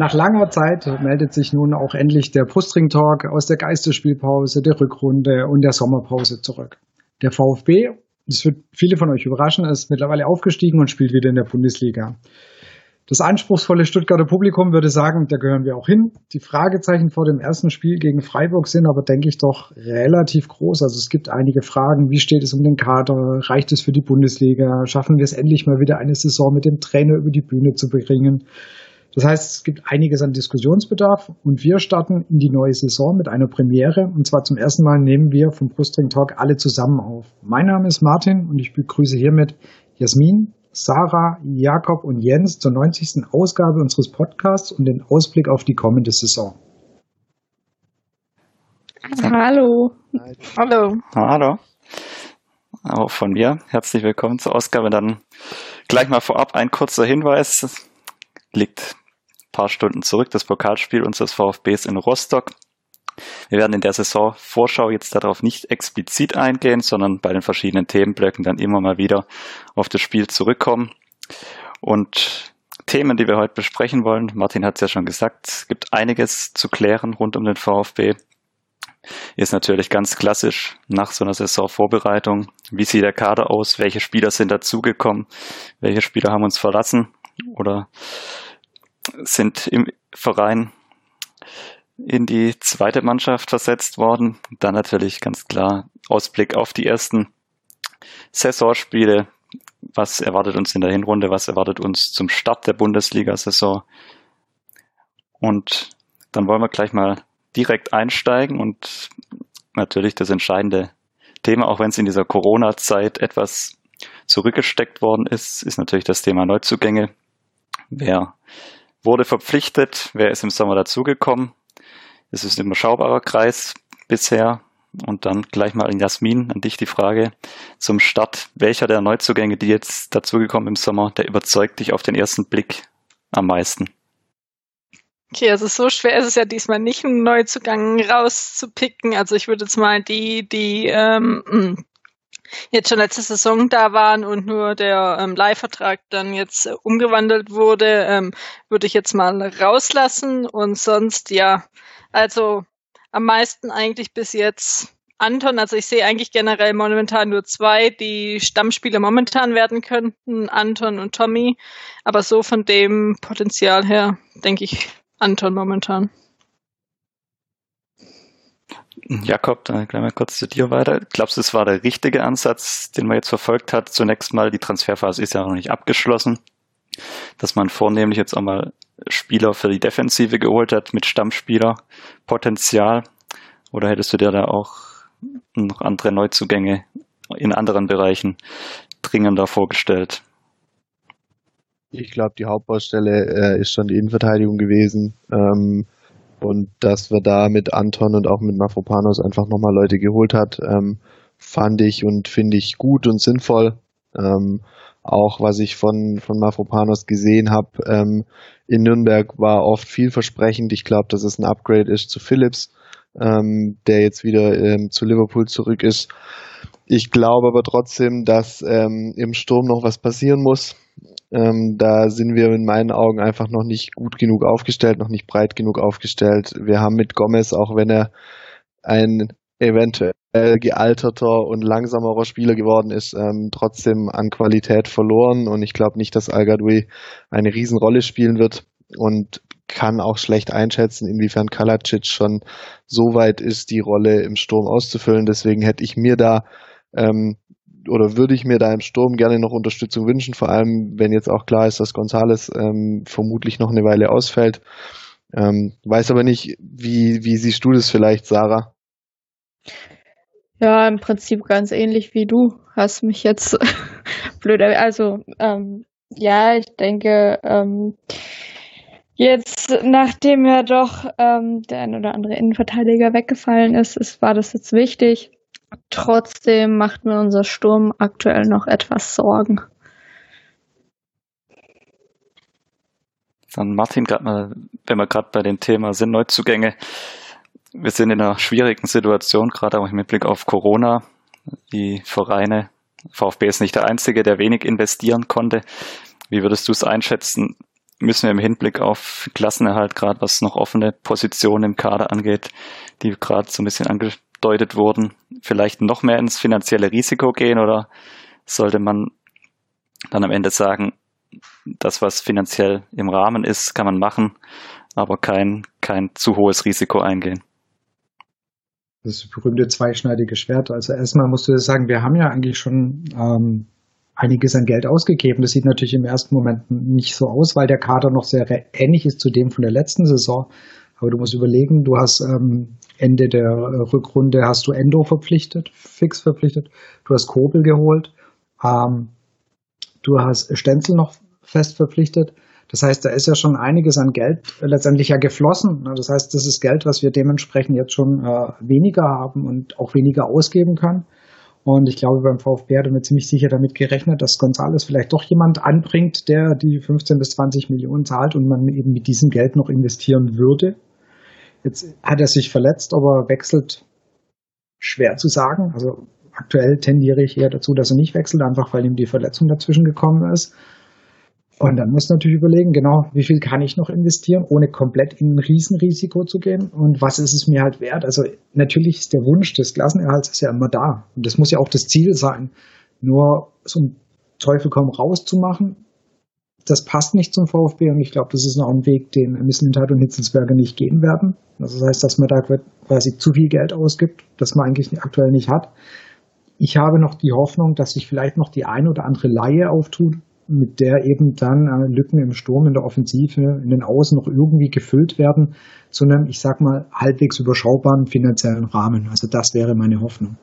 Nach langer Zeit meldet sich nun auch endlich der Brustring Talk aus der Geisterspielpause, der Rückrunde und der Sommerpause zurück. Der VfB, das wird viele von euch überraschen, ist mittlerweile aufgestiegen und spielt wieder in der Bundesliga. Das anspruchsvolle Stuttgarter Publikum würde sagen, da gehören wir auch hin. Die Fragezeichen vor dem ersten Spiel gegen Freiburg sind aber, denke ich, doch relativ groß. Also es gibt einige Fragen. Wie steht es um den Kader? Reicht es für die Bundesliga? Schaffen wir es endlich mal wieder eine Saison mit dem Trainer über die Bühne zu bringen? Das heißt, es gibt einiges an Diskussionsbedarf und wir starten in die neue Saison mit einer Premiere. Und zwar zum ersten Mal nehmen wir vom Brustring Talk alle zusammen auf. Mein Name ist Martin und ich begrüße hiermit Jasmin, Sarah, Jakob und Jens zur 90. Ausgabe unseres Podcasts und den Ausblick auf die kommende Saison. Hallo. Hallo. Hallo. Auch von mir. Herzlich willkommen zur Ausgabe. Dann gleich mal vorab ein kurzer Hinweis. Liegt paar Stunden zurück, das Pokalspiel unseres VfBs in Rostock. Wir werden in der Saisonvorschau jetzt darauf nicht explizit eingehen, sondern bei den verschiedenen Themenblöcken dann immer mal wieder auf das Spiel zurückkommen. Und Themen, die wir heute besprechen wollen, Martin hat es ja schon gesagt, es gibt einiges zu klären rund um den VfB. Ist natürlich ganz klassisch nach so einer Saisonvorbereitung. Wie sieht der Kader aus? Welche Spieler sind dazugekommen? Welche Spieler haben uns verlassen? Oder sind im Verein in die zweite Mannschaft versetzt worden. Dann natürlich ganz klar Ausblick auf die ersten Saisonspiele. Was erwartet uns in der Hinrunde? Was erwartet uns zum Start der Bundesliga-Saison? Und dann wollen wir gleich mal direkt einsteigen und natürlich das entscheidende Thema, auch wenn es in dieser Corona-Zeit etwas zurückgesteckt worden ist, ist natürlich das Thema Neuzugänge. Wer wurde verpflichtet, wer ist im Sommer dazugekommen. Es ist ein überschaubarer Kreis bisher. Und dann gleich mal in Jasmin, an dich die Frage zum Start. Welcher der Neuzugänge, die jetzt dazugekommen im Sommer, der überzeugt dich auf den ersten Blick am meisten? Okay, also so schwer ist es ja diesmal nicht, einen Neuzugang rauszupicken. Also ich würde jetzt mal die, die ähm, jetzt schon letzte Saison da waren und nur der ähm, Leihvertrag dann jetzt äh, umgewandelt wurde, ähm, würde ich jetzt mal rauslassen. Und sonst, ja, also am meisten eigentlich bis jetzt Anton. Also ich sehe eigentlich generell momentan nur zwei, die Stammspieler momentan werden könnten, Anton und Tommy. Aber so von dem Potenzial her denke ich Anton momentan. Jakob, dann gleich mal kurz zu dir weiter. Glaubst du, es war der richtige Ansatz, den man jetzt verfolgt hat? Zunächst mal, die Transferphase ist ja noch nicht abgeschlossen, dass man vornehmlich jetzt auch mal Spieler für die Defensive geholt hat mit Stammspielerpotenzial? Oder hättest du dir da auch noch andere Neuzugänge in anderen Bereichen dringender vorgestellt? Ich glaube, die Hauptbaustelle äh, ist schon die Innenverteidigung gewesen. Ähm, und dass wir da mit Anton und auch mit Mafropanos einfach nochmal Leute geholt hat, ähm, fand ich und finde ich gut und sinnvoll. Ähm, auch was ich von, von Mafropanos gesehen habe ähm, in Nürnberg war oft vielversprechend. Ich glaube, dass es ein Upgrade ist zu Phillips, ähm, der jetzt wieder ähm, zu Liverpool zurück ist. Ich glaube aber trotzdem, dass ähm, im Sturm noch was passieren muss. Ähm, da sind wir in meinen Augen einfach noch nicht gut genug aufgestellt, noch nicht breit genug aufgestellt. Wir haben mit Gomez, auch wenn er ein eventuell gealterter und langsamerer Spieler geworden ist, ähm, trotzdem an Qualität verloren. Und ich glaube nicht, dass Al eine Riesenrolle spielen wird und kann auch schlecht einschätzen, inwiefern Kalacic schon so weit ist, die Rolle im Sturm auszufüllen. Deswegen hätte ich mir da ähm, oder würde ich mir da im Sturm gerne noch Unterstützung wünschen, vor allem wenn jetzt auch klar ist, dass Gonzales ähm, vermutlich noch eine Weile ausfällt. Ähm, weiß aber nicht, wie, wie siehst du das vielleicht, Sarah? Ja, im Prinzip ganz ähnlich wie du. Hast mich jetzt blöd. Also, ähm, ja, ich denke, ähm, jetzt, nachdem ja doch ähm, der ein oder andere Innenverteidiger weggefallen ist, ist, war das jetzt wichtig. Trotzdem macht mir unser Sturm aktuell noch etwas Sorgen. Dann Martin, gerade mal, wenn wir gerade bei dem Thema sind, Neuzugänge. Wir sind in einer schwierigen Situation, gerade auch mit Blick auf Corona. Die Vereine, VfB ist nicht der einzige, der wenig investieren konnte. Wie würdest du es einschätzen? Müssen wir im Hinblick auf Klassenerhalt, gerade was noch offene Positionen im Kader angeht, die gerade so ein bisschen angedeutet wurden, vielleicht noch mehr ins finanzielle Risiko gehen oder sollte man dann am Ende sagen, das, was finanziell im Rahmen ist, kann man machen, aber kein, kein zu hohes Risiko eingehen. Das berühmte zweischneidige Schwert. Also erstmal musst du sagen, wir haben ja eigentlich schon ähm, einiges an Geld ausgegeben. Das sieht natürlich im ersten Moment nicht so aus, weil der Kader noch sehr ähnlich ist zu dem von der letzten Saison. Aber du musst überlegen, du hast ähm, Ende der Rückrunde hast du Endo verpflichtet, fix verpflichtet. Du hast Kobel geholt. Ähm, du hast Stenzel noch fest verpflichtet. Das heißt, da ist ja schon einiges an Geld letztendlich ja geflossen. Das heißt, das ist Geld, was wir dementsprechend jetzt schon äh, weniger haben und auch weniger ausgeben können. Und ich glaube, beim VfB hat er mir ziemlich sicher damit gerechnet, dass Gonzales vielleicht doch jemand anbringt, der die 15 bis 20 Millionen zahlt und man eben mit diesem Geld noch investieren würde. Jetzt hat er sich verletzt, aber wechselt schwer zu sagen. Also aktuell tendiere ich eher dazu, dass er nicht wechselt, einfach weil ihm die Verletzung dazwischen gekommen ist. Und dann muss natürlich überlegen, genau, wie viel kann ich noch investieren, ohne komplett in ein Riesenrisiko zu gehen und was ist es mir halt wert. Also natürlich ist der Wunsch des Klassenerhalts ist ja immer da und das muss ja auch das Ziel sein. Nur so ein Teufel komm raus zu machen, das passt nicht zum VfB und ich glaube, das ist noch ein Weg, den Mislintat und Hitzelsberger nicht gehen werden. Also das heißt, dass man da quasi zu viel Geld ausgibt, das man eigentlich aktuell nicht hat. Ich habe noch die Hoffnung, dass sich vielleicht noch die ein oder andere Laie auftut, mit der eben dann äh, Lücken im Sturm, in der Offensive, in den Außen noch irgendwie gefüllt werden, zu einem, ich sag mal, halbwegs überschaubaren finanziellen Rahmen. Also das wäre meine Hoffnung.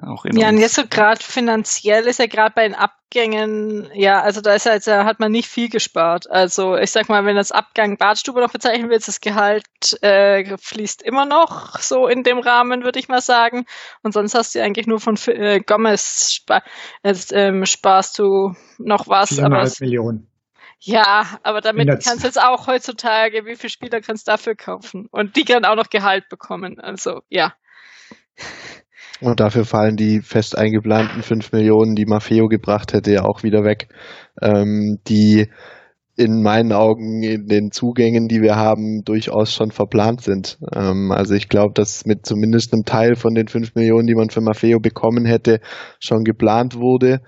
Auch ja, und jetzt so gerade finanziell ist ja gerade bei den Abgängen, ja, also da ist ja, jetzt, hat man nicht viel gespart. Also ich sag mal, wenn das Abgang Badstube noch bezeichnen willst, das Gehalt äh, fließt immer noch so in dem Rahmen, würde ich mal sagen. Und sonst hast du eigentlich nur von äh, Gomez spa jetzt, ähm, sparst du noch was. Aber Millionen. Ja, aber damit kannst du jetzt auch heutzutage, wie viele Spieler kannst du dafür kaufen? Und die können auch noch Gehalt bekommen. Also ja. Und dafür fallen die fest eingeplanten 5 Millionen, die Maffeo gebracht hätte, ja auch wieder weg. Ähm, die in meinen Augen in den Zugängen, die wir haben, durchaus schon verplant sind. Ähm, also ich glaube, dass mit zumindest einem Teil von den 5 Millionen, die man für Maffeo bekommen hätte, schon geplant wurde.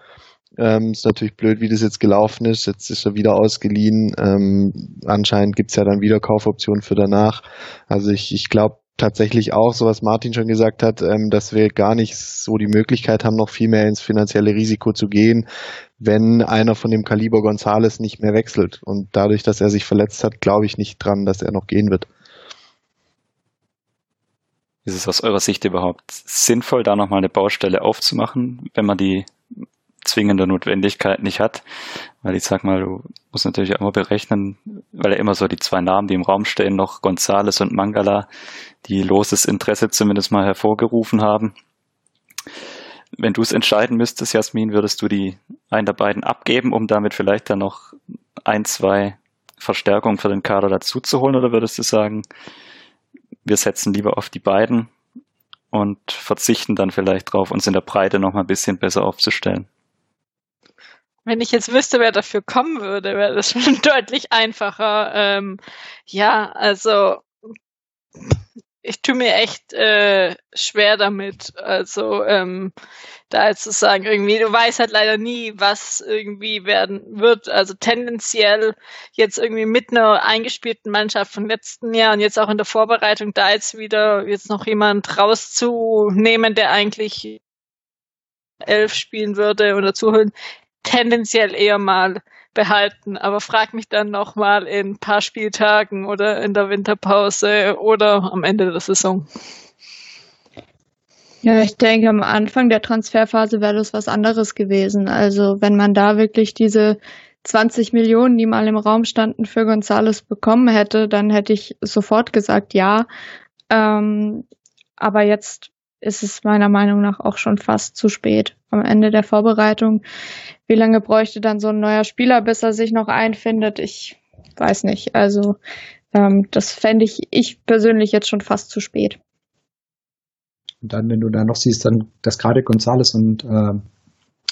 Ähm, ist natürlich blöd, wie das jetzt gelaufen ist. Jetzt ist er wieder ausgeliehen. Ähm, anscheinend gibt's ja dann wieder Kaufoptionen für danach. Also ich, ich glaube, tatsächlich auch, so was Martin schon gesagt hat, ähm, dass wir gar nicht so die Möglichkeit haben, noch viel mehr ins finanzielle Risiko zu gehen, wenn einer von dem Kaliber Gonzales nicht mehr wechselt. Und dadurch, dass er sich verletzt hat, glaube ich nicht dran, dass er noch gehen wird. Ist es aus eurer Sicht überhaupt sinnvoll, da nochmal eine Baustelle aufzumachen, wenn man die zwingende Notwendigkeit nicht hat. Weil ich sag mal, du musst natürlich auch immer berechnen, weil ja immer so die zwei Namen, die im Raum stehen, noch Gonzales und Mangala, die loses Interesse zumindest mal hervorgerufen haben. Wenn du es entscheiden müsstest, Jasmin, würdest du die einen der beiden abgeben, um damit vielleicht dann noch ein, zwei Verstärkungen für den Kader dazu zu holen, oder würdest du sagen, wir setzen lieber auf die beiden und verzichten dann vielleicht drauf, uns in der Breite noch mal ein bisschen besser aufzustellen? Wenn ich jetzt wüsste, wer dafür kommen würde, wäre das schon deutlich einfacher. Ähm, ja, also ich tue mir echt äh, schwer damit. Also ähm, da jetzt zu sagen, irgendwie, du weißt halt leider nie, was irgendwie werden wird. Also tendenziell jetzt irgendwie mit einer eingespielten Mannschaft von letzten Jahr und jetzt auch in der Vorbereitung da jetzt wieder jetzt noch jemand rauszunehmen, der eigentlich elf spielen würde und dazu holen, tendenziell eher mal behalten. Aber frag mich dann noch mal in ein paar Spieltagen oder in der Winterpause oder am Ende der Saison. Ja, ich denke, am Anfang der Transferphase wäre das was anderes gewesen. Also wenn man da wirklich diese 20 Millionen, die mal im Raum standen, für Gonzales bekommen hätte, dann hätte ich sofort gesagt, ja. Ähm, aber jetzt ist es meiner Meinung nach auch schon fast zu spät am Ende der Vorbereitung. Wie lange bräuchte dann so ein neuer Spieler, bis er sich noch einfindet? Ich weiß nicht. Also ähm, das fände ich, ich persönlich jetzt schon fast zu spät. Und dann, wenn du da noch siehst, dann, dass gerade Gonzales und äh,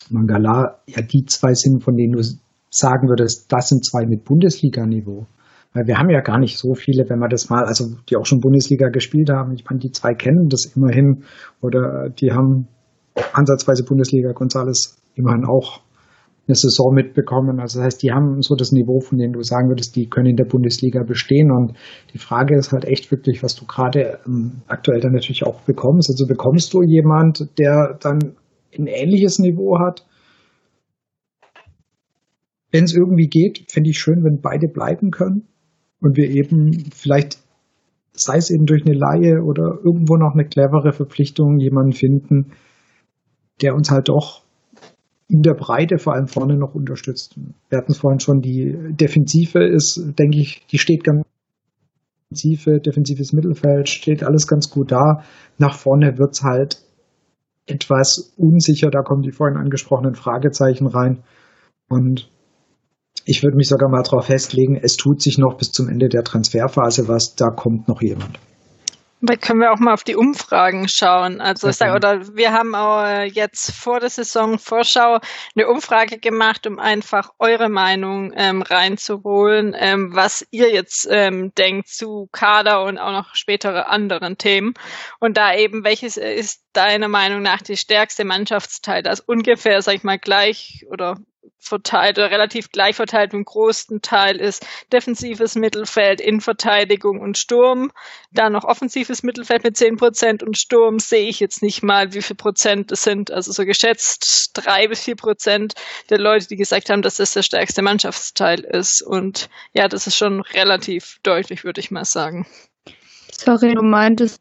Mangala ja die zwei sind, von denen du sagen würdest, das sind zwei mit Bundesliga-Niveau. Weil wir haben ja gar nicht so viele, wenn man das mal, also die auch schon Bundesliga gespielt haben. Ich meine, die zwei kennen das immerhin. Oder die haben ansatzweise Bundesliga Gonzales immerhin auch eine Saison mitbekommen. Also das heißt, die haben so das Niveau, von dem du sagen würdest, die können in der Bundesliga bestehen. Und die Frage ist halt echt wirklich, was du gerade ähm, aktuell dann natürlich auch bekommst. Also bekommst du jemand, der dann ein ähnliches Niveau hat? Wenn es irgendwie geht, fände ich schön, wenn beide bleiben können und wir eben vielleicht, sei es eben durch eine Laie oder irgendwo noch eine clevere Verpflichtung, jemanden finden, der uns halt doch in der Breite vor allem vorne noch unterstützt. Wir hatten es vorhin schon, die Defensive ist, denke ich, die steht ganz Defensive, defensives Mittelfeld, steht alles ganz gut da. Nach vorne wird es halt etwas unsicher, da kommen die vorhin angesprochenen Fragezeichen rein. Und ich würde mich sogar mal darauf festlegen, es tut sich noch bis zum Ende der Transferphase was, da kommt noch jemand. Da können wir auch mal auf die Umfragen schauen. Also ich sage, oder wir haben auch jetzt vor der Saison Vorschau eine Umfrage gemacht, um einfach eure Meinung ähm, reinzuholen, ähm, was ihr jetzt ähm, denkt zu Kader und auch noch spätere anderen Themen. Und da eben, welches ist deiner Meinung nach die stärkste Mannschaftsteil, das ungefähr, sag ich mal, gleich oder verteilt oder relativ gleich verteilt im großen Teil ist defensives Mittelfeld, Innenverteidigung und Sturm. Dann noch offensives Mittelfeld mit zehn Prozent und Sturm sehe ich jetzt nicht mal, wie viel Prozent es sind. Also so geschätzt drei bis vier Prozent der Leute, die gesagt haben, dass das der stärkste Mannschaftsteil ist. Und ja, das ist schon relativ deutlich, würde ich mal sagen. Sorry, du meintest,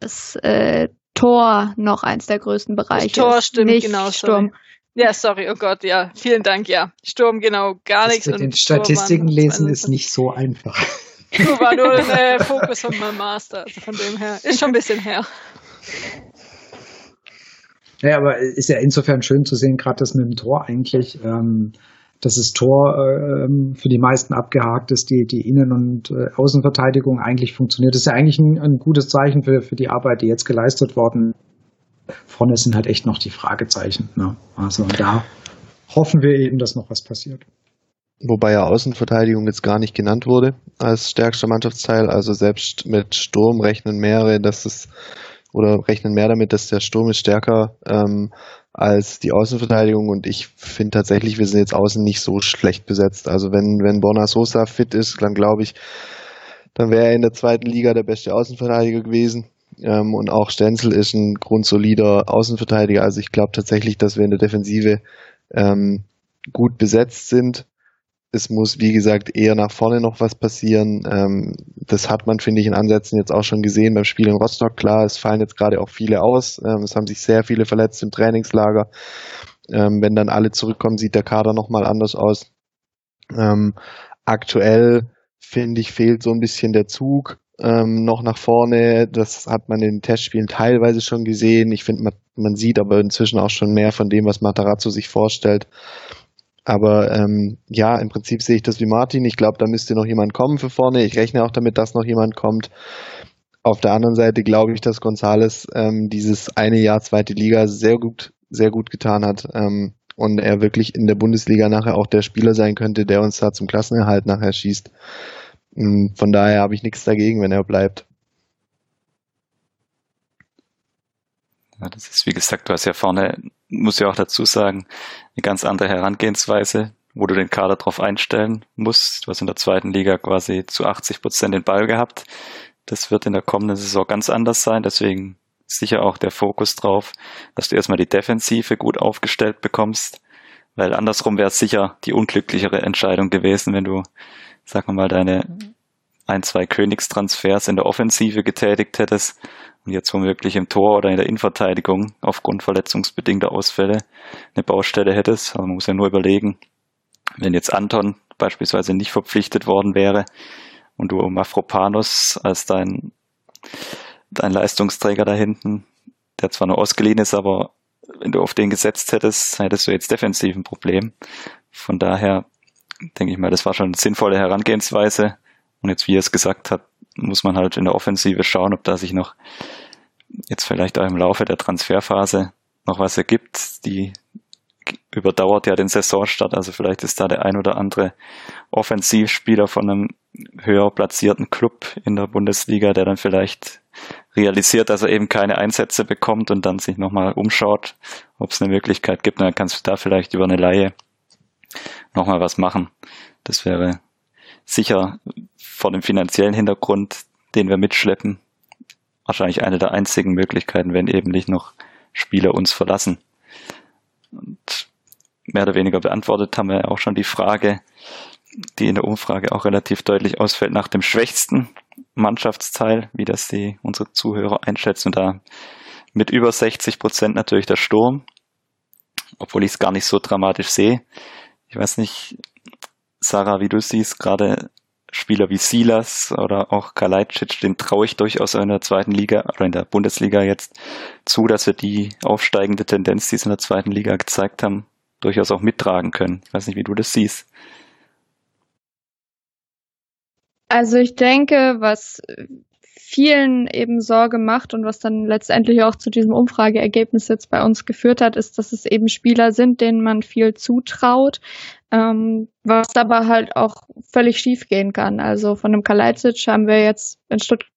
dass äh, Tor noch eins der größten Bereiche das Tor ist, stimmt, nicht genau. Sturm. Sorry. Ja, sorry, oh Gott, ja. Vielen Dank, ja. Sturm, genau, gar das nichts. Mit den Statistiken lesen ist nicht so einfach. Nur war nur ein äh, Fokus von meinem Master, also von dem her. Ist schon ein bisschen her. Ja, aber ist ja insofern schön zu sehen, gerade das mit dem Tor eigentlich, ähm, dass das Tor ähm, für die meisten abgehakt ist, die, die Innen- und äh, Außenverteidigung eigentlich funktioniert. Das ist ja eigentlich ein, ein gutes Zeichen für, für die Arbeit, die jetzt geleistet worden vorne sind halt echt noch die Fragezeichen. Ne? Also da hoffen wir eben, dass noch was passiert. Wobei ja Außenverteidigung jetzt gar nicht genannt wurde als stärkster Mannschaftsteil. Also selbst mit Sturm rechnen mehrere, dass es oder rechnen mehr damit, dass der Sturm ist stärker ähm, als die Außenverteidigung und ich finde tatsächlich, wir sind jetzt außen nicht so schlecht besetzt. Also wenn, wenn Borna Sosa fit ist, dann glaube ich, dann wäre er in der zweiten Liga der beste Außenverteidiger gewesen. Ähm, und auch Stenzel ist ein grundsolider Außenverteidiger. Also ich glaube tatsächlich, dass wir in der Defensive ähm, gut besetzt sind. Es muss, wie gesagt, eher nach vorne noch was passieren. Ähm, das hat man, finde ich, in Ansätzen jetzt auch schon gesehen beim Spiel in Rostock. Klar, es fallen jetzt gerade auch viele aus. Ähm, es haben sich sehr viele verletzt im Trainingslager. Ähm, wenn dann alle zurückkommen, sieht der Kader nochmal anders aus. Ähm, aktuell, finde ich, fehlt so ein bisschen der Zug ähm, noch nach vorne. Das hat man in den Testspielen teilweise schon gesehen. Ich finde, man, man sieht aber inzwischen auch schon mehr von dem, was Matarazzo sich vorstellt. Aber ähm, ja, im Prinzip sehe ich das wie Martin. Ich glaube, da müsste noch jemand kommen für vorne. Ich rechne auch damit, dass noch jemand kommt. Auf der anderen Seite glaube ich, dass Gonzales ähm, dieses eine Jahr zweite Liga sehr gut, sehr gut getan hat. Ähm, und er wirklich in der Bundesliga nachher auch der Spieler sein könnte, der uns da zum Klassenerhalt nachher schießt. Von daher habe ich nichts dagegen, wenn er bleibt. Ja, das ist, wie gesagt, du hast ja vorne, muss ja auch dazu sagen, eine ganz andere Herangehensweise, wo du den Kader drauf einstellen musst. Du hast in der zweiten Liga quasi zu 80 Prozent den Ball gehabt. Das wird in der kommenden Saison ganz anders sein. Deswegen sicher auch der Fokus drauf, dass du erstmal die Defensive gut aufgestellt bekommst. Weil andersrum wäre es sicher die unglücklichere Entscheidung gewesen, wenn du sagen wir mal, deine ein, zwei Königstransfers in der Offensive getätigt hättest und jetzt womöglich im Tor oder in der Innenverteidigung aufgrund verletzungsbedingter Ausfälle eine Baustelle hättest. Also man muss ja nur überlegen, wenn jetzt Anton beispielsweise nicht verpflichtet worden wäre und du Mafropanos als dein, dein Leistungsträger da hinten der zwar nur ausgeliehen ist, aber wenn du auf den gesetzt hättest, hättest du jetzt defensiv ein Problem. Von daher denke ich mal, das war schon eine sinnvolle Herangehensweise. Und jetzt, wie er es gesagt hat, muss man halt in der Offensive schauen, ob da sich noch jetzt vielleicht auch im Laufe der Transferphase noch was ergibt. Die überdauert ja den Saisonstart, also vielleicht ist da der ein oder andere Offensivspieler von einem höher platzierten Club in der Bundesliga, der dann vielleicht realisiert, dass er eben keine Einsätze bekommt und dann sich nochmal umschaut, ob es eine Möglichkeit gibt. Und dann kannst du da vielleicht über eine Laie nochmal was machen. Das wäre sicher vor dem finanziellen Hintergrund, den wir mitschleppen, wahrscheinlich eine der einzigen Möglichkeiten, wenn eben nicht noch Spieler uns verlassen. Und mehr oder weniger beantwortet haben wir auch schon die Frage, die in der Umfrage auch relativ deutlich ausfällt nach dem schwächsten Mannschaftsteil, wie das die unsere Zuhörer einschätzen. Und da mit über 60 Prozent natürlich der Sturm, obwohl ich es gar nicht so dramatisch sehe. Ich weiß nicht, Sarah, wie du siehst, gerade Spieler wie Silas oder auch Kalajdzic, den traue ich durchaus in der zweiten Liga oder in der Bundesliga jetzt zu, dass wir die aufsteigende Tendenz, die sie in der zweiten Liga gezeigt haben, durchaus auch mittragen können. Ich weiß nicht, wie du das siehst. Also ich denke, was vielen eben Sorge macht und was dann letztendlich auch zu diesem Umfrageergebnis jetzt bei uns geführt hat, ist, dass es eben Spieler sind, denen man viel zutraut, ähm, was aber halt auch völlig schief gehen kann. Also von dem Kalajdzic haben wir jetzt in Stuttgart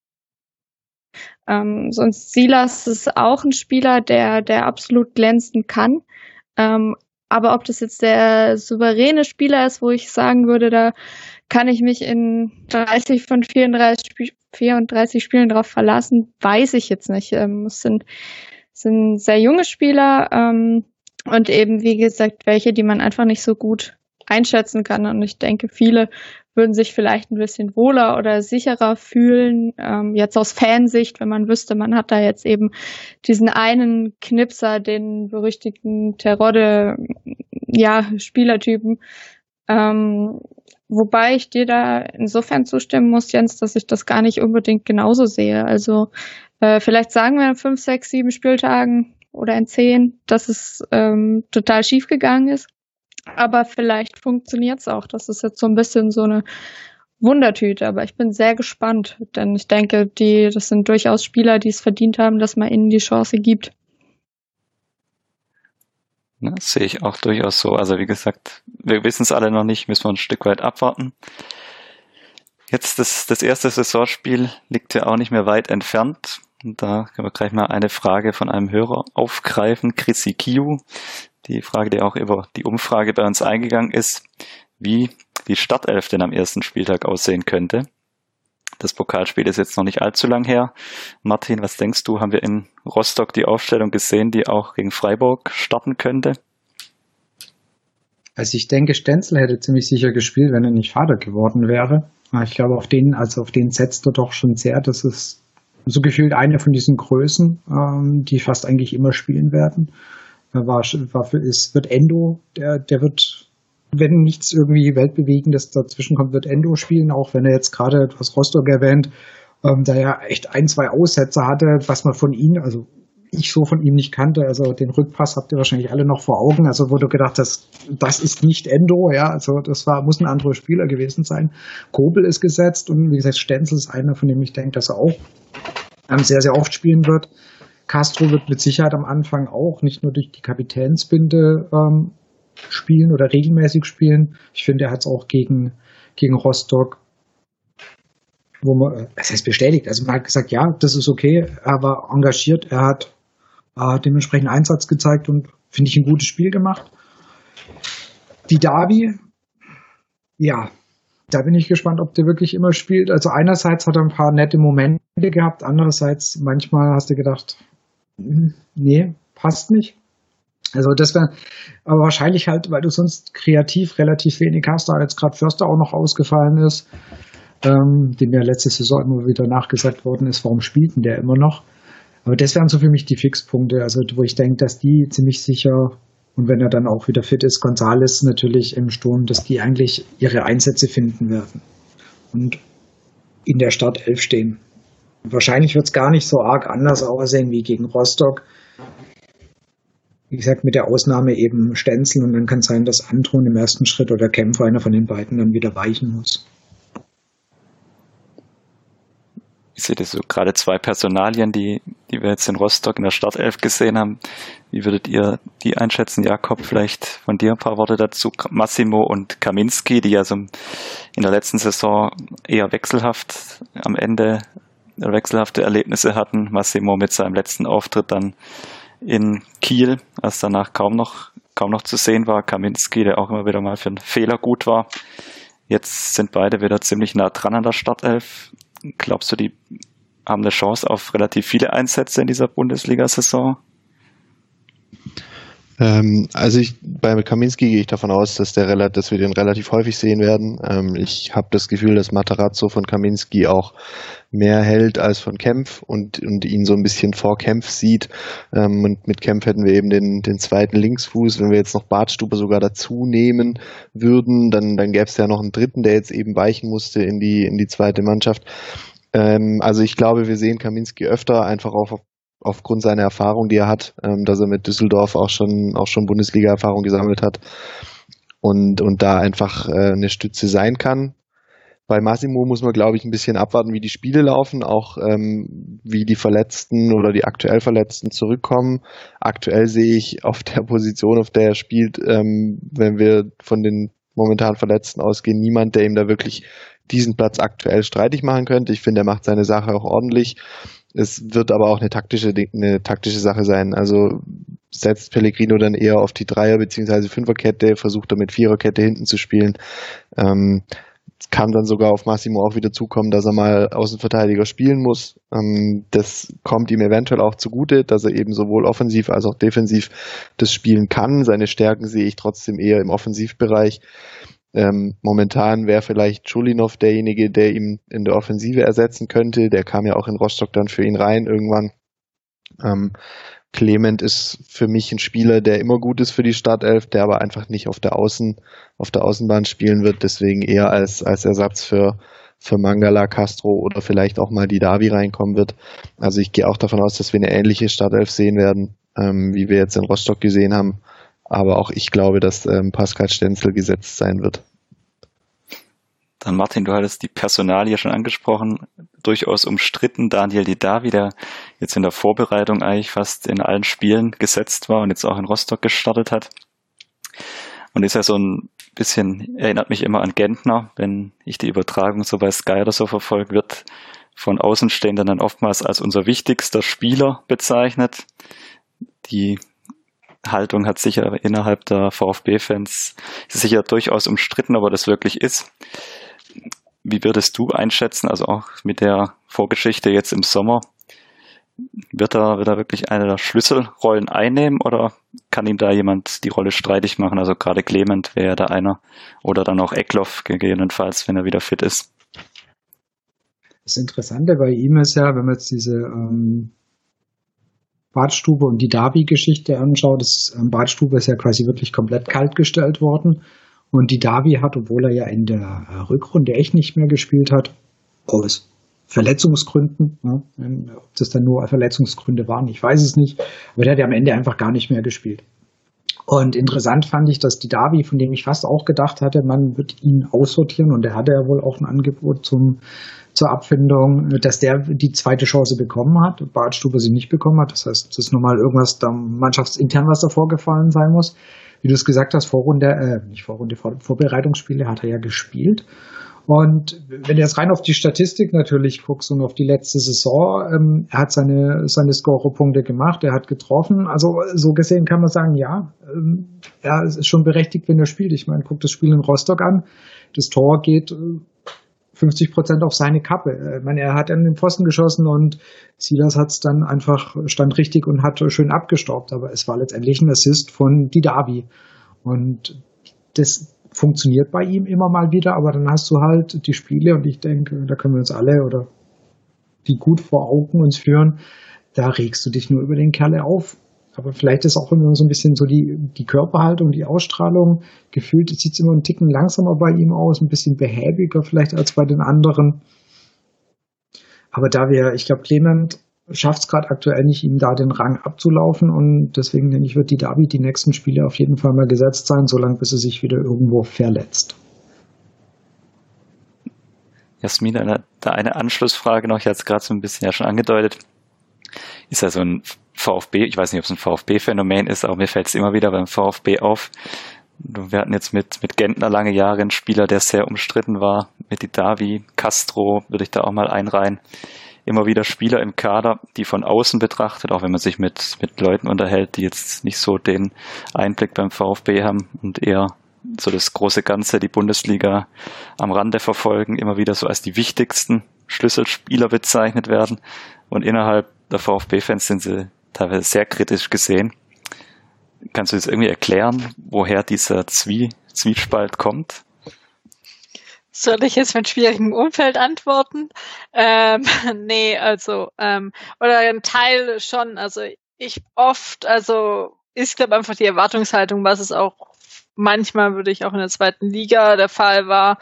ähm, sonst Silas ist auch ein Spieler, der, der absolut glänzen kann. Ähm, aber ob das jetzt der souveräne Spieler ist, wo ich sagen würde, da kann ich mich in 30 von 34, Sp 34 Spielen drauf verlassen, weiß ich jetzt nicht. Ähm, es sind, sind sehr junge Spieler ähm, und eben, wie gesagt, welche, die man einfach nicht so gut einschätzen kann. Und ich denke, viele würden sich vielleicht ein bisschen wohler oder sicherer fühlen, ähm, jetzt aus Fansicht, wenn man wüsste, man hat da jetzt eben diesen einen Knipser, den berüchtigten Terodde, ja, Spielertypen. Ähm, wobei ich dir da insofern zustimmen muss, Jens, dass ich das gar nicht unbedingt genauso sehe. Also äh, vielleicht sagen wir in fünf, sechs, sieben Spieltagen oder in zehn, dass es ähm, total schief gegangen ist. Aber vielleicht funktioniert es auch. Das ist jetzt so ein bisschen so eine Wundertüte. Aber ich bin sehr gespannt, denn ich denke, die, das sind durchaus Spieler, die es verdient haben, dass man ihnen die Chance gibt. Das sehe ich auch durchaus so. Also wie gesagt, wir wissen es alle noch nicht, müssen wir ein Stück weit abwarten. Jetzt das, das erste Saisonspiel liegt ja auch nicht mehr weit entfernt. Und da können wir gleich mal eine Frage von einem Hörer aufgreifen, Chrissy Kiu, die Frage, die auch über die Umfrage bei uns eingegangen ist, wie die Startelf denn am ersten Spieltag aussehen könnte. Das Pokalspiel ist jetzt noch nicht allzu lang her. Martin, was denkst du? Haben wir in Rostock die Aufstellung gesehen, die auch gegen Freiburg starten könnte? Also ich denke, Stenzel hätte ziemlich sicher gespielt, wenn er nicht Vater geworden wäre. Ich glaube, auf den, also auf den setzt er doch schon sehr. Das ist so gefühlt eine von diesen Größen, ähm, die fast eigentlich immer spielen werden war, war für, es wird Endo, der, der wird, wenn nichts irgendwie weltbewegendes dazwischen kommt, wird Endo spielen, auch wenn er jetzt gerade etwas Rostock erwähnt, ähm, da er echt ein, zwei Aussätze hatte, was man von ihm, also ich so von ihm nicht kannte. Also den Rückpass habt ihr wahrscheinlich alle noch vor Augen. Also wurde gedacht, das, das ist nicht Endo, ja. Also das war, muss ein anderer Spieler gewesen sein. Kobel ist gesetzt und wie gesagt, Stenzel ist einer, von dem ich denke, dass er auch ähm, sehr, sehr oft spielen wird. Castro wird mit Sicherheit am Anfang auch nicht nur durch die Kapitänsbinde ähm, spielen oder regelmäßig spielen. Ich finde, er hat es auch gegen, gegen Rostock, wo man, äh, das heißt bestätigt, also man hat gesagt, ja, das ist okay, er war engagiert, er hat äh, dementsprechend Einsatz gezeigt und finde ich ein gutes Spiel gemacht. Die Derby, ja, da bin ich gespannt, ob der wirklich immer spielt. Also einerseits hat er ein paar nette Momente gehabt, andererseits manchmal hast du gedacht, nee, passt nicht. Also das wäre aber wahrscheinlich halt, weil du sonst kreativ relativ wenig hast, da jetzt gerade Förster auch noch ausgefallen ist, ähm, dem ja letzte Saison immer wieder nachgesagt worden ist, warum spielt denn der immer noch? Aber das wären so für mich die Fixpunkte, also wo ich denke, dass die ziemlich sicher und wenn er dann auch wieder fit ist, Gonzales natürlich im Sturm, dass die eigentlich ihre Einsätze finden werden und in der Startelf stehen wahrscheinlich wird es gar nicht so arg anders aussehen wie gegen Rostock. Wie gesagt, mit der Ausnahme eben Stenzel und dann kann es sein, dass Anton im ersten Schritt oder Kämpfer, einer von den beiden, dann wieder weichen muss. Ich sehe das so gerade zwei Personalien, die, die wir jetzt in Rostock in der Startelf gesehen haben. Wie würdet ihr die einschätzen? Jakob, vielleicht von dir ein paar Worte dazu. Massimo und Kaminski, die ja so in der letzten Saison eher wechselhaft am Ende wechselhafte Erlebnisse hatten. Massimo mit seinem letzten Auftritt dann in Kiel, als danach kaum noch, kaum noch zu sehen war. Kaminski, der auch immer wieder mal für einen Fehler gut war. Jetzt sind beide wieder ziemlich nah dran an der Startelf. Glaubst du, die haben eine Chance auf relativ viele Einsätze in dieser Bundesliga-Saison? Ähm, also ich, bei Kaminski gehe ich davon aus, dass, der, dass wir den relativ häufig sehen werden. Ähm, ich habe das Gefühl, dass Matarazzo von Kaminski auch mehr hält als von Kempf und, und ihn so ein bisschen vor Kempf sieht. Ähm, und mit Kempf hätten wir eben den, den zweiten Linksfuß. Wenn wir jetzt noch Bartstube sogar dazu nehmen würden, dann, dann gäbe es ja noch einen dritten, der jetzt eben weichen musste in die, in die zweite Mannschaft. Ähm, also ich glaube, wir sehen Kaminski öfter einfach auf, aufgrund seiner Erfahrung, die er hat, ähm, dass er mit Düsseldorf auch schon, auch schon Bundesliga-Erfahrung gesammelt hat und, und da einfach äh, eine Stütze sein kann. Bei Massimo muss man, glaube ich, ein bisschen abwarten, wie die Spiele laufen, auch ähm, wie die Verletzten oder die aktuell Verletzten zurückkommen. Aktuell sehe ich auf der Position, auf der er spielt, ähm, wenn wir von den momentan Verletzten ausgehen, niemand, der ihm da wirklich diesen Platz aktuell streitig machen könnte. Ich finde, er macht seine Sache auch ordentlich. Es wird aber auch eine taktische, eine taktische Sache sein. Also setzt Pellegrino dann eher auf die Dreier- bzw. Fünferkette, versucht er mit Viererkette hinten zu spielen. Ähm, kann dann sogar auf Massimo auch wieder zukommen, dass er mal Außenverteidiger spielen muss. Ähm, das kommt ihm eventuell auch zugute, dass er eben sowohl offensiv als auch defensiv das spielen kann. Seine Stärken sehe ich trotzdem eher im Offensivbereich. Ähm, momentan wäre vielleicht Schulinov derjenige, der ihm in der Offensive ersetzen könnte. Der kam ja auch in Rostock dann für ihn rein irgendwann. Ähm, Clement ist für mich ein Spieler, der immer gut ist für die Startelf, der aber einfach nicht auf der Außen, auf der Außenbahn spielen wird, deswegen eher als, als Ersatz für, für Mangala, Castro oder vielleicht auch mal die Davi reinkommen wird. Also ich gehe auch davon aus, dass wir eine ähnliche Startelf sehen werden, ähm, wie wir jetzt in Rostock gesehen haben. Aber auch ich glaube, dass ähm, Pascal Stenzel gesetzt sein wird. Dann Martin, du hattest die Personalie schon angesprochen, durchaus umstritten. Daniel Didavi, der jetzt in der Vorbereitung eigentlich fast in allen Spielen gesetzt war und jetzt auch in Rostock gestartet hat. Und ist ja so ein bisschen, erinnert mich immer an Gentner, wenn ich die Übertragung so bei Sky oder so verfolgt, wird von Außenstehenden dann oftmals als unser wichtigster Spieler bezeichnet. Die Haltung hat sicher innerhalb der VfB-Fans sicher durchaus umstritten, ob er das wirklich ist. Wie würdest du einschätzen, also auch mit der Vorgeschichte jetzt im Sommer, wird er, wird er wirklich eine der Schlüsselrollen einnehmen oder kann ihm da jemand die Rolle streitig machen? Also gerade Clement wäre da einer oder dann auch Eckloff gegebenenfalls, wenn er wieder fit ist. Das Interessante bei ihm ist ja, wenn man jetzt diese ähm, Badstube und die Davi-Geschichte anschaut, das ähm, Badstube ist ja quasi wirklich komplett kalt gestellt worden. Und die Davi hat, obwohl er ja in der Rückrunde echt nicht mehr gespielt hat, aus Verletzungsgründen, ja, ob das dann nur Verletzungsgründe waren, ich weiß es nicht, aber der hat ja am Ende einfach gar nicht mehr gespielt. Und interessant fand ich, dass die Davi, von dem ich fast auch gedacht hatte, man wird ihn aussortieren und der hatte ja wohl auch ein Angebot zum, zur Abfindung, dass der die zweite Chance bekommen hat, Badstube sie nicht bekommen hat. Das heißt, es ist nochmal irgendwas da mannschaftsintern, was da vorgefallen sein muss wie du es gesagt hast, Vorrunde, äh, nicht Vorrunde, Vor Vorbereitungsspiele hat er ja gespielt. Und wenn du jetzt rein auf die Statistik natürlich guckst und auf die letzte Saison, ähm, er hat seine, seine Scorepunkte gemacht, er hat getroffen. Also so gesehen kann man sagen, ja, ähm, er ist schon berechtigt, wenn er spielt. Ich meine, guck das Spiel in Rostock an. Das Tor geht äh, 50 Prozent auf seine Kappe. Äh, ich meine, er hat an den Pfosten geschossen und Silas hat es dann einfach, stand richtig und hat schön abgestaubt. Aber es war letztendlich ein Assist von Didavi. Und das funktioniert bei ihm immer mal wieder, aber dann hast du halt die Spiele und ich denke, da können wir uns alle oder die gut vor Augen uns führen, da regst du dich nur über den Kerle auf. Aber vielleicht ist auch immer so ein bisschen so die, die Körperhaltung, die Ausstrahlung. Gefühlt sieht es immer einen Ticken langsamer bei ihm aus, ein bisschen behäbiger vielleicht als bei den anderen. Aber da wir, ich glaube, Clement schafft es gerade aktuell nicht, ihm da den Rang abzulaufen und deswegen denke ich, wird die Davi die nächsten Spiele auf jeden Fall mal gesetzt sein, solange bis er sich wieder irgendwo verletzt. Jasmin, da eine Anschlussfrage noch, ich hatte es gerade so ein bisschen ja schon angedeutet. Ist ja so ein VfB, ich weiß nicht, ob es ein VfB-Phänomen ist, aber mir fällt es immer wieder beim VfB auf. Wir hatten jetzt mit, mit Gentner lange Jahre einen Spieler, der sehr umstritten war, mit Davi, Castro würde ich da auch mal einreihen. Immer wieder Spieler im Kader, die von außen betrachtet, auch wenn man sich mit, mit Leuten unterhält, die jetzt nicht so den Einblick beim VfB haben und eher so das große Ganze, die Bundesliga am Rande verfolgen, immer wieder so als die wichtigsten Schlüsselspieler bezeichnet werden. Und innerhalb der VfB-Fans sind sie teilweise sehr kritisch gesehen. Kannst du das irgendwie erklären, woher dieser Zwie Zwiespalt kommt? Soll ich jetzt mit schwierigem Umfeld antworten? Ähm, nee, also, ähm, oder ein Teil schon, also ich oft, also ist, glaube einfach die Erwartungshaltung, was es auch manchmal würde ich auch in der zweiten Liga der Fall war,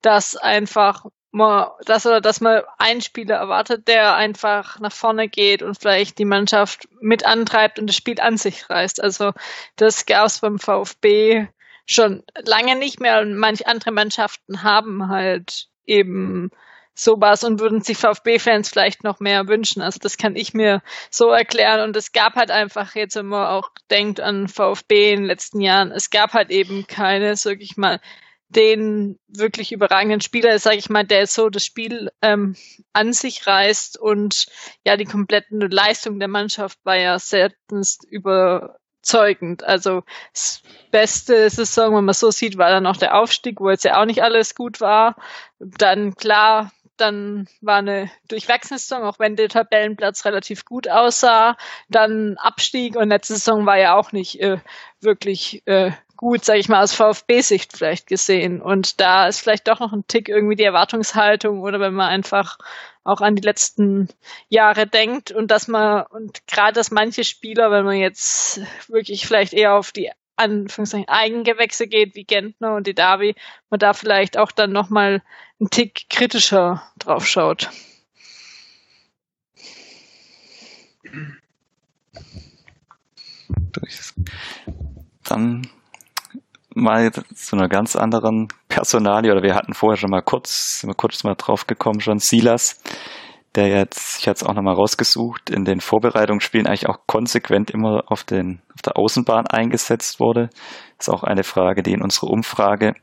dass einfach mal, dass oder dass man einen Spieler erwartet, der einfach nach vorne geht und vielleicht die Mannschaft mit antreibt und das Spiel an sich reißt. Also das gab es beim VfB schon lange nicht mehr und manche andere Mannschaften haben halt eben sowas und würden sich VfB-Fans vielleicht noch mehr wünschen. Also das kann ich mir so erklären. Und es gab halt einfach jetzt, wenn man auch denkt an VfB in den letzten Jahren, es gab halt eben keine, sag ich mal, den wirklich überragenden Spieler, sage ich mal, der so das Spiel ähm, an sich reißt und ja, die komplette Leistung der Mannschaft war ja seltenst überzeugend. Also das beste Saison, wenn man so sieht, war dann auch der Aufstieg, wo jetzt ja auch nicht alles gut war. Dann klar, dann war eine durchwachsene Saison, auch wenn der Tabellenplatz relativ gut aussah. Dann Abstieg und letzte Saison war ja auch nicht äh, wirklich äh, gut, sage ich mal, aus VfB-Sicht vielleicht gesehen. Und da ist vielleicht doch noch ein Tick irgendwie die Erwartungshaltung oder wenn man einfach auch an die letzten Jahre denkt und dass man und gerade dass manche Spieler, wenn man jetzt wirklich vielleicht eher auf die Anführungszeichen Eigengewächse geht, wie Gentner und die Davi, man da vielleicht auch dann nochmal einen Tick kritischer drauf schaut. Dann mal zu einer ganz anderen Personalie, oder wir hatten vorher schon mal kurz, mal kurz mal drauf gekommen, schon Silas, der jetzt, ich hatte es auch nochmal rausgesucht, in den Vorbereitungsspielen eigentlich auch konsequent immer auf, den, auf der Außenbahn eingesetzt wurde. Das ist auch eine Frage, die in unsere Umfrage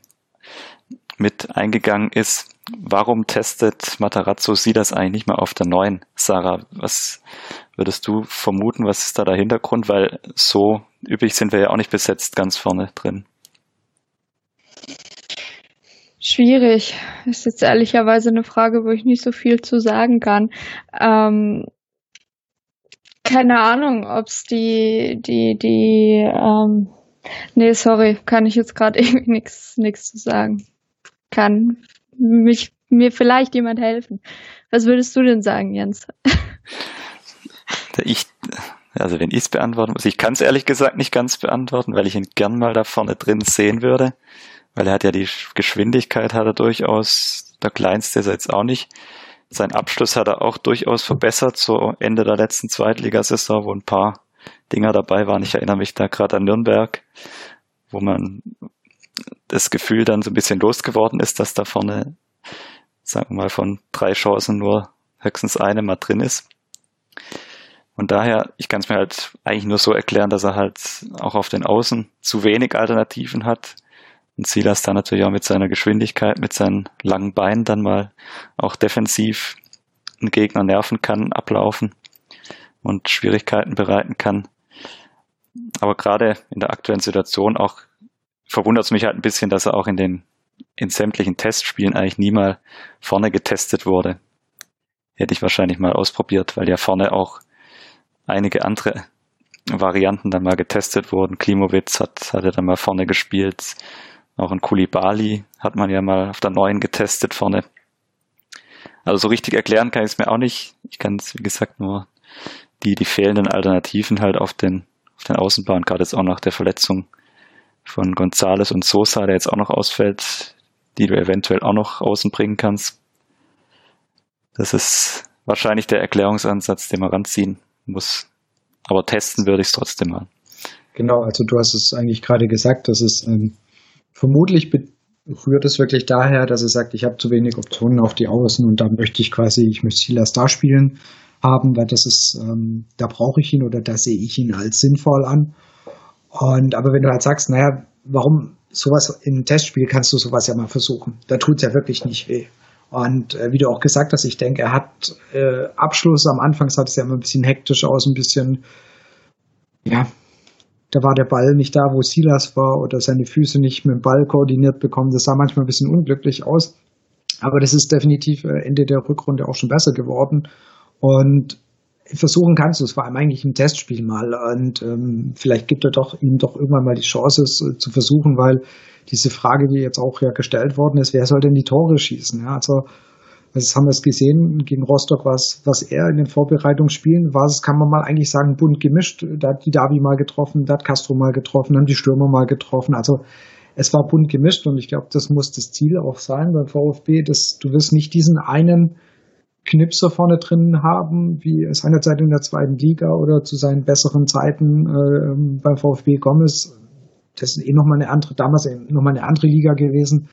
mit eingegangen ist. Warum testet Matarazzo sie das eigentlich nicht mehr auf der neuen? Sarah, was würdest du vermuten? Was ist da der Hintergrund? Weil so üblich sind wir ja auch nicht besetzt ganz vorne drin. Schwierig. Ist jetzt ehrlicherweise eine Frage, wo ich nicht so viel zu sagen kann. Ähm, keine Ahnung, ob's die, die, die, ähm, nee, sorry, kann ich jetzt gerade irgendwie nichts, nichts zu sagen. Kann mich, mir vielleicht jemand helfen. Was würdest du denn sagen, Jens? Ich, also wenn ich es beantworten muss, ich kann es ehrlich gesagt nicht ganz beantworten, weil ich ihn gern mal da vorne drin sehen würde weil er hat ja die Geschwindigkeit hat er durchaus, der kleinste ist er jetzt auch nicht. Sein Abschluss hat er auch durchaus verbessert, so Ende der letzten Zweitligasaison, wo ein paar Dinger dabei waren. Ich erinnere mich da gerade an Nürnberg, wo man das Gefühl dann so ein bisschen losgeworden ist, dass da vorne, sagen wir mal, von drei Chancen nur höchstens eine mal drin ist. Und daher, ich kann es mir halt eigentlich nur so erklären, dass er halt auch auf den Außen zu wenig Alternativen hat und Silas dann natürlich auch mit seiner Geschwindigkeit, mit seinen langen Beinen dann mal auch defensiv einen Gegner nerven kann, ablaufen und Schwierigkeiten bereiten kann. Aber gerade in der aktuellen Situation auch verwundert es mich halt ein bisschen, dass er auch in den in sämtlichen Testspielen eigentlich nie mal vorne getestet wurde. Hätte ich wahrscheinlich mal ausprobiert, weil ja vorne auch einige andere Varianten dann mal getestet wurden. Klimowitz hat, hat er dann mal vorne gespielt. Auch ein Kulibali hat man ja mal auf der neuen getestet vorne. Also so richtig erklären kann ich es mir auch nicht. Ich kann es, wie gesagt, nur die, die fehlenden Alternativen halt auf den, auf den Außenbahn, gerade jetzt auch nach der Verletzung von Gonzales und Sosa, der jetzt auch noch ausfällt, die du eventuell auch noch außen bringen kannst. Das ist wahrscheinlich der Erklärungsansatz, den man ranziehen muss. Aber testen würde ich es trotzdem mal. Genau, also du hast es eigentlich gerade gesagt, dass es ähm, vermutlich rührt es wirklich daher, dass er sagt, ich habe zu wenig Optionen auf die Außen und da möchte ich quasi, ich möchte Silas da spielen haben, weil das ist, ähm, da brauche ich ihn oder da sehe ich ihn als sinnvoll an. Und aber wenn du halt sagst, naja, warum sowas im Testspiel kannst du sowas ja mal versuchen. Da tut es ja wirklich nicht weh. Und äh, wie du auch gesagt hast, ich denke, er hat äh, Abschluss am Anfang sah es ja immer ein bisschen hektisch aus, ein bisschen, ja, da war der Ball nicht da, wo Silas war oder seine Füße nicht mit dem Ball koordiniert bekommen. Das sah manchmal ein bisschen unglücklich aus. Aber das ist definitiv äh, Ende der Rückrunde auch schon besser geworden. Und versuchen kannst du es vor allem eigentlich im Testspiel mal. Und ähm, vielleicht gibt er doch ihm doch irgendwann mal die Chance, es äh, zu versuchen, weil diese Frage, die jetzt auch ja gestellt worden ist, wer soll denn die Tore schießen? Ja, also das haben wir es gesehen gegen Rostock, was, was er in den Vorbereitungsspielen war, das kann man mal eigentlich sagen, bunt gemischt. Da hat die Davi mal getroffen, da hat Castro mal getroffen, dann die Stürmer mal getroffen. Also es war bunt gemischt und ich glaube, das muss das Ziel auch sein beim VfB, dass du wirst nicht diesen einen Knipser vorne drin haben, wie seinerzeit in der zweiten Liga oder zu seinen besseren Zeiten äh, beim VfB Gomez. Das ist eh nochmal eine andere, damals nochmal eine andere Liga gewesen.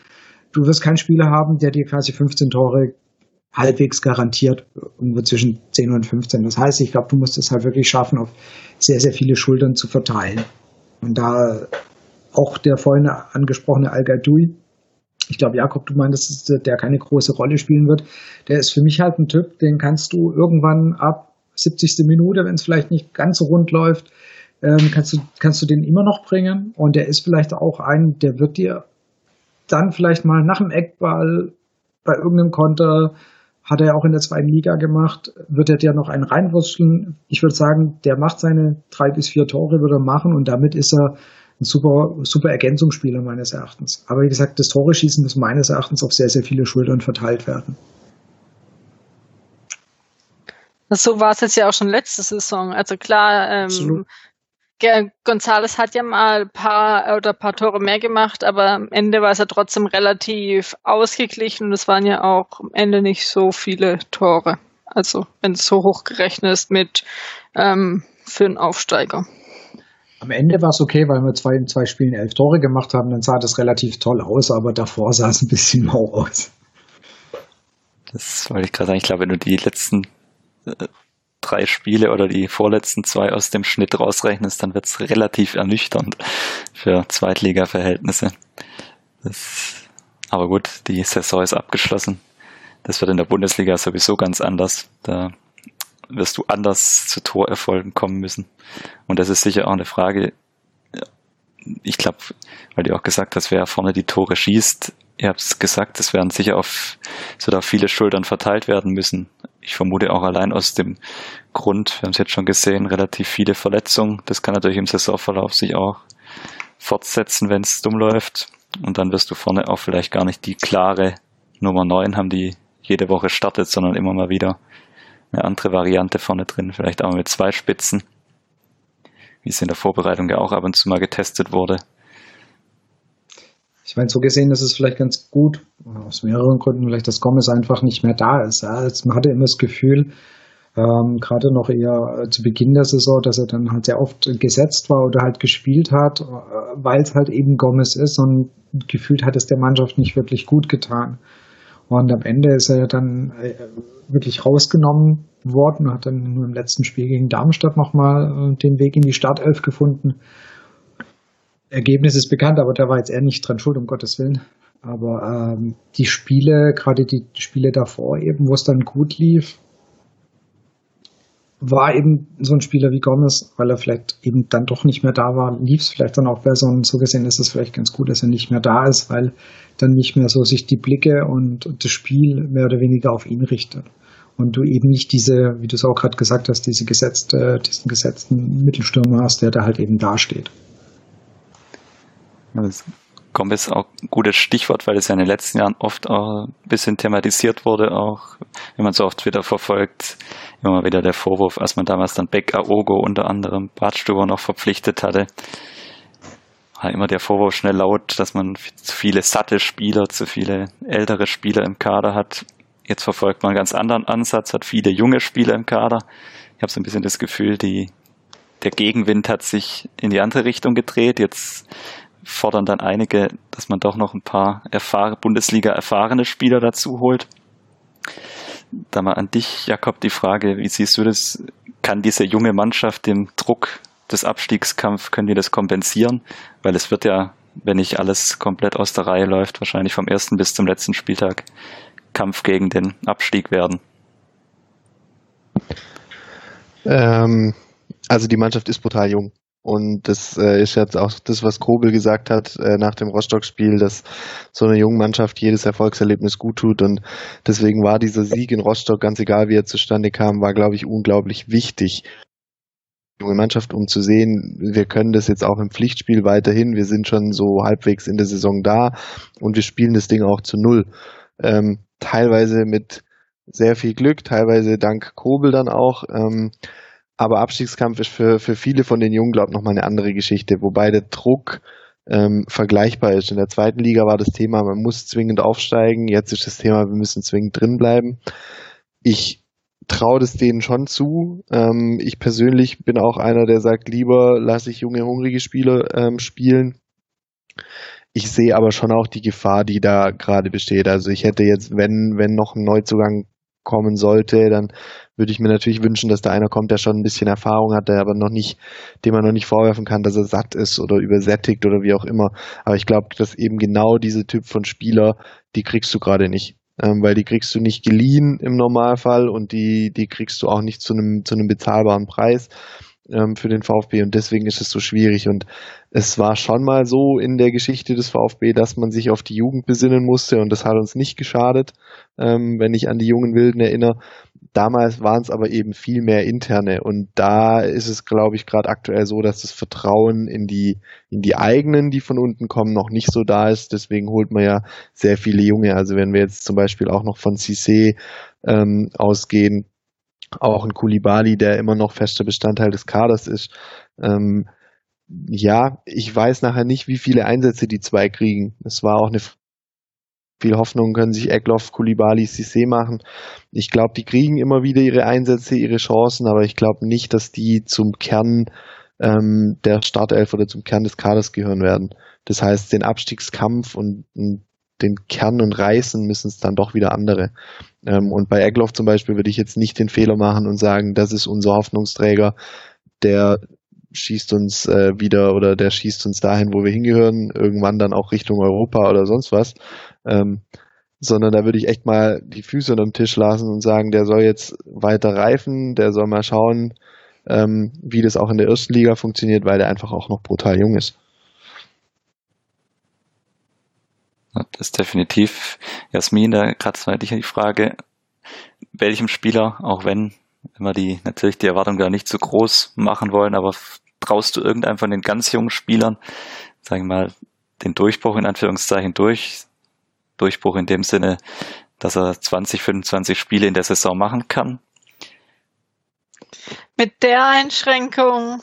Du wirst keinen Spieler haben, der dir quasi 15 Tore halbwegs garantiert, irgendwo zwischen 10 und 15. Das heißt, ich glaube, du musst es halt wirklich schaffen, auf sehr, sehr viele Schultern zu verteilen. Und da auch der vorhin angesprochene al -Gadoui, ich glaube, Jakob, du meinst, dass der keine große Rolle spielen wird. Der ist für mich halt ein Typ, den kannst du irgendwann ab 70. Minute, wenn es vielleicht nicht ganz so rund läuft, ähm, kannst, du, kannst du den immer noch bringen. Und der ist vielleicht auch ein, der wird dir dann vielleicht mal nach dem Eckball bei irgendeinem Konter, hat er auch in der zweiten Liga gemacht, wird er dir noch einen reinwurschteln. Ich würde sagen, der macht seine drei bis vier Tore, würde er machen und damit ist er ein super, super Ergänzungsspieler meines Erachtens. Aber wie gesagt, das Tore schießen muss meines Erachtens auf sehr, sehr viele Schultern verteilt werden. So war es jetzt ja auch schon letzte Saison. Also klar, ähm, Gonzales hat ja mal ein paar oder ein paar Tore mehr gemacht, aber am Ende war es ja trotzdem relativ ausgeglichen und es waren ja auch am Ende nicht so viele Tore. Also wenn es so hoch gerechnet ist mit ähm, für einen Aufsteiger. Am Ende war es okay, weil wir zwei in zwei Spielen elf Tore gemacht haben, dann sah das relativ toll aus, aber davor sah es ein bisschen mau aus. Das wollte ich gerade sagen. Ich glaube, wenn du die letzten äh, drei Spiele oder die vorletzten zwei aus dem Schnitt rausrechnest, dann wird es relativ ernüchternd für Zweitliga-Verhältnisse. aber gut, die Saison ist abgeschlossen. Das wird in der Bundesliga sowieso ganz anders. Da wirst du anders zu Torerfolgen kommen müssen. Und das ist sicher auch eine Frage. Ich glaube, weil du auch gesagt hast, wer vorne die Tore schießt, ihr habt es gesagt, es werden sicher auf, wird auf viele Schultern verteilt werden müssen. Ich vermute auch allein aus dem Grund, wir haben es jetzt schon gesehen, relativ viele Verletzungen. Das kann natürlich im Saisonverlauf sich auch fortsetzen, wenn es dumm läuft. Und dann wirst du vorne auch vielleicht gar nicht die klare Nummer 9 haben, die jede Woche startet, sondern immer mal wieder eine andere Variante vorne drin, vielleicht auch mit zwei Spitzen, wie es in der Vorbereitung ja auch ab und zu mal getestet wurde. Ich meine, so gesehen ist es vielleicht ganz gut, aus mehreren Gründen, vielleicht, dass Gomez einfach nicht mehr da ist. Ja. Man hatte immer das Gefühl, ähm, gerade noch eher äh, zu Beginn der Saison, dass er dann halt sehr oft gesetzt war oder halt gespielt hat, äh, weil es halt eben Gomez ist und gefühlt hat es der Mannschaft nicht wirklich gut getan. Und am Ende ist er dann äh, wirklich rausgenommen worden, hat dann nur im letzten Spiel gegen Darmstadt nochmal den Weg in die Startelf gefunden. Ergebnis ist bekannt, aber da war jetzt er nicht dran schuld, um Gottes Willen. Aber ähm, die Spiele, gerade die Spiele davor eben, wo es dann gut lief, war eben so ein Spieler wie Gomez, weil er vielleicht eben dann doch nicht mehr da war, lief es vielleicht dann auch besser und so gesehen ist es vielleicht ganz gut, dass er nicht mehr da ist, weil dann nicht mehr so sich die Blicke und, und das Spiel mehr oder weniger auf ihn richtet. Und du eben nicht diese, wie du es auch gerade gesagt hast, diese gesetzte, diesen gesetzten Mittelstürmer hast, der da halt eben dasteht. Gomez auch ein gutes Stichwort, weil es ja in den letzten Jahren oft auch ein bisschen thematisiert wurde, auch wenn man so oft wieder verfolgt, immer wieder der Vorwurf, als man damals dann Beck Aogo unter anderem Bartstuber noch verpflichtet hatte, war immer der Vorwurf schnell laut, dass man zu viele satte Spieler, zu viele ältere Spieler im Kader hat. Jetzt verfolgt man einen ganz anderen Ansatz, hat viele junge Spieler im Kader. Ich habe so ein bisschen das Gefühl, die, der Gegenwind hat sich in die andere Richtung gedreht. Jetzt fordern dann einige, dass man doch noch ein paar erfahrene, Bundesliga erfahrene Spieler dazu holt. Da mal an dich, Jakob, die Frage, wie siehst du das? Kann diese junge Mannschaft den Druck des Abstiegskampfs, können die das kompensieren? Weil es wird ja, wenn nicht alles komplett aus der Reihe läuft, wahrscheinlich vom ersten bis zum letzten Spieltag Kampf gegen den Abstieg werden. Ähm, also die Mannschaft ist brutal jung. Und das äh, ist jetzt auch das, was Kobel gesagt hat äh, nach dem Rostock-Spiel, dass so eine junge Mannschaft jedes Erfolgserlebnis gut tut. Und deswegen war dieser Sieg in Rostock, ganz egal wie er zustande kam, war, glaube ich, unglaublich wichtig. Junge Mannschaft, um zu sehen, wir können das jetzt auch im Pflichtspiel weiterhin. Wir sind schon so halbwegs in der Saison da und wir spielen das Ding auch zu null. Ähm, teilweise mit sehr viel Glück, teilweise dank Kobel dann auch. Ähm, aber Abstiegskampf ist für, für viele von den Jungen, glaube ich, nochmal eine andere Geschichte, wobei der Druck ähm, vergleichbar ist. In der zweiten Liga war das Thema, man muss zwingend aufsteigen. Jetzt ist das Thema, wir müssen zwingend drin bleiben. Ich traue das denen schon zu. Ähm, ich persönlich bin auch einer, der sagt, lieber lasse ich junge, hungrige Spieler ähm, spielen. Ich sehe aber schon auch die Gefahr, die da gerade besteht. Also ich hätte jetzt, wenn, wenn noch ein Neuzugang kommen sollte, dann würde ich mir natürlich wünschen, dass da einer kommt, der schon ein bisschen Erfahrung hat, der aber noch nicht, dem man noch nicht vorwerfen kann, dass er satt ist oder übersättigt oder wie auch immer. Aber ich glaube, dass eben genau diese Typ von Spieler, die kriegst du gerade nicht. Ähm, weil die kriegst du nicht geliehen im Normalfall und die, die kriegst du auch nicht zu einem, zu einem bezahlbaren Preis ähm, für den VfB und deswegen ist es so schwierig. Und es war schon mal so in der Geschichte des VfB, dass man sich auf die Jugend besinnen musste und das hat uns nicht geschadet, ähm, wenn ich an die jungen Wilden erinnere. Damals waren es aber eben viel mehr interne und da ist es, glaube ich, gerade aktuell so, dass das Vertrauen in die in die eigenen, die von unten kommen, noch nicht so da ist. Deswegen holt man ja sehr viele Junge. Also wenn wir jetzt zum Beispiel auch noch von Cissé ähm, ausgehen, auch ein Kulibali, der immer noch fester Bestandteil des Kaders ist. Ähm, ja, ich weiß nachher nicht, wie viele Einsätze die zwei kriegen. Es war auch eine viel Hoffnung können sich Egloff, Kulibali, Sissé machen. Ich glaube, die kriegen immer wieder ihre Einsätze, ihre Chancen, aber ich glaube nicht, dass die zum Kern ähm, der Startelf oder zum Kern des Kaders gehören werden. Das heißt, den Abstiegskampf und, und den Kern und Reißen müssen es dann doch wieder andere. Ähm, und bei Egloff zum Beispiel würde ich jetzt nicht den Fehler machen und sagen, das ist unser Hoffnungsträger, der schießt uns äh, wieder oder der schießt uns dahin, wo wir hingehören, irgendwann dann auch Richtung Europa oder sonst was. Ähm, sondern da würde ich echt mal die Füße unterm Tisch lassen und sagen, der soll jetzt weiter reifen, der soll mal schauen, ähm, wie das auch in der ersten Liga funktioniert, weil der einfach auch noch brutal jung ist. Das ist definitiv. Jasmin, da kratzt mal dich die Frage, welchem Spieler, auch wenn, wenn wir die, natürlich die Erwartung da nicht zu groß machen wollen, aber traust du irgendeinem von den ganz jungen Spielern, sagen wir mal, den Durchbruch in Anführungszeichen durch? Durchbruch in dem Sinne, dass er 20, 25 Spiele in der Saison machen kann? Mit der Einschränkung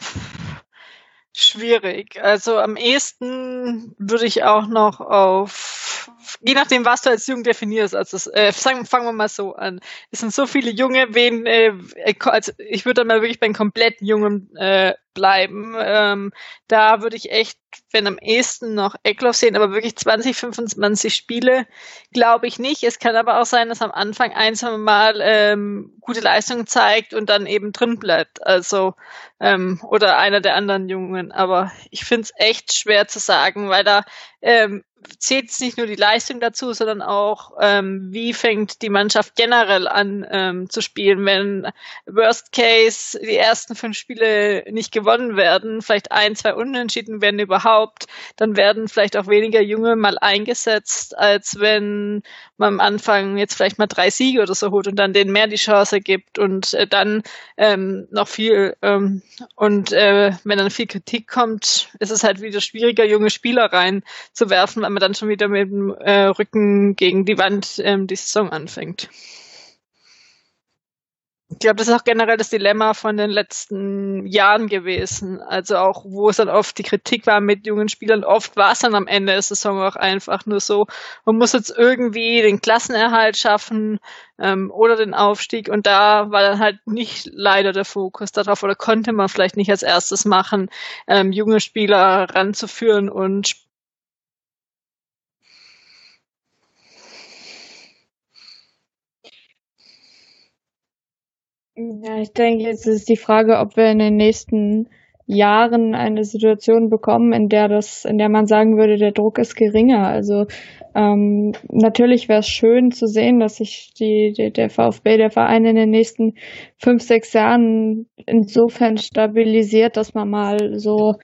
schwierig. Also am ehesten würde ich auch noch auf, je nachdem, was du als jung definierst, also äh, sagen, fangen wir mal so an. Es sind so viele junge, wen, äh, also ich würde dann mal wirklich beim kompletten Jungen äh, bleiben. Ähm, da würde ich echt wenn am ehesten noch Eckloff sehen, aber wirklich 20, 25 Spiele glaube ich nicht. Es kann aber auch sein, dass am Anfang ein, zwei Mal ähm, gute Leistung zeigt und dann eben drin bleibt. Also ähm, oder einer der anderen Jungen. Aber ich finde es echt schwer zu sagen, weil da ähm, zählt es nicht nur die Leistung dazu, sondern auch, ähm, wie fängt die Mannschaft generell an ähm, zu spielen, wenn Worst Case die ersten fünf Spiele nicht gewonnen werden, vielleicht ein, zwei Unentschieden werden überhaupt, dann werden vielleicht auch weniger Junge mal eingesetzt, als wenn man am Anfang jetzt vielleicht mal drei Siege oder so holt und dann denen mehr die Chance gibt und äh, dann ähm, noch viel ähm, und äh, wenn dann viel Kritik kommt, ist es halt wieder schwieriger, junge Spieler reinzuwerfen, man dann schon wieder mit dem äh, Rücken gegen die Wand ähm, die Saison anfängt. ich glaube, das ist auch generell das Dilemma von den letzten Jahren gewesen. Also auch, wo es dann oft die Kritik war mit jungen Spielern, oft war es dann am Ende der Saison auch einfach nur so, man muss jetzt irgendwie den Klassenerhalt schaffen ähm, oder den Aufstieg und da war dann halt nicht leider der Fokus darauf oder konnte man vielleicht nicht als erstes machen, ähm, junge Spieler ranzuführen und Ja, ich denke, jetzt ist die Frage, ob wir in den nächsten Jahren eine Situation bekommen, in der das, in der man sagen würde, der Druck ist geringer. Also ähm, natürlich wäre es schön zu sehen, dass sich die, die, der VfB, der Verein in den nächsten fünf, sechs Jahren insofern stabilisiert, dass man mal so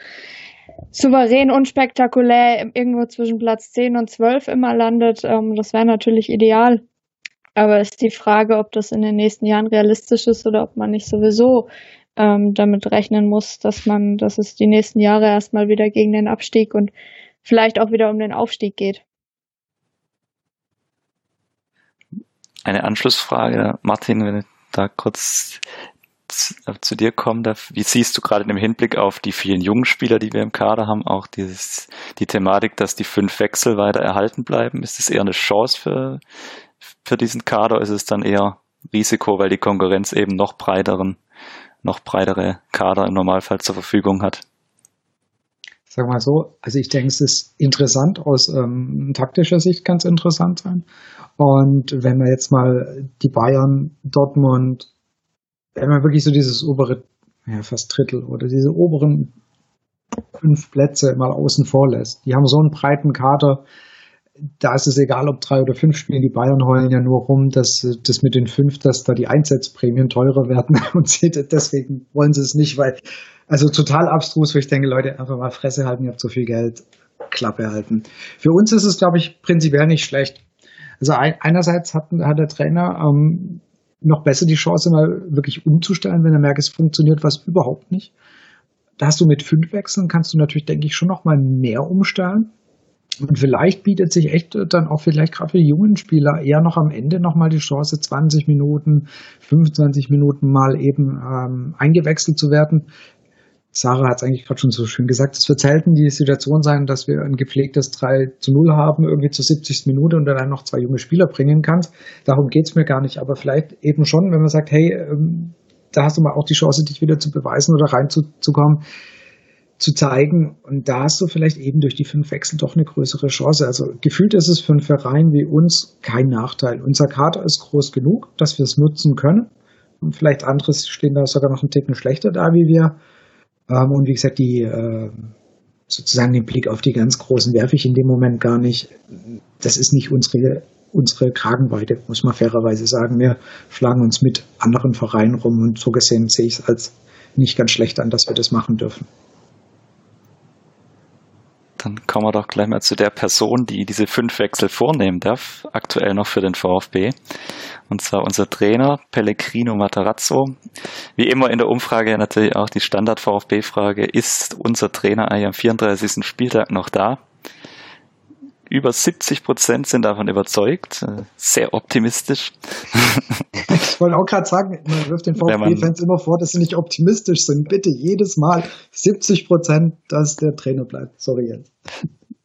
souverän und spektakulär irgendwo zwischen Platz 10 und 12 immer landet. Ähm, das wäre natürlich ideal. Aber ist die Frage, ob das in den nächsten Jahren realistisch ist oder ob man nicht sowieso ähm, damit rechnen muss, dass man, dass es die nächsten Jahre erstmal wieder gegen den Abstieg und vielleicht auch wieder um den Aufstieg geht. Eine Anschlussfrage, Martin, wenn ich da kurz zu dir komme, wie siehst du gerade im Hinblick auf die vielen jungen Spieler, die wir im Kader haben, auch dieses, die Thematik, dass die fünf Wechsel weiter erhalten bleiben? Ist das eher eine Chance für, für diesen Kader ist es dann eher Risiko, weil die Konkurrenz eben noch breiteren, noch breitere Kader im Normalfall zur Verfügung hat. Sag mal so, also ich denke, es ist interessant aus ähm, taktischer Sicht es interessant sein. Und wenn wir jetzt mal die Bayern, Dortmund, wenn man wirklich so dieses obere, ja fast Drittel oder diese oberen fünf Plätze mal außen vor lässt, die haben so einen breiten Kader, da ist es egal, ob drei oder fünf spielen. Die Bayern heulen ja nur rum, dass das mit den fünf, dass da die Einsatzprämien teurer werden und deswegen wollen sie es nicht, weil also total abstrus, wo ich denke, Leute, einfach mal Fresse halten, ihr habt so viel Geld, Klappe halten. Für uns ist es, glaube ich, prinzipiell nicht schlecht. Also ein, einerseits hat, hat der Trainer ähm, noch besser die Chance, mal wirklich umzustellen, wenn er merkt, es funktioniert was überhaupt nicht. Da hast du mit fünf Wechseln, kannst du natürlich, denke ich, schon noch mal mehr umstellen. Und vielleicht bietet sich echt dann auch vielleicht gerade für die jungen Spieler eher noch am Ende nochmal die Chance, 20 Minuten, 25 Minuten mal eben ähm, eingewechselt zu werden. Sarah hat es eigentlich gerade schon so schön gesagt, es wird selten die Situation sein, dass wir ein gepflegtes 3 zu 0 haben, irgendwie zur 70. Minute und dann noch zwei junge Spieler bringen kannst. Darum geht's mir gar nicht, aber vielleicht eben schon, wenn man sagt, hey, ähm, da hast du mal auch die Chance, dich wieder zu beweisen oder reinzukommen zu zeigen. Und da hast du vielleicht eben durch die fünf Wechsel doch eine größere Chance. Also gefühlt ist es für einen Verein wie uns kein Nachteil. Unser Kader ist groß genug, dass wir es nutzen können. Und vielleicht andere stehen da sogar noch einen Ticken schlechter da wie wir. Ähm, und wie gesagt, die äh, sozusagen den Blick auf die ganz Großen werfe ich in dem Moment gar nicht. Das ist nicht unsere unsere Kragenweite, muss man fairerweise sagen. Wir schlagen uns mit anderen Vereinen rum und so gesehen sehe ich es als nicht ganz schlecht an, dass wir das machen dürfen. Dann kommen wir doch gleich mal zu der Person, die diese fünf Wechsel vornehmen darf, aktuell noch für den VfB. Und zwar unser Trainer Pellegrino Matarazzo. Wie immer in der Umfrage natürlich auch die Standard-VfB-Frage, ist unser Trainer eigentlich am 34. Spieltag noch da? Über 70 Prozent sind davon überzeugt. Äh, sehr optimistisch. Ich wollte auch gerade sagen, man wirft den VfB-Fans immer vor, dass sie nicht optimistisch sind. Bitte jedes Mal 70 Prozent, dass der Trainer bleibt. Sorry jetzt.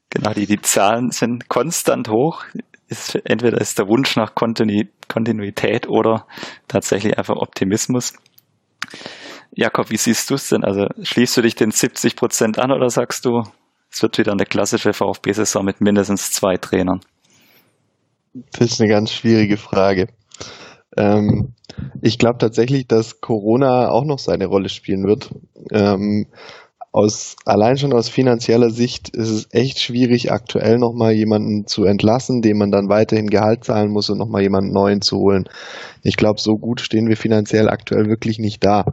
Genau, die, die Zahlen sind konstant hoch. Ist, entweder ist der Wunsch nach Kontinuität oder tatsächlich einfach Optimismus. Jakob, wie siehst du es denn? Also schließt du dich den 70 Prozent an oder sagst du, es wird wieder eine klassische VfB-Saison mit mindestens zwei Trainern. Das ist eine ganz schwierige Frage. Ähm, ich glaube tatsächlich, dass Corona auch noch seine Rolle spielen wird. Ähm, aus, allein schon aus finanzieller Sicht ist es echt schwierig, aktuell nochmal jemanden zu entlassen, dem man dann weiterhin Gehalt zahlen muss und nochmal jemanden neuen zu holen. Ich glaube, so gut stehen wir finanziell aktuell wirklich nicht da.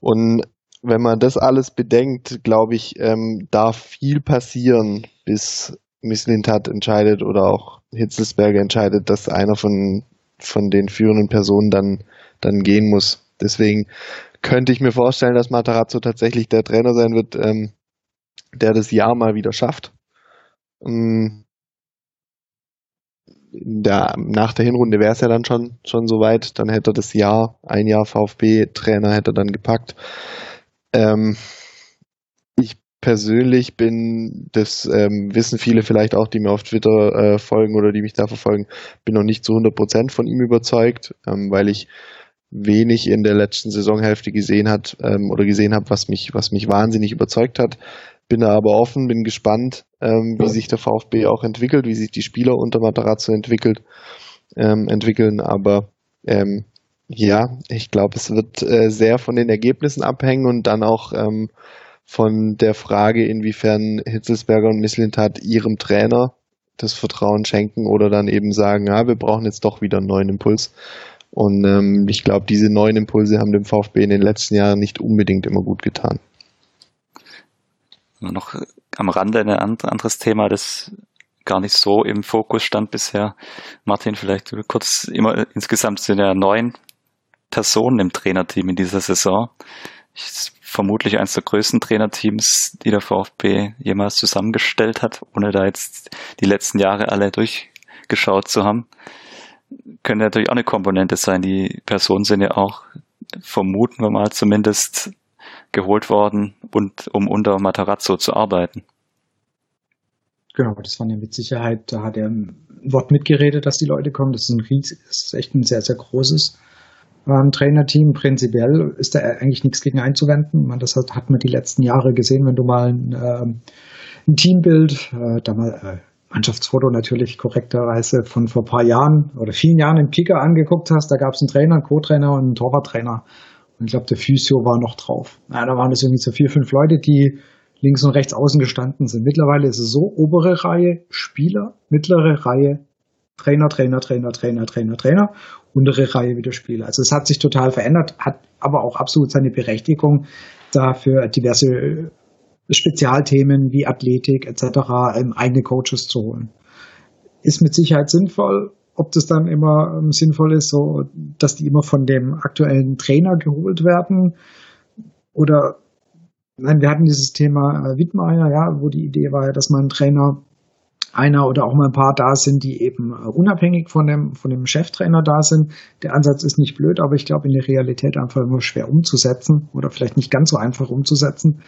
Und wenn man das alles bedenkt, glaube ich, ähm, darf viel passieren, bis Misslintat entscheidet oder auch Hitzelsberger entscheidet, dass einer von, von den führenden Personen dann, dann gehen muss. Deswegen könnte ich mir vorstellen, dass Matarazzo tatsächlich der Trainer sein wird, ähm, der das Jahr mal wieder schafft. Ähm, der, nach der Hinrunde wäre es ja dann schon, schon soweit. Dann hätte er das Jahr, ein Jahr VfB-Trainer hätte er dann gepackt. Ähm, ich persönlich bin, das ähm, wissen viele vielleicht auch, die mir auf Twitter äh, folgen oder die mich da verfolgen, bin noch nicht zu 100 Prozent von ihm überzeugt, ähm, weil ich wenig in der letzten Saisonhälfte gesehen hat ähm, oder gesehen habe, was mich, was mich wahnsinnig überzeugt hat. Bin da aber offen, bin gespannt, ähm, wie sich der VfB auch entwickelt, wie sich die Spieler unter Matarazzo entwickelt, ähm, entwickeln. Aber ähm, ja, ich glaube, es wird äh, sehr von den Ergebnissen abhängen und dann auch ähm, von der Frage, inwiefern Hitzelsberger und Misslintat ihrem Trainer das Vertrauen schenken oder dann eben sagen, ja, wir brauchen jetzt doch wieder einen neuen Impuls. Und ähm, ich glaube, diese neuen Impulse haben dem VfB in den letzten Jahren nicht unbedingt immer gut getan. Noch am Rande ein anderes Thema, das gar nicht so im Fokus stand bisher. Martin, vielleicht kurz immer insgesamt sind ja neun Personen im Trainerteam in dieser Saison. Ich, vermutlich eines der größten Trainerteams, die der VfB jemals zusammengestellt hat, ohne da jetzt die letzten Jahre alle durchgeschaut zu haben können natürlich auch eine Komponente sein. Die Personen sind ja auch, vermuten wir mal zumindest, geholt worden, und, um unter Matarazzo zu arbeiten. Genau, das war ja mit Sicherheit, da hat er ein Wort mitgeredet, dass die Leute kommen. Das ist ein das ist echt ein sehr, sehr großes ähm, Trainerteam. Prinzipiell ist da eigentlich nichts gegen einzuwenden. Man, das hat, hat man die letzten Jahre gesehen, wenn du mal ein, ähm, ein Teambild, äh, da mal äh, Mannschaftsfoto natürlich korrekterweise von vor paar Jahren oder vielen Jahren im Kicker angeguckt hast, da gab es einen Trainer, einen Co-Trainer und einen Torwarttrainer. Und ich glaube, der Physio war noch drauf. Ja, da waren es irgendwie so vier, fünf Leute, die links und rechts außen gestanden sind. Mittlerweile ist es so, obere Reihe Spieler, mittlere Reihe Trainer, Trainer, Trainer, Trainer, Trainer, Trainer, untere Reihe wieder Spieler. Also es hat sich total verändert, hat aber auch absolut seine Berechtigung, dafür diverse Spezialthemen wie Athletik etc. Ähm, eigene Coaches zu holen. Ist mit Sicherheit sinnvoll. Ob das dann immer ähm, sinnvoll ist, so dass die immer von dem aktuellen Trainer geholt werden oder nein, wir hatten dieses Thema äh, Wittmeier, ja, wo die Idee war, dass man Trainer einer oder auch mal ein paar da sind, die eben äh, unabhängig von dem, von dem Cheftrainer da sind. Der Ansatz ist nicht blöd, aber ich glaube in der Realität einfach immer schwer umzusetzen oder vielleicht nicht ganz so einfach umzusetzen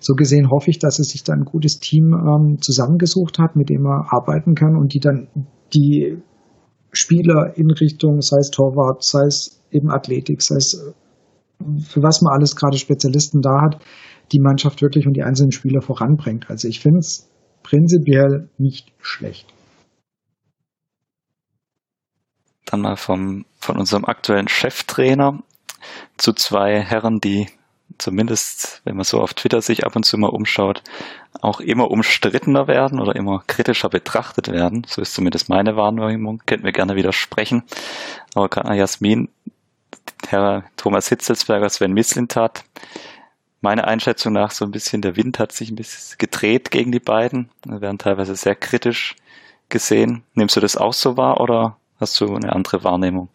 so gesehen hoffe ich, dass er sich da ein gutes Team ähm, zusammengesucht hat, mit dem er arbeiten kann und die dann die Spieler in Richtung, sei es Torwart, sei es eben Athletik, sei es äh, für was man alles gerade Spezialisten da hat, die Mannschaft wirklich und die einzelnen Spieler voranbringt. Also ich finde es prinzipiell nicht schlecht. Dann mal vom, von unserem aktuellen Cheftrainer zu zwei Herren, die zumindest, wenn man so auf Twitter sich ab und zu mal umschaut, auch immer umstrittener werden oder immer kritischer betrachtet werden. So ist zumindest meine Wahrnehmung. Könnt mir gerne widersprechen. Aber Jasmin, Herr Thomas Hitzelsberger, Sven Mislintat, meine Einschätzung nach so ein bisschen, der Wind hat sich ein bisschen gedreht gegen die beiden. Wir werden teilweise sehr kritisch gesehen. Nimmst du das auch so wahr oder hast du eine andere Wahrnehmung?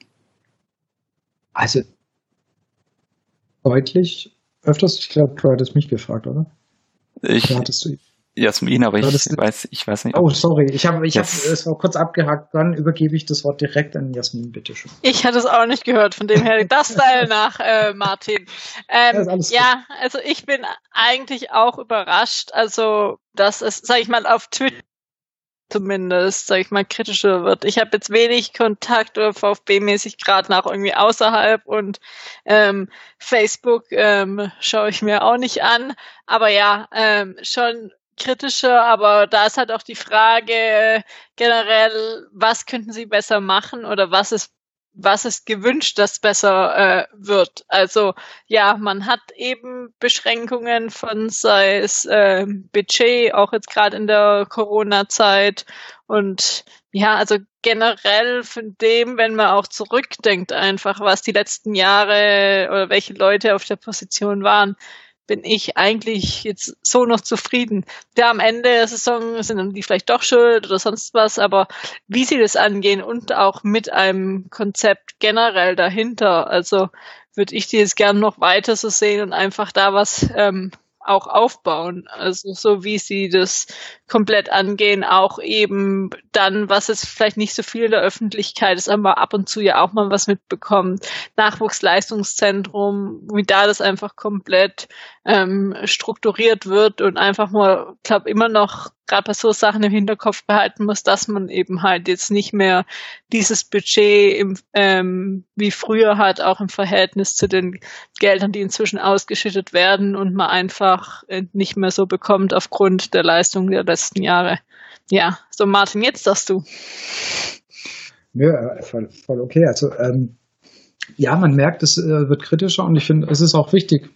Also deutlich öfters? Ich glaube, du hattest mich gefragt, oder? Ich, oder hattest du Jasmin, aber ich weiß, ich weiß nicht. Oh, sorry, ich habe ich yes. hab, es war kurz abgehakt. Dann übergebe ich das Wort direkt an Jasmin, bitteschön. Ich hatte es auch nicht gehört, von dem her das Teil nach äh, Martin. Ähm, ja, ja also ich bin eigentlich auch überrascht, also dass es, sag ich mal, auf Twitter zumindest, sag ich mal, kritischer wird. Ich habe jetzt wenig Kontakt oder VfB-mäßig gerade nach irgendwie außerhalb und ähm, Facebook ähm, schaue ich mir auch nicht an. Aber ja, ähm, schon kritischer, aber da ist halt auch die Frage äh, generell, was könnten sie besser machen oder was ist was ist gewünscht, dass besser äh, wird. Also ja, man hat eben Beschränkungen von sei es äh, Budget, auch jetzt gerade in der Corona-Zeit. Und ja, also generell von dem, wenn man auch zurückdenkt, einfach, was die letzten Jahre oder welche Leute auf der Position waren, bin ich eigentlich jetzt so noch zufrieden. Ja, am Ende der Saison sind die vielleicht doch schuld oder sonst was, aber wie sie das angehen und auch mit einem Konzept generell dahinter, also würde ich die jetzt gern noch weiter so sehen und einfach da was ähm, auch aufbauen. Also so wie sie das komplett angehen, auch eben dann, was jetzt vielleicht nicht so viel in der Öffentlichkeit ist, aber ab und zu ja auch mal was mitbekommt. Nachwuchsleistungszentrum, wie da das einfach komplett ähm, strukturiert wird und einfach mal, glaube immer noch gerade bei so Sachen im Hinterkopf behalten muss, dass man eben halt jetzt nicht mehr dieses Budget im, ähm, wie früher halt auch im Verhältnis zu den Geldern, die inzwischen ausgeschüttet werden und man einfach äh, nicht mehr so bekommt aufgrund der Leistung der letzten Jahre. Ja, so Martin, jetzt darfst du. Ja, voll, voll okay. Also ähm, ja, man merkt, es äh, wird kritischer und ich finde, es ist auch wichtig.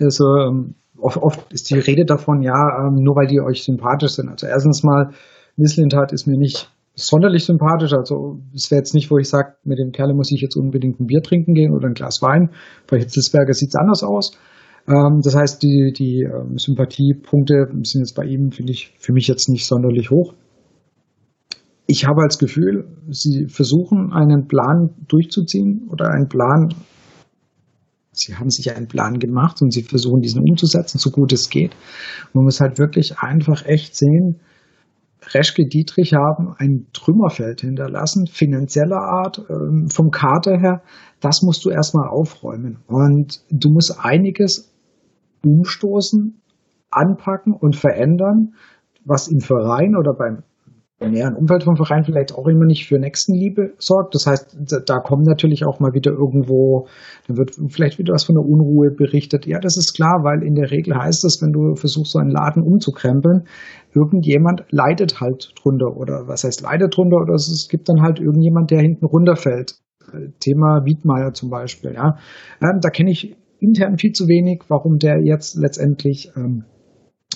Also ähm, oft, oft, ist die Rede davon, ja, ähm, nur weil die euch sympathisch sind. Also erstens mal, Misslintat ist mir nicht sonderlich sympathisch. Also es wäre jetzt nicht, wo ich sage, mit dem Kerle muss ich jetzt unbedingt ein Bier trinken gehen oder ein Glas Wein. Bei Hitzelsberger sieht es anders aus. Ähm, das heißt, die, die ähm, Sympathiepunkte sind jetzt bei ihm, finde ich, für mich jetzt nicht sonderlich hoch. Ich habe als Gefühl, sie versuchen einen Plan durchzuziehen oder einen Plan Sie haben sich einen Plan gemacht und sie versuchen diesen umzusetzen, so gut es geht. Man muss halt wirklich einfach echt sehen, Reschke Dietrich haben ein Trümmerfeld hinterlassen, finanzieller Art, ähm, vom Kater her. Das musst du erstmal aufräumen. Und du musst einiges umstoßen, anpacken und verändern, was im Verein oder beim näheren Umfeld vom Verein vielleicht auch immer nicht für Nächstenliebe sorgt. Das heißt, da kommen natürlich auch mal wieder irgendwo, dann wird vielleicht wieder was von der Unruhe berichtet. Ja, das ist klar, weil in der Regel heißt es, wenn du versuchst, so einen Laden umzukrempeln, irgendjemand leidet halt drunter oder was heißt leidet drunter oder es gibt dann halt irgendjemand, der hinten runterfällt. Thema Wiedmeier zum Beispiel, ja. Ähm, da kenne ich intern viel zu wenig, warum der jetzt letztendlich ähm,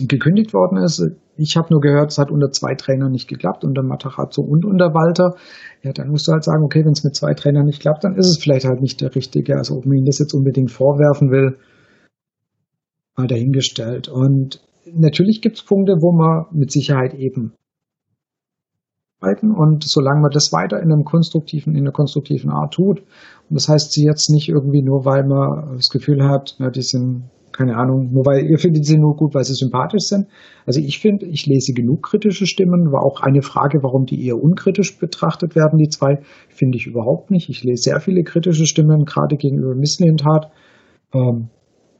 gekündigt worden ist. Ich habe nur gehört, es hat unter zwei Trainern nicht geklappt, unter Matarazzo und unter Walter. Ja, dann musst du halt sagen, okay, wenn es mit zwei Trainern nicht klappt, dann ist es vielleicht halt nicht der richtige. Also ob man ihm das jetzt unbedingt vorwerfen will, mal dahingestellt. Und natürlich gibt es Punkte, wo man mit Sicherheit eben und solange man das weiter in einem konstruktiven, in einer konstruktiven Art tut, und das heißt sie jetzt nicht irgendwie nur, weil man das Gefühl hat, na, die sind keine Ahnung, nur weil ihr findet sie nur gut, weil sie sympathisch sind. Also ich finde, ich lese genug kritische Stimmen. War auch eine Frage, warum die eher unkritisch betrachtet werden, die zwei, finde ich überhaupt nicht. Ich lese sehr viele kritische Stimmen, gerade gegenüber Misslintat. Ähm,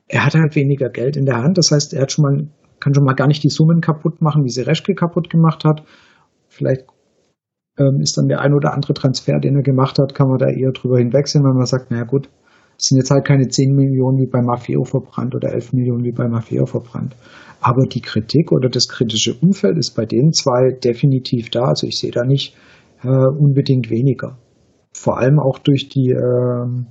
er hat halt weniger Geld in der Hand. Das heißt, er hat schon mal, kann schon mal gar nicht die Summen kaputt machen, wie sie Reschke kaputt gemacht hat. Vielleicht ähm, ist dann der ein oder andere Transfer, den er gemacht hat, kann man da eher drüber hinwegsehen, weil man sagt, naja gut, sind jetzt halt keine 10 Millionen wie bei Maffeo verbrannt oder 11 Millionen wie bei Maffeo verbrannt. Aber die Kritik oder das kritische Umfeld ist bei den zwei definitiv da. Also ich sehe da nicht äh, unbedingt weniger. Vor allem auch durch die äh,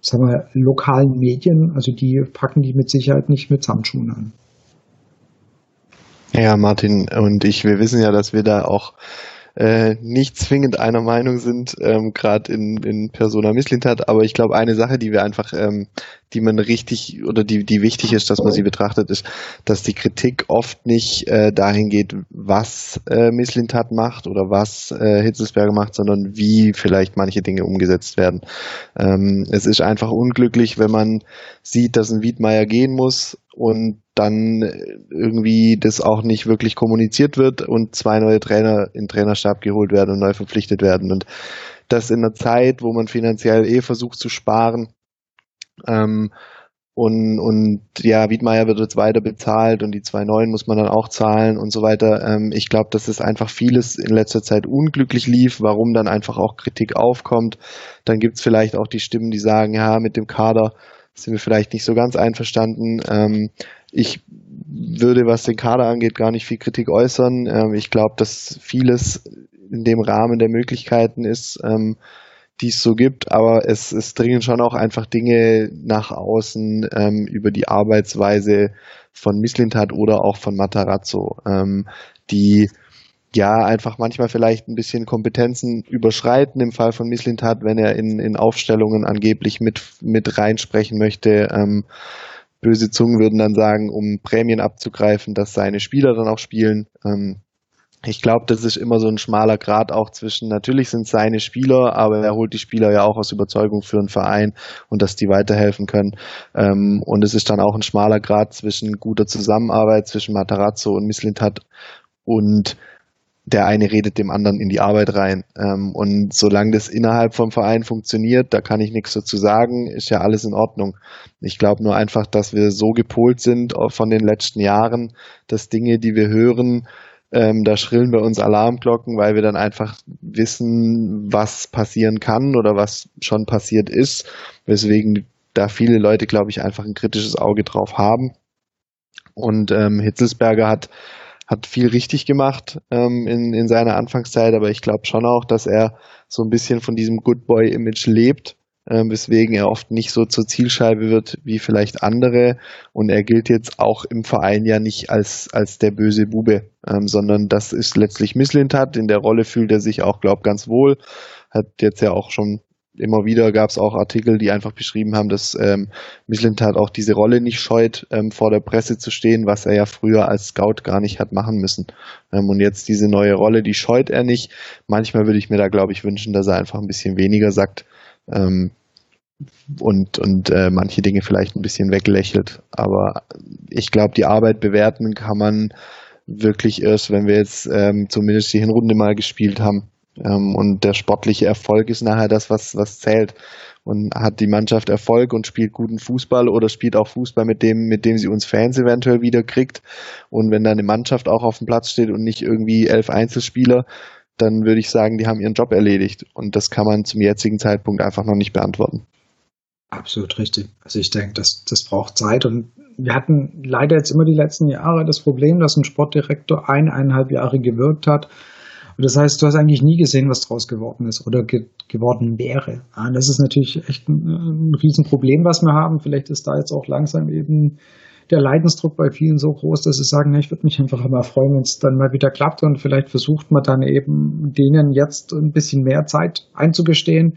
sagen wir, lokalen Medien, also die packen die mit Sicherheit nicht mit Samtschuhen an. Ja, Martin und ich, wir wissen ja, dass wir da auch äh, nicht zwingend einer Meinung sind, ähm, gerade in, in Persona Misslintat, aber ich glaube, eine Sache, die wir einfach, ähm, die man richtig oder die, die wichtig ist, dass man sie betrachtet, ist, dass die Kritik oft nicht äh, dahin geht, was äh, Misslintat macht oder was äh, Hitzelsberger macht, sondern wie vielleicht manche Dinge umgesetzt werden. Ähm, es ist einfach unglücklich, wenn man sieht, dass ein Wiedmeier gehen muss und dann irgendwie das auch nicht wirklich kommuniziert wird und zwei neue Trainer in Trainerstab geholt werden und neu verpflichtet werden. Und das in einer Zeit, wo man finanziell eh versucht zu sparen. Ähm, und, und ja, Wiedmeier wird jetzt weiter bezahlt und die zwei neuen muss man dann auch zahlen und so weiter. Ähm, ich glaube, dass es einfach vieles in letzter Zeit unglücklich lief, warum dann einfach auch Kritik aufkommt. Dann gibt's vielleicht auch die Stimmen, die sagen, ja, mit dem Kader sind wir vielleicht nicht so ganz einverstanden. Ähm, ich würde, was den Kader angeht, gar nicht viel Kritik äußern. Ähm, ich glaube, dass vieles in dem Rahmen der Möglichkeiten ist, ähm, die es so gibt, aber es, es dringen schon auch einfach Dinge nach außen ähm, über die Arbeitsweise von Misslintat oder auch von Matarazzo, ähm, die ja einfach manchmal vielleicht ein bisschen Kompetenzen überschreiten im Fall von Misslintat, wenn er in, in Aufstellungen angeblich mit, mit reinsprechen möchte. Ähm, böse Zungen würden dann sagen, um Prämien abzugreifen, dass seine Spieler dann auch spielen. Ähm, ich glaube, das ist immer so ein schmaler Grad auch zwischen, natürlich sind seine Spieler, aber er holt die Spieler ja auch aus Überzeugung für einen Verein und dass die weiterhelfen können. Ähm, und es ist dann auch ein schmaler Grad zwischen guter Zusammenarbeit zwischen Matarazzo und Mislintat und der eine redet dem anderen in die Arbeit rein. Ähm, und solange das innerhalb vom Verein funktioniert, da kann ich nichts dazu sagen, ist ja alles in Ordnung. Ich glaube nur einfach, dass wir so gepolt sind von den letzten Jahren, dass Dinge, die wir hören, ähm, da schrillen bei uns Alarmglocken, weil wir dann einfach wissen, was passieren kann oder was schon passiert ist, weswegen da viele Leute, glaube ich, einfach ein kritisches Auge drauf haben. Und ähm, Hitzelsberger hat hat viel richtig gemacht ähm, in, in seiner Anfangszeit, aber ich glaube schon auch, dass er so ein bisschen von diesem Good Boy-Image lebt, ähm, weswegen er oft nicht so zur Zielscheibe wird wie vielleicht andere. Und er gilt jetzt auch im Verein ja nicht als, als der böse Bube, ähm, sondern das ist letztlich Misslintat. In der Rolle fühlt er sich auch, glaub, ganz wohl. Hat jetzt ja auch schon immer wieder gab es auch Artikel, die einfach beschrieben haben, dass ähm, Michelin-Tat auch diese Rolle nicht scheut, ähm, vor der Presse zu stehen, was er ja früher als Scout gar nicht hat machen müssen. Ähm, und jetzt diese neue Rolle, die scheut er nicht. Manchmal würde ich mir da, glaube ich, wünschen, dass er einfach ein bisschen weniger sagt ähm, und, und äh, manche Dinge vielleicht ein bisschen weglächelt. Aber ich glaube, die Arbeit bewerten kann man wirklich erst, wenn wir jetzt ähm, zumindest die Hinrunde mal gespielt haben. Ähm, und der sportliche Erfolg ist nachher das, was, was zählt. Und hat die Mannschaft Erfolg und spielt guten Fußball oder spielt auch Fußball, mit dem, mit dem sie uns Fans eventuell wieder kriegt. Und wenn da eine Mannschaft auch auf dem Platz steht und nicht irgendwie elf Einzelspieler, dann würde ich sagen, die haben ihren Job erledigt. Und das kann man zum jetzigen Zeitpunkt einfach noch nicht beantworten. Absolut richtig. Also ich denke, das, das braucht Zeit und wir hatten leider jetzt immer die letzten Jahre das Problem, dass ein Sportdirektor eineinhalb Jahre gewirkt hat und das heißt, du hast eigentlich nie gesehen, was draus geworden ist oder ge geworden wäre. Ja, das ist natürlich echt ein, ein Riesenproblem, was wir haben. Vielleicht ist da jetzt auch langsam eben der Leidensdruck bei vielen so groß, dass sie sagen, ich würde mich einfach mal freuen, wenn es dann mal wieder klappt und vielleicht versucht man dann eben denen jetzt ein bisschen mehr Zeit einzugestehen,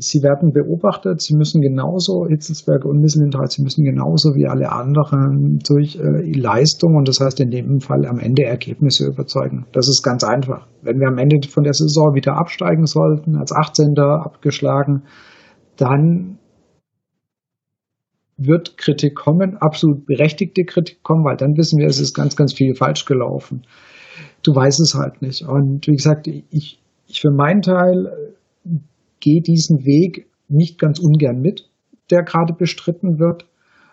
sie werden beobachtet, sie müssen genauso, Hitzelsberg und Misselinthal, sie müssen genauso wie alle anderen durch äh, Leistung und das heißt in dem Fall am Ende Ergebnisse überzeugen. Das ist ganz einfach. Wenn wir am Ende von der Saison wieder absteigen sollten, als 18. abgeschlagen, dann wird Kritik kommen, absolut berechtigte Kritik kommen, weil dann wissen wir, es ist ganz, ganz viel falsch gelaufen. Du weißt es halt nicht. Und wie gesagt, ich, ich für meinen Teil gehe diesen Weg nicht ganz ungern mit, der gerade bestritten wird.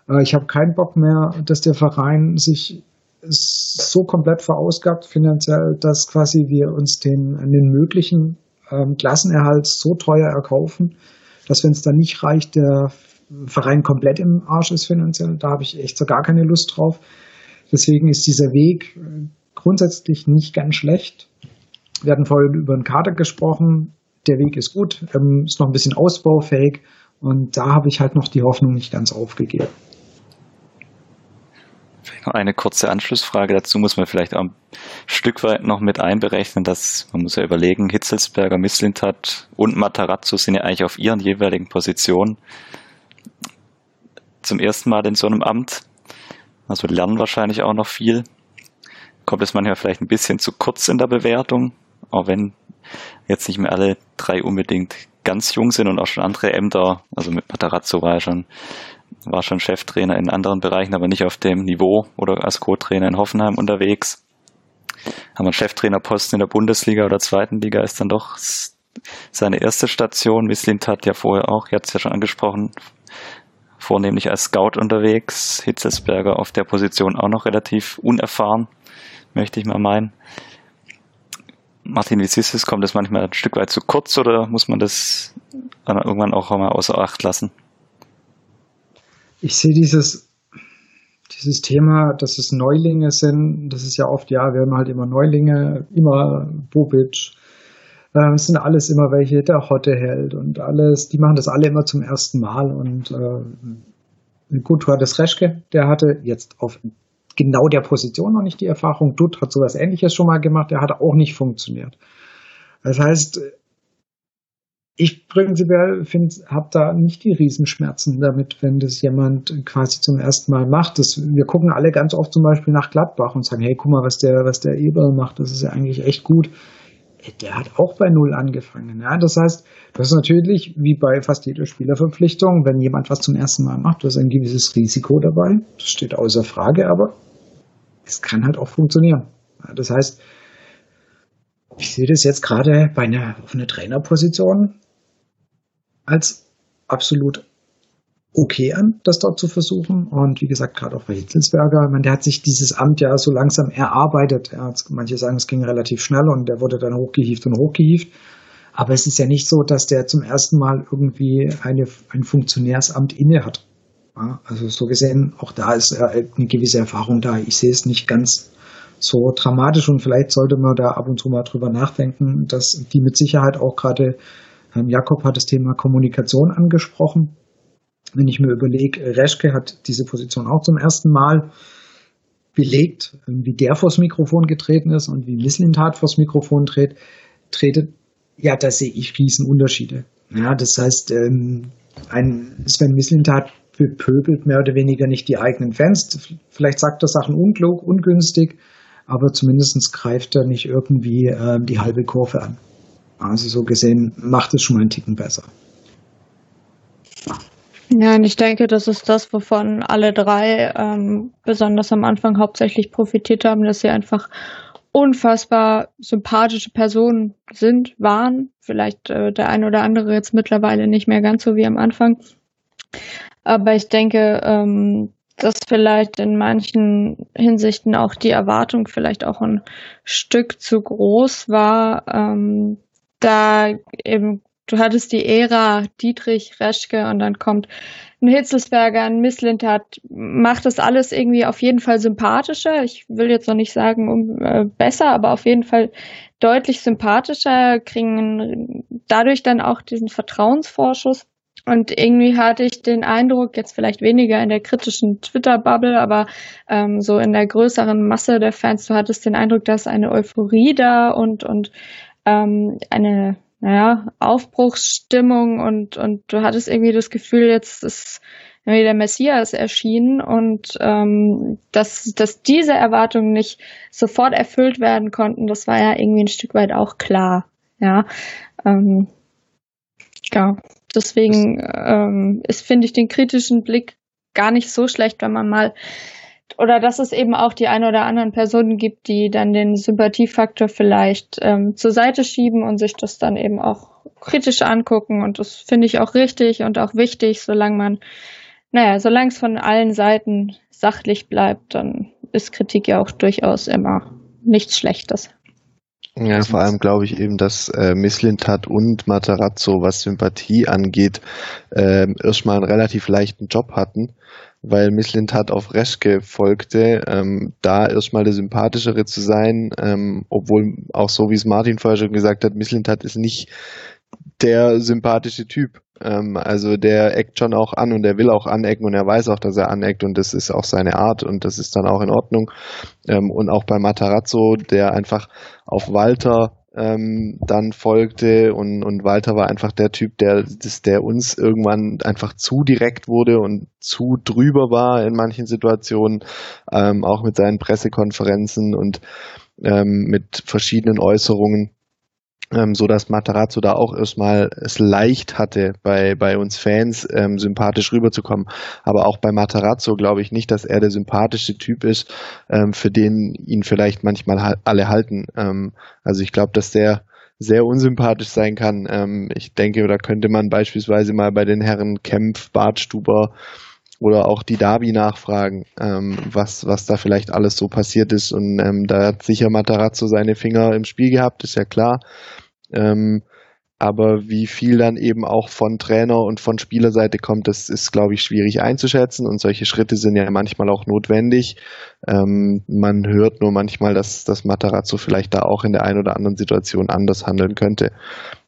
Äh, ich habe keinen Bock mehr, dass der Verein sich so komplett verausgabt finanziell, dass quasi wir uns den, den möglichen ähm, Klassenerhalt so teuer erkaufen, dass wenn es dann nicht reicht, der Verein komplett im Arsch ist finanziell. Da habe ich echt so gar keine Lust drauf. Deswegen ist dieser Weg äh, grundsätzlich nicht ganz schlecht. Wir hatten vorhin über den Kader gesprochen der Weg ist gut, ähm, ist noch ein bisschen ausbaufähig und da habe ich halt noch die Hoffnung nicht ganz aufgegeben. Eine kurze Anschlussfrage dazu muss man vielleicht auch ein Stück weit noch mit einberechnen, dass man muss ja überlegen, Hitzelsberger, Misslintat und Matarazzo sind ja eigentlich auf ihren jeweiligen Positionen zum ersten Mal in so einem Amt. Also lernen wahrscheinlich auch noch viel. Kommt es manchmal vielleicht ein bisschen zu kurz in der Bewertung, auch wenn jetzt nicht mehr alle drei unbedingt ganz jung sind und auch schon andere Ämter, also mit Matarazzo war er schon, war schon Cheftrainer in anderen Bereichen, aber nicht auf dem Niveau oder als Co-Trainer in Hoffenheim unterwegs. Haben einen Cheftrainerposten in der Bundesliga oder zweiten Liga ist dann doch seine erste Station. Wislimt hat ja vorher auch, ihr habt es ja schon angesprochen, vornehmlich als Scout unterwegs. Hitzelsberger auf der Position auch noch relativ unerfahren, möchte ich mal meinen. Martin, es? Kommt das manchmal ein Stück weit zu kurz oder muss man das irgendwann auch mal außer Acht lassen? Ich sehe dieses, dieses Thema, dass es Neulinge sind, das ist ja oft, ja, wir haben halt immer Neulinge, immer Bobic, äh, es sind alles immer welche, der Hotte hält und alles, die machen das alle immer zum ersten Mal und äh, gut, du hattest Reschke, der hatte jetzt auf genau der Position noch nicht die Erfahrung. Dutt hat sowas ähnliches schon mal gemacht, der hat auch nicht funktioniert. Das heißt, ich prinzipiell habe da nicht die Riesenschmerzen damit, wenn das jemand quasi zum ersten Mal macht. Das, wir gucken alle ganz oft zum Beispiel nach Gladbach und sagen, hey, guck mal, was der, was der Eber macht, das ist ja eigentlich echt gut. Der hat auch bei Null angefangen. Ja? Das heißt, das ist natürlich wie bei fast jeder Spielerverpflichtung, wenn jemand was zum ersten Mal macht, du hast ein gewisses Risiko dabei. Das steht außer Frage, aber es kann halt auch funktionieren. Das heißt, ich sehe das jetzt gerade bei einer, auf einer Trainerposition als absolut okay an, das dort zu versuchen. Und wie gesagt, gerade auch bei Hitzelsberger, man, der hat sich dieses Amt ja so langsam erarbeitet. Ja, manche sagen, es ging relativ schnell und der wurde dann hochgehieft und hochgehieft. Aber es ist ja nicht so, dass der zum ersten Mal irgendwie eine, ein Funktionärsamt inne hat. Also so gesehen, auch da ist eine gewisse Erfahrung da. Ich sehe es nicht ganz so dramatisch und vielleicht sollte man da ab und zu mal drüber nachdenken, dass die mit Sicherheit auch gerade Jakob hat das Thema Kommunikation angesprochen. Wenn ich mir überlege, Reschke hat diese Position auch zum ersten Mal belegt, ähm, wie der vors Mikrofon getreten ist und wie Mislintat vors Mikrofon tritt, tretet, ja, da sehe ich riesen Unterschiede. Ja, das heißt, ähm, ein Sven Mislintat bepöbelt mehr oder weniger nicht die eigenen Fans. Vielleicht sagt er Sachen unklug, ungünstig, aber zumindest greift er nicht irgendwie äh, die halbe Kurve an. Also so gesehen macht es schon mal einen Ticken besser. Ja, und ich denke, das ist das, wovon alle drei ähm, besonders am Anfang hauptsächlich profitiert haben, dass sie einfach unfassbar sympathische Personen sind, waren. Vielleicht äh, der eine oder andere jetzt mittlerweile nicht mehr ganz so wie am Anfang. Aber ich denke, ähm, dass vielleicht in manchen Hinsichten auch die Erwartung vielleicht auch ein Stück zu groß war, ähm, da eben, du hattest die Ära Dietrich, Reschke und dann kommt ein Hitzelsberger, ein Misslintat, macht das alles irgendwie auf jeden Fall sympathischer. Ich will jetzt noch nicht sagen um, äh, besser, aber auf jeden Fall deutlich sympathischer, kriegen dadurch dann auch diesen Vertrauensvorschuss. Und irgendwie hatte ich den Eindruck, jetzt vielleicht weniger in der kritischen Twitter-Bubble, aber ähm, so in der größeren Masse der Fans, du hattest den Eindruck, dass eine Euphorie da und, und ähm, eine naja, Aufbruchsstimmung und, und du hattest irgendwie das Gefühl, jetzt ist irgendwie der Messias erschienen und ähm, dass, dass diese Erwartungen nicht sofort erfüllt werden konnten, das war ja irgendwie ein Stück weit auch klar. Ja, ähm, ja. Deswegen ähm, ist, finde ich, den kritischen Blick gar nicht so schlecht, wenn man mal oder dass es eben auch die eine oder anderen Personen gibt, die dann den Sympathiefaktor vielleicht ähm, zur Seite schieben und sich das dann eben auch kritisch angucken. Und das finde ich auch richtig und auch wichtig, solange man, naja, solange es von allen Seiten sachlich bleibt, dann ist Kritik ja auch durchaus immer nichts Schlechtes. Ja, vor allem glaube ich eben, dass äh, Misslintat und Matarazzo, was Sympathie angeht, äh, erstmal einen relativ leichten Job hatten weil Misslintat auf Reschke folgte, ähm, da erstmal der sympathischere zu sein, ähm, obwohl auch so wie es Martin vorher schon gesagt hat, Misslintat ist nicht der sympathische Typ. Ähm, also der eckt schon auch an und er will auch anecken und er weiß auch, dass er aneckt und das ist auch seine Art und das ist dann auch in Ordnung. Ähm, und auch bei Matarazzo, der einfach auf Walter ähm, dann folgte und, und Walter war einfach der Typ, der, das, der uns irgendwann einfach zu direkt wurde und zu drüber war in manchen Situationen, ähm, auch mit seinen Pressekonferenzen und ähm, mit verschiedenen Äußerungen ähm, so dass Matarazzo da auch erstmal es leicht hatte, bei, bei uns Fans ähm, sympathisch rüberzukommen. Aber auch bei Matarazzo glaube ich nicht, dass er der sympathische Typ ist, ähm, für den ihn vielleicht manchmal alle halten. Ähm, also ich glaube, dass der sehr unsympathisch sein kann. Ähm, ich denke, da könnte man beispielsweise mal bei den Herren Kempf, Bartstuber oder auch die Davi nachfragen, ähm, was, was da vielleicht alles so passiert ist. Und ähm, da hat sicher Matarazzo seine Finger im Spiel gehabt, ist ja klar. Ähm, aber wie viel dann eben auch von Trainer und von Spielerseite kommt, das ist, glaube ich, schwierig einzuschätzen. Und solche Schritte sind ja manchmal auch notwendig. Ähm, man hört nur manchmal, dass, dass Matarazzo vielleicht da auch in der einen oder anderen Situation anders handeln könnte.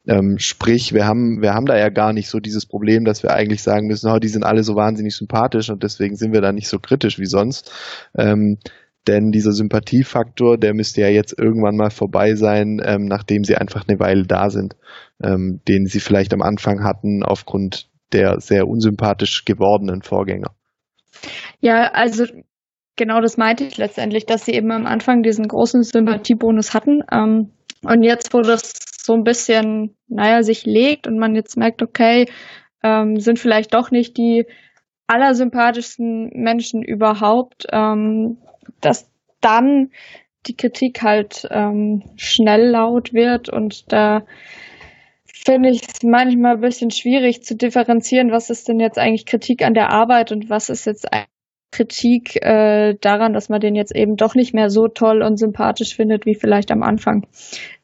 Ähm, sprich, wir haben, wir haben da ja gar nicht so dieses Problem, dass wir eigentlich sagen müssen, oh, die sind alle so wahnsinnig sympathisch und deswegen sind wir da nicht so kritisch wie sonst. Ähm, denn dieser Sympathiefaktor, der müsste ja jetzt irgendwann mal vorbei sein, ähm, nachdem sie einfach eine Weile da sind, ähm, den sie vielleicht am Anfang hatten aufgrund der sehr unsympathisch gewordenen Vorgänger. Ja, also genau das meinte ich letztendlich, dass sie eben am Anfang diesen großen Sympathiebonus hatten. Ähm, und jetzt, wo das so ein bisschen, naja, sich legt und man jetzt merkt, okay, ähm, sind vielleicht doch nicht die allersympathischsten Menschen überhaupt, ähm, dass dann die Kritik halt ähm, schnell laut wird und da finde ich es manchmal ein bisschen schwierig zu differenzieren, was ist denn jetzt eigentlich Kritik an der Arbeit und was ist jetzt Kritik äh, daran, dass man den jetzt eben doch nicht mehr so toll und sympathisch findet wie vielleicht am Anfang.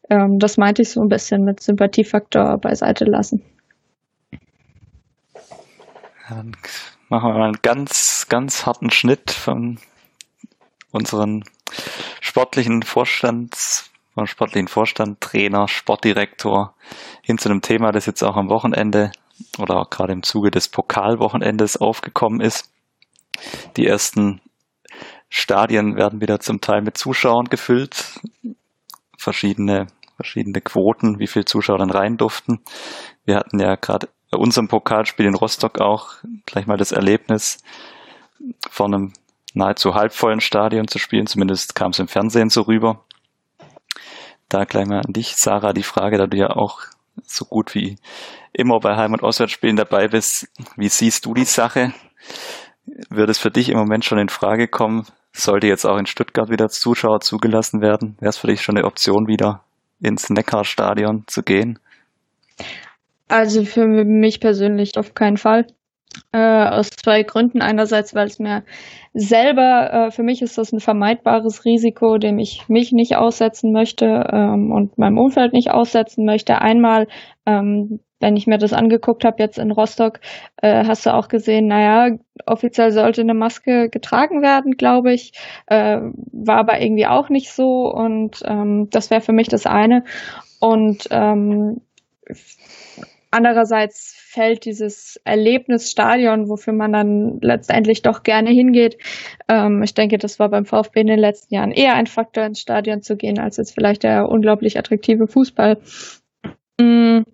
Ähm, das meinte ich so ein bisschen mit Sympathiefaktor beiseite lassen. Dann machen wir mal einen ganz, ganz harten Schnitt von unseren sportlichen Vorstands, sportlichen Vorstand, Trainer, Sportdirektor hin zu einem Thema, das jetzt auch am Wochenende oder gerade im Zuge des Pokalwochenendes aufgekommen ist. Die ersten Stadien werden wieder zum Teil mit Zuschauern gefüllt. Verschiedene, verschiedene Quoten, wie viele Zuschauer dann rein durften. Wir hatten ja gerade bei unserem Pokalspiel in Rostock auch gleich mal das Erlebnis, vor einem nahezu halbvollen Stadion zu spielen. Zumindest kam es im Fernsehen so rüber. Da gleich mal an dich, Sarah, die Frage, da du ja auch so gut wie immer bei Heim- und Auswärtsspielen dabei bist. Wie siehst du die Sache? Würde es für dich im Moment schon in Frage kommen? Sollte jetzt auch in Stuttgart wieder Zuschauer zugelassen werden? Wäre es für dich schon eine Option, wieder ins Neckarstadion zu gehen? Also für mich persönlich auf keinen Fall. Äh, aus zwei Gründen. Einerseits, weil es mir selber, äh, für mich ist das ein vermeidbares Risiko, dem ich mich nicht aussetzen möchte ähm, und meinem Umfeld nicht aussetzen möchte. Einmal, ähm, wenn ich mir das angeguckt habe jetzt in Rostock, äh, hast du auch gesehen, naja, offiziell sollte eine Maske getragen werden, glaube ich, äh, war aber irgendwie auch nicht so und ähm, das wäre für mich das eine. Und ähm, andererseits fällt dieses Erlebnisstadion, wofür man dann letztendlich doch gerne hingeht. Ähm, ich denke, das war beim VfB in den letzten Jahren eher ein Faktor, ins Stadion zu gehen, als jetzt vielleicht der unglaublich attraktive Fußball. Mhm.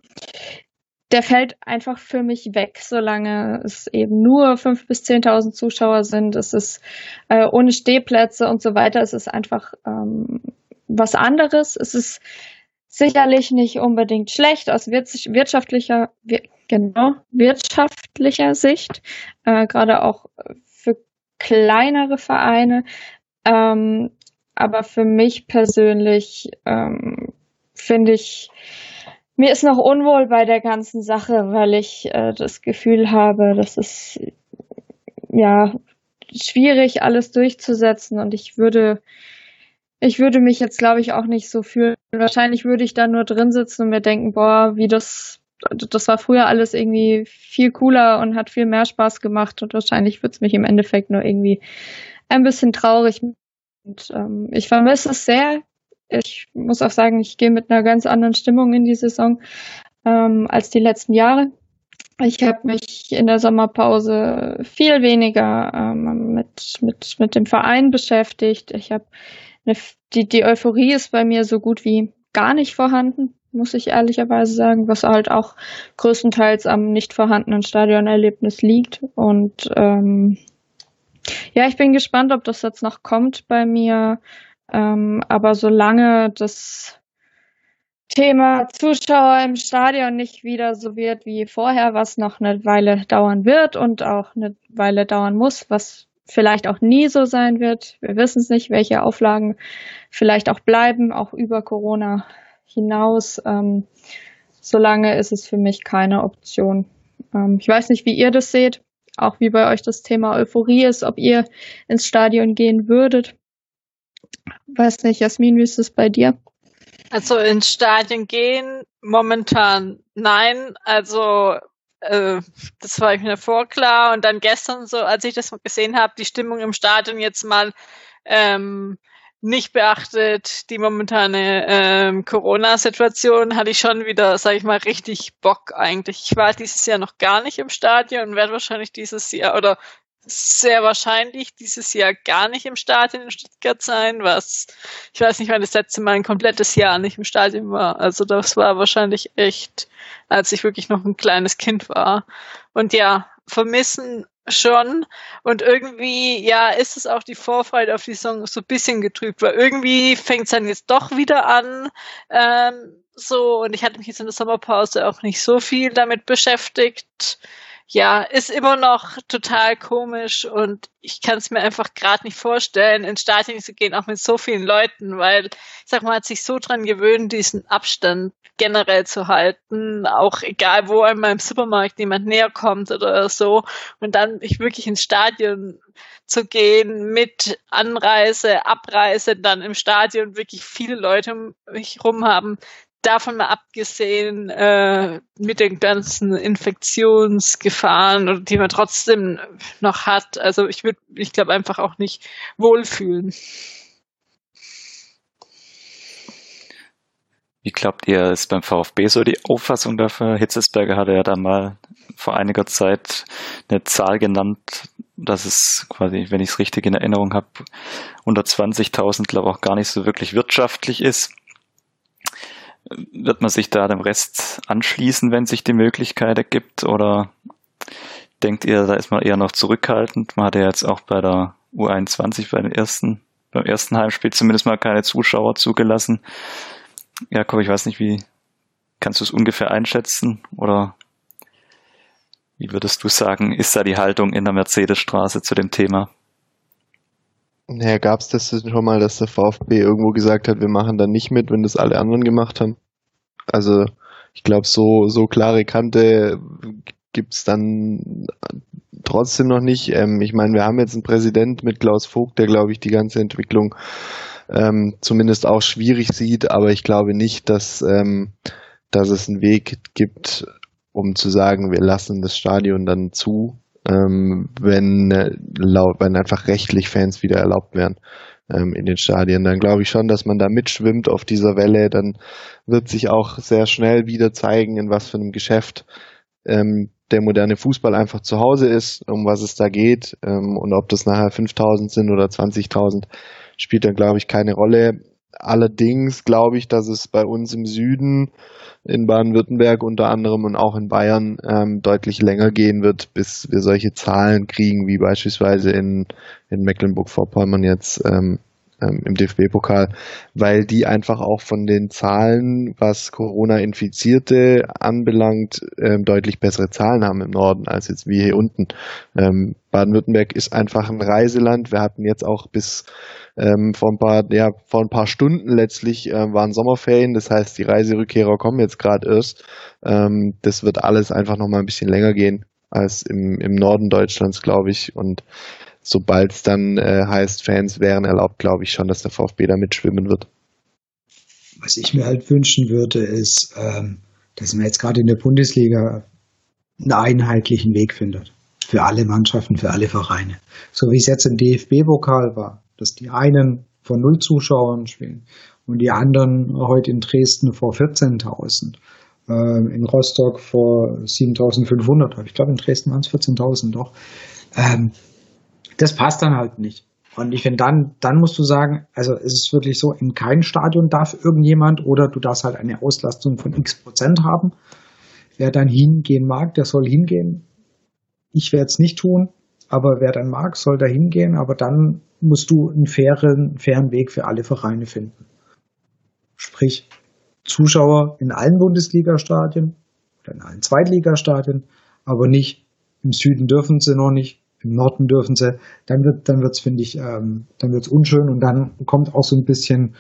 Der fällt einfach für mich weg, solange es eben nur fünf bis zehntausend Zuschauer sind. Es ist äh, ohne Stehplätze und so weiter. Es ist einfach ähm, was anderes. Es ist sicherlich nicht unbedingt schlecht aus wirtschaftlicher, genau, wirtschaftlicher Sicht, äh, gerade auch für kleinere Vereine. Ähm, aber für mich persönlich ähm, finde ich, mir ist noch unwohl bei der ganzen Sache, weil ich äh, das Gefühl habe, dass es ja schwierig alles durchzusetzen und ich würde ich würde mich jetzt, glaube ich, auch nicht so fühlen. Wahrscheinlich würde ich da nur drin sitzen und mir denken, boah, wie das, das war früher alles irgendwie viel cooler und hat viel mehr Spaß gemacht und wahrscheinlich würde es mich im Endeffekt nur irgendwie ein bisschen traurig. Und, ähm, ich vermisse es sehr. Ich muss auch sagen, ich gehe mit einer ganz anderen Stimmung in die Saison ähm, als die letzten Jahre. Ich habe mich in der Sommerpause viel weniger ähm, mit, mit, mit dem Verein beschäftigt. Ich habe die, die Euphorie ist bei mir so gut wie gar nicht vorhanden, muss ich ehrlicherweise sagen, was halt auch größtenteils am nicht vorhandenen Stadionerlebnis liegt. Und ähm, ja, ich bin gespannt, ob das jetzt noch kommt bei mir. Ähm, aber solange das Thema Zuschauer im Stadion nicht wieder so wird wie vorher, was noch eine Weile dauern wird und auch eine Weile dauern muss, was vielleicht auch nie so sein wird. Wir wissen es nicht, welche Auflagen vielleicht auch bleiben, auch über Corona hinaus. Ähm, solange ist es für mich keine Option. Ähm, ich weiß nicht, wie ihr das seht, auch wie bei euch das Thema Euphorie ist, ob ihr ins Stadion gehen würdet. Weiß nicht, Jasmin, wie ist es bei dir? Also ins Stadion gehen momentan nein. Also äh, das war mir vor klar. Und dann gestern so, als ich das gesehen habe, die Stimmung im Stadion jetzt mal ähm, nicht beachtet, die momentane ähm, Corona-Situation, hatte ich schon wieder, sage ich mal, richtig Bock eigentlich. Ich war dieses Jahr noch gar nicht im Stadion und werde wahrscheinlich dieses Jahr oder sehr wahrscheinlich dieses Jahr gar nicht im Stadion in Stuttgart sein, was ich weiß nicht, wann das letzte Mal ein komplettes Jahr nicht im Stadion war. Also das war wahrscheinlich echt, als ich wirklich noch ein kleines Kind war. Und ja, vermissen schon. Und irgendwie, ja, ist es auch die Vorfreude auf die Song so ein bisschen getrübt, weil irgendwie fängt es dann jetzt doch wieder an. Ähm, so, und ich hatte mich jetzt in der Sommerpause auch nicht so viel damit beschäftigt ja, ist immer noch total komisch und ich kann es mir einfach gerade nicht vorstellen, ins Stadion zu gehen, auch mit so vielen Leuten, weil ich sag mal, hat sich so dran gewöhnt, diesen Abstand generell zu halten, auch egal, wo in meinem Supermarkt jemand näher kommt oder so. Und dann ich wirklich ins Stadion zu gehen mit Anreise, Abreise, dann im Stadion wirklich viele Leute um mich rum haben, davon mal abgesehen, äh, mit den ganzen Infektionsgefahren, die man trotzdem noch hat, also ich würde, ich glaube, einfach auch nicht wohlfühlen. Wie glaubt ihr, ist beim VfB so die Auffassung dafür? Hitzesberger hatte ja da mal vor einiger Zeit eine Zahl genannt, dass es quasi, wenn ich es richtig in Erinnerung habe, unter 20.000, glaube ich, auch gar nicht so wirklich wirtschaftlich ist. Wird man sich da dem Rest anschließen, wenn sich die Möglichkeit ergibt? Oder denkt ihr, da ist man eher noch zurückhaltend? Man hatte ja jetzt auch bei der U21 bei den ersten, beim ersten Heimspiel zumindest mal keine Zuschauer zugelassen. Jakob, ich weiß nicht, wie kannst du es ungefähr einschätzen? Oder wie würdest du sagen, ist da die Haltung in der Mercedesstraße zu dem Thema? Naja, gab es das schon mal, dass der VfB irgendwo gesagt hat, wir machen da nicht mit, wenn das alle anderen gemacht haben? Also ich glaube, so, so klare Kante gibt's dann trotzdem noch nicht. Ähm, ich meine, wir haben jetzt einen Präsident mit Klaus Vogt, der, glaube ich, die ganze Entwicklung ähm, zumindest auch schwierig sieht, aber ich glaube nicht, dass, ähm, dass es einen Weg gibt, um zu sagen, wir lassen das Stadion dann zu, ähm, wenn, äh, laut, wenn einfach rechtlich Fans wieder erlaubt werden ähm, in den Stadien. Dann glaube ich schon, dass man da mitschwimmt auf dieser Welle. Dann wird sich auch sehr schnell wieder zeigen, in was für einem Geschäft ähm, der moderne Fußball einfach zu Hause ist, um was es da geht. Ähm, und ob das nachher 5000 sind oder 20.000, spielt dann, glaube ich, keine Rolle. Allerdings glaube ich, dass es bei uns im Süden in Baden-Württemberg unter anderem und auch in Bayern ähm, deutlich länger gehen wird, bis wir solche Zahlen kriegen, wie beispielsweise in, in Mecklenburg-Vorpommern jetzt ähm, ähm, im DFB-Pokal, weil die einfach auch von den Zahlen, was Corona-Infizierte anbelangt, ähm, deutlich bessere Zahlen haben im Norden als jetzt wir hier unten. Ähm, Baden-Württemberg ist einfach ein Reiseland. Wir hatten jetzt auch bis ähm, vor ein paar, ja, vor ein paar Stunden letztlich äh, waren Sommerferien, das heißt, die Reiserückkehrer kommen jetzt gerade erst. Ähm, das wird alles einfach noch mal ein bisschen länger gehen als im, im Norden Deutschlands, glaube ich. Und sobald es dann äh, heißt, Fans wären erlaubt, glaube ich schon, dass der VfB da mitschwimmen wird. Was ich mir halt wünschen würde, ist, ähm, dass man jetzt gerade in der Bundesliga einen einheitlichen Weg findet. Für alle Mannschaften, für alle Vereine. So wie es jetzt im DFB-Pokal war dass die einen vor null Zuschauern spielen und die anderen heute in Dresden vor 14.000, ähm, in Rostock vor 7.500. Ich glaube, in Dresden waren es 14.000 doch. Das passt dann halt nicht. Und ich finde, dann, dann musst du sagen, also es ist wirklich so, in keinem Stadion darf irgendjemand oder du darfst halt eine Auslastung von x Prozent haben. Wer dann hingehen mag, der soll hingehen. Ich werde es nicht tun, aber wer dann mag, soll da hingehen, aber dann musst du einen fairen, fairen Weg für alle Vereine finden. Sprich, Zuschauer in allen Bundesliga-Stadien oder in allen Zweitligastadien, aber nicht im Süden dürfen sie noch nicht, im Norden dürfen sie, dann wird, dann wird's, finde ich, ähm, dann wird's unschön und dann kommt auch so ein bisschen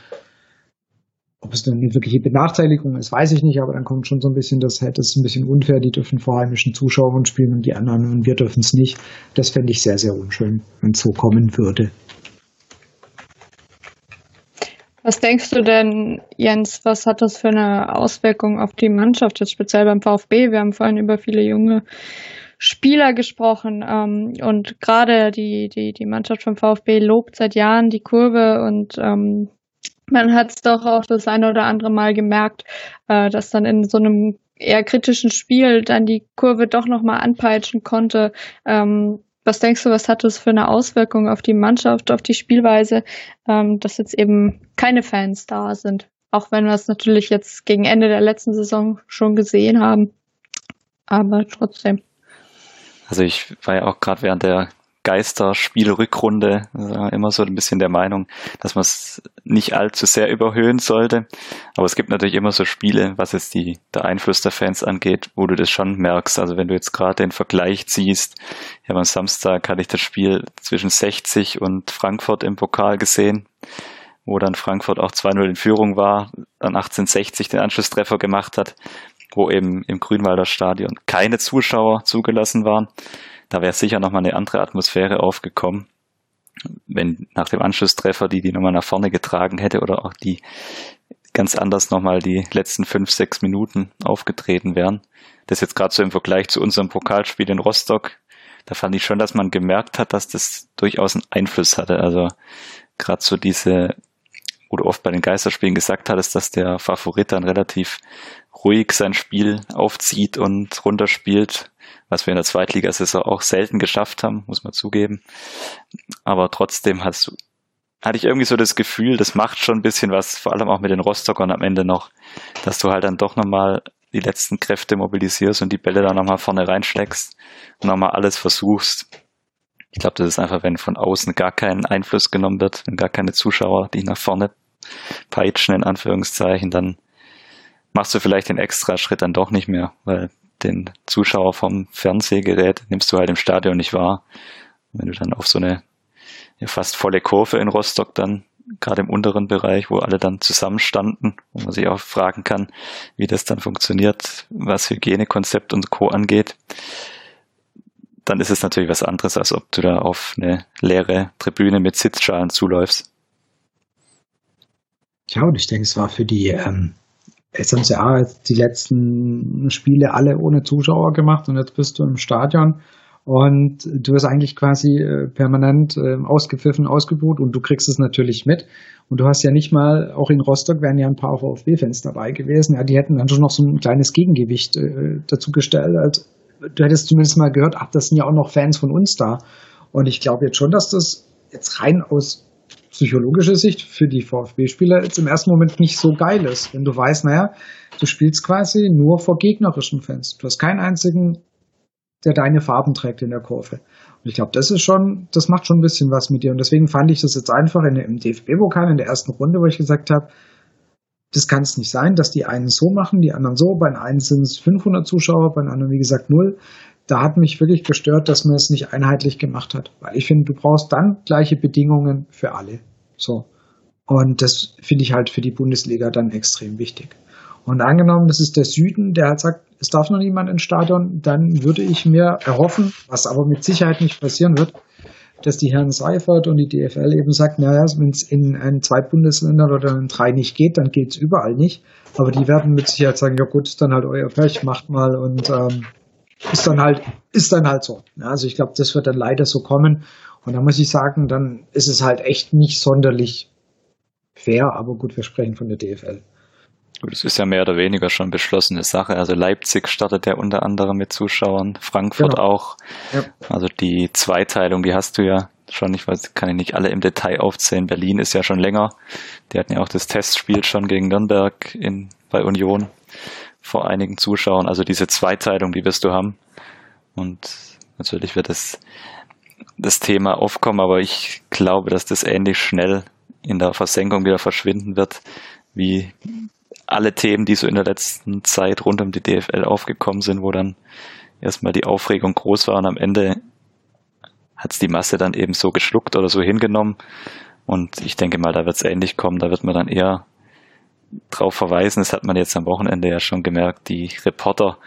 ob es eine wirkliche Benachteiligung ist, weiß ich nicht, aber dann kommt schon so ein bisschen das, das ist ein bisschen unfair, die dürfen vor heimischen Zuschauern spielen und die anderen und wir dürfen es nicht. Das fände ich sehr, sehr unschön, wenn es so kommen würde. Was denkst du denn, Jens, was hat das für eine Auswirkung auf die Mannschaft, jetzt speziell beim VfB? Wir haben vorhin über viele junge Spieler gesprochen ähm, und gerade die, die, die Mannschaft vom VfB lobt seit Jahren die Kurve und ähm, man hat es doch auch das eine oder andere Mal gemerkt, äh, dass dann in so einem eher kritischen Spiel dann die Kurve doch nochmal anpeitschen konnte. Ähm, was denkst du, was hat das für eine Auswirkung auf die Mannschaft, auf die Spielweise, ähm, dass jetzt eben keine Fans da sind? Auch wenn wir es natürlich jetzt gegen Ende der letzten Saison schon gesehen haben. Aber trotzdem. Also ich war ja auch gerade während der Geisterspielrückrunde äh, immer so ein bisschen der Meinung, dass man es nicht allzu sehr überhöhen sollte. Aber es gibt natürlich immer so Spiele, was jetzt die, der Einfluss der Fans angeht, wo du das schon merkst. Also wenn du jetzt gerade den Vergleich ziehst, ja, am Samstag hatte ich das Spiel zwischen 60 und Frankfurt im Pokal gesehen, wo dann Frankfurt auch 2-0 in Führung war, dann 1860 den Anschlusstreffer gemacht hat, wo eben im Grünwalder Stadion keine Zuschauer zugelassen waren da wäre sicher nochmal eine andere Atmosphäre aufgekommen, wenn nach dem Anschlusstreffer die die nochmal nach vorne getragen hätte oder auch die ganz anders nochmal die letzten fünf, sechs Minuten aufgetreten wären. Das jetzt gerade so im Vergleich zu unserem Pokalspiel in Rostock, da fand ich schon, dass man gemerkt hat, dass das durchaus einen Einfluss hatte. Also gerade so diese, wo du oft bei den Geisterspielen gesagt hattest, dass der Favorit dann relativ ruhig sein Spiel aufzieht und runterspielt, was wir in der Zweitligasaison auch selten geschafft haben, muss man zugeben. Aber trotzdem hast du, hatte ich irgendwie so das Gefühl, das macht schon ein bisschen was, vor allem auch mit den Rostockern am Ende noch, dass du halt dann doch nochmal die letzten Kräfte mobilisierst und die Bälle dann nochmal vorne reinschlägst und nochmal alles versuchst. Ich glaube, das ist einfach, wenn von außen gar kein Einfluss genommen wird, wenn gar keine Zuschauer die nach vorne peitschen, in Anführungszeichen, dann machst du vielleicht den extra Schritt dann doch nicht mehr, weil den Zuschauer vom Fernsehgerät nimmst du halt im Stadion nicht wahr. Wenn du dann auf so eine fast volle Kurve in Rostock dann, gerade im unteren Bereich, wo alle dann zusammenstanden, wo man sich auch fragen kann, wie das dann funktioniert, was Hygienekonzept und Co. angeht, dann ist es natürlich was anderes, als ob du da auf eine leere Tribüne mit Sitzschalen zuläufst. Ja, und ich denke, es war für die ähm, Jetzt haben sie auch die letzten Spiele alle ohne Zuschauer gemacht und jetzt bist du im Stadion und du wirst eigentlich quasi äh, permanent äh, ausgepfiffen, ausgebucht und du kriegst es natürlich mit. Und du hast ja nicht mal, auch in Rostock wären ja ein paar VfB-Fans dabei gewesen. Ja, die hätten dann schon noch so ein kleines Gegengewicht äh, dazu gestellt. Also, du hättest zumindest mal gehört, ach, das sind ja auch noch Fans von uns da. Und ich glaube jetzt schon, dass das jetzt rein aus psychologischer Sicht für die VfB-Spieler jetzt im ersten Moment nicht so geil ist. Wenn du weißt, naja, du spielst quasi nur vor gegnerischen Fans. Du hast keinen einzigen, der deine Farben trägt in der Kurve. Und ich glaube, das ist schon, das macht schon ein bisschen was mit dir. Und deswegen fand ich das jetzt einfach in, im DFB-Pokal in der ersten Runde, wo ich gesagt habe, das kann es nicht sein, dass die einen so machen, die anderen so. Bei den einen sind es 500 Zuschauer, bei den anderen, wie gesagt, null da hat mich wirklich gestört, dass man es nicht einheitlich gemacht hat. Weil ich finde, du brauchst dann gleiche Bedingungen für alle. So. Und das finde ich halt für die Bundesliga dann extrem wichtig. Und angenommen, das ist der Süden, der halt sagt, es darf noch niemand ins Stadion, dann würde ich mir erhoffen, was aber mit Sicherheit nicht passieren wird, dass die Herren Seifert und die DFL eben sagt, naja, wenn es in, in zwei Bundesländern oder in drei nicht geht, dann geht es überall nicht. Aber die werden mit Sicherheit sagen, ja gut, ist dann halt euer Pech, macht mal und ähm, ist dann halt, ist dann halt so. Also ich glaube, das wird dann leider so kommen. Und da muss ich sagen, dann ist es halt echt nicht sonderlich fair, aber gut, wir sprechen von der DFL. Das ist ja mehr oder weniger schon beschlossene Sache. Also Leipzig startet ja unter anderem mit Zuschauern, Frankfurt genau. auch. Ja. Also die Zweiteilung, die hast du ja schon. Ich weiß, kann ich nicht alle im Detail aufzählen. Berlin ist ja schon länger. Die hatten ja auch das Testspiel schon gegen Nürnberg in, bei Union vor einigen Zuschauern. Also diese Zweiteilung, die wirst du haben. Und natürlich wird das, das Thema aufkommen, aber ich glaube, dass das ähnlich schnell in der Versenkung wieder verschwinden wird, wie alle Themen, die so in der letzten Zeit rund um die DFL aufgekommen sind, wo dann erstmal die Aufregung groß war und am Ende hat es die Masse dann eben so geschluckt oder so hingenommen. Und ich denke mal, da wird es ähnlich kommen. Da wird man dann eher drauf verweisen. Das hat man jetzt am Wochenende ja schon gemerkt. Die Reporter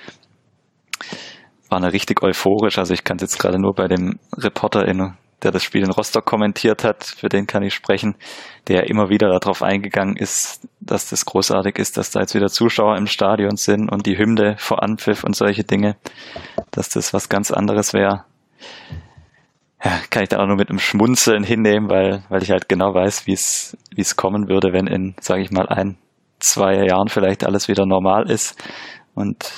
waren ja richtig euphorisch. Also ich kann es jetzt gerade nur bei dem Reporter, in, der das Spiel in Rostock kommentiert hat, für den kann ich sprechen, der immer wieder darauf eingegangen ist, dass das großartig ist, dass da jetzt wieder Zuschauer im Stadion sind und die Hymne vor Anpfiff und solche Dinge, dass das was ganz anderes wäre. Ja, kann ich da auch nur mit einem Schmunzeln hinnehmen, weil, weil ich halt genau weiß, wie es, wie es kommen würde, wenn in, sage ich mal, ein, zwei Jahren vielleicht alles wieder normal ist und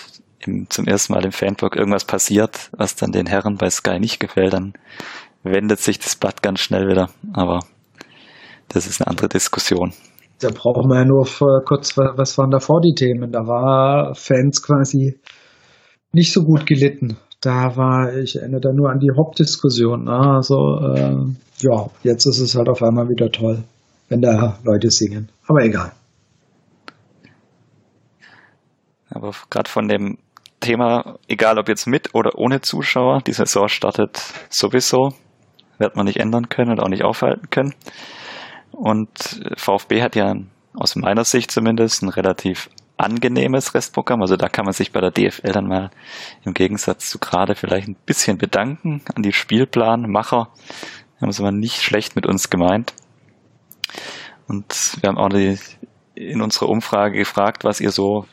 im, zum ersten Mal im Fanblog irgendwas passiert, was dann den Herren bei Sky nicht gefällt, dann wendet sich das Blatt ganz schnell wieder. Aber das ist eine andere Diskussion. Da brauchen wir ja nur kurz, was waren davor die Themen? Da war Fans quasi nicht so gut gelitten. Da war, ich erinnere da nur an die Hauptdiskussion. Also, äh, ja, jetzt ist es halt auf einmal wieder toll, wenn da Leute singen. Aber egal. Aber gerade von dem Thema, egal ob jetzt mit oder ohne Zuschauer, die Saison startet sowieso, wird man nicht ändern können und auch nicht aufhalten können. Und VfB hat ja aus meiner Sicht zumindest ein relativ angenehmes Restprogramm. Also da kann man sich bei der DFL dann mal im Gegensatz zu gerade vielleicht ein bisschen bedanken an die Spielplanmacher. Haben es aber nicht schlecht mit uns gemeint. Und wir haben auch die, in unserer Umfrage gefragt, was ihr so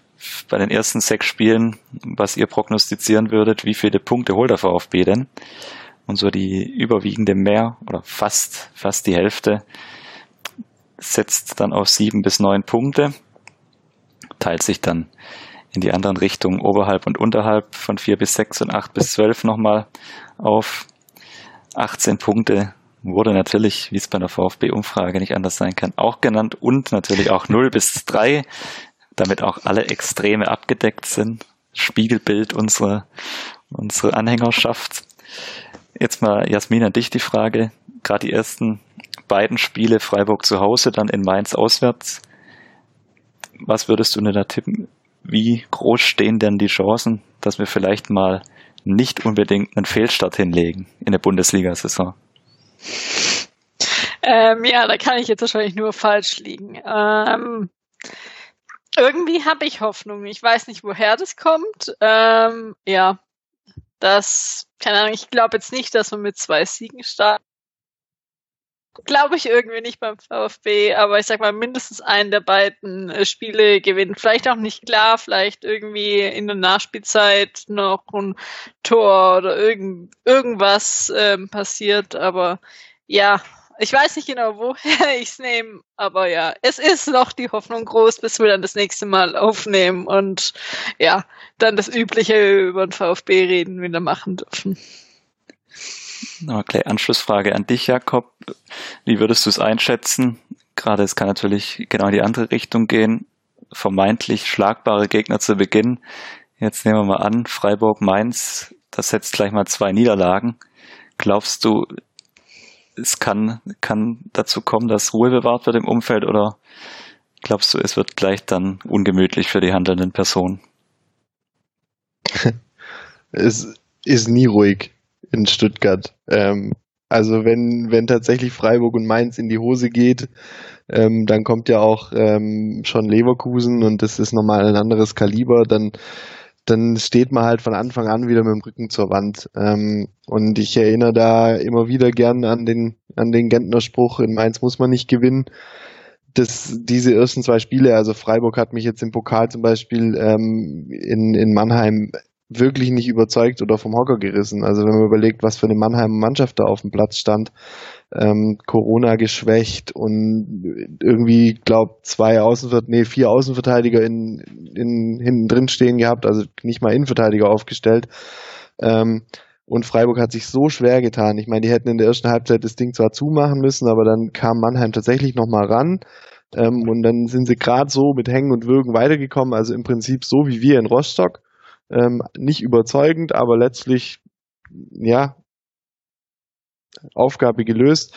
bei den ersten sechs Spielen, was ihr prognostizieren würdet, wie viele Punkte holt der VfB denn? Und so die überwiegende mehr oder fast, fast die Hälfte setzt dann auf sieben bis neun Punkte, teilt sich dann in die anderen Richtungen oberhalb und unterhalb von vier bis sechs und acht bis zwölf nochmal auf. 18 Punkte wurde natürlich, wie es bei der VfB-Umfrage nicht anders sein kann, auch genannt und natürlich auch 0 bis 3 damit auch alle Extreme abgedeckt sind. Spiegelbild unserer, unsere Anhängerschaft. Jetzt mal, Jasmin, an dich die Frage. Gerade die ersten beiden Spiele, Freiburg zu Hause, dann in Mainz auswärts. Was würdest du denn da tippen? Wie groß stehen denn die Chancen, dass wir vielleicht mal nicht unbedingt einen Fehlstart hinlegen in der Bundesliga-Saison? Ähm, ja, da kann ich jetzt wahrscheinlich nur falsch liegen. Ähm, irgendwie habe ich Hoffnung. Ich weiß nicht, woher das kommt. Ähm, ja, das, keine Ahnung, ich glaube jetzt nicht, dass wir mit zwei Siegen starten. Glaube ich irgendwie nicht beim VfB, aber ich sag mal, mindestens einen der beiden äh, Spiele gewinnen. Vielleicht auch nicht klar, vielleicht irgendwie in der Nachspielzeit noch ein Tor oder irgend, irgendwas ähm, passiert, aber ja, ich weiß nicht genau, woher ich es nehme, aber ja, es ist noch die Hoffnung groß, bis wir dann das nächste Mal aufnehmen und ja, dann das Übliche über den VfB reden wieder machen dürfen. Okay, Anschlussfrage an dich, Jakob. Wie würdest du es einschätzen? Gerade es kann natürlich genau in die andere Richtung gehen. Vermeintlich schlagbare Gegner zu Beginn. Jetzt nehmen wir mal an, Freiburg, Mainz, das setzt gleich mal zwei Niederlagen. Glaubst du, es kann, kann dazu kommen, dass Ruhe bewahrt wird im Umfeld oder glaubst du, es wird gleich dann ungemütlich für die handelnden Personen? es ist nie ruhig in Stuttgart. Ähm, also wenn, wenn tatsächlich Freiburg und Mainz in die Hose geht, ähm, dann kommt ja auch ähm, schon Leverkusen und das ist nochmal ein anderes Kaliber, dann dann steht man halt von Anfang an wieder mit dem Rücken zur Wand. Ähm, und ich erinnere da immer wieder gern an den, an den Gentner Spruch, in Mainz muss man nicht gewinnen. Das, diese ersten zwei Spiele, also Freiburg hat mich jetzt im Pokal zum Beispiel ähm, in, in Mannheim wirklich nicht überzeugt oder vom Hocker gerissen. Also wenn man überlegt, was für eine Mannheimer Mannschaft da auf dem Platz stand, ähm, Corona geschwächt und irgendwie, glaub, zwei Außenvert nee, vier Außenverteidiger in, in, hinten drin stehen gehabt, also nicht mal Innenverteidiger aufgestellt. Ähm, und Freiburg hat sich so schwer getan. Ich meine, die hätten in der ersten Halbzeit das Ding zwar zumachen müssen, aber dann kam Mannheim tatsächlich nochmal ran. Ähm, und dann sind sie gerade so mit Hängen und Würgen weitergekommen, also im Prinzip so wie wir in Rostock. Ähm, nicht überzeugend, aber letztlich, ja, Aufgabe gelöst.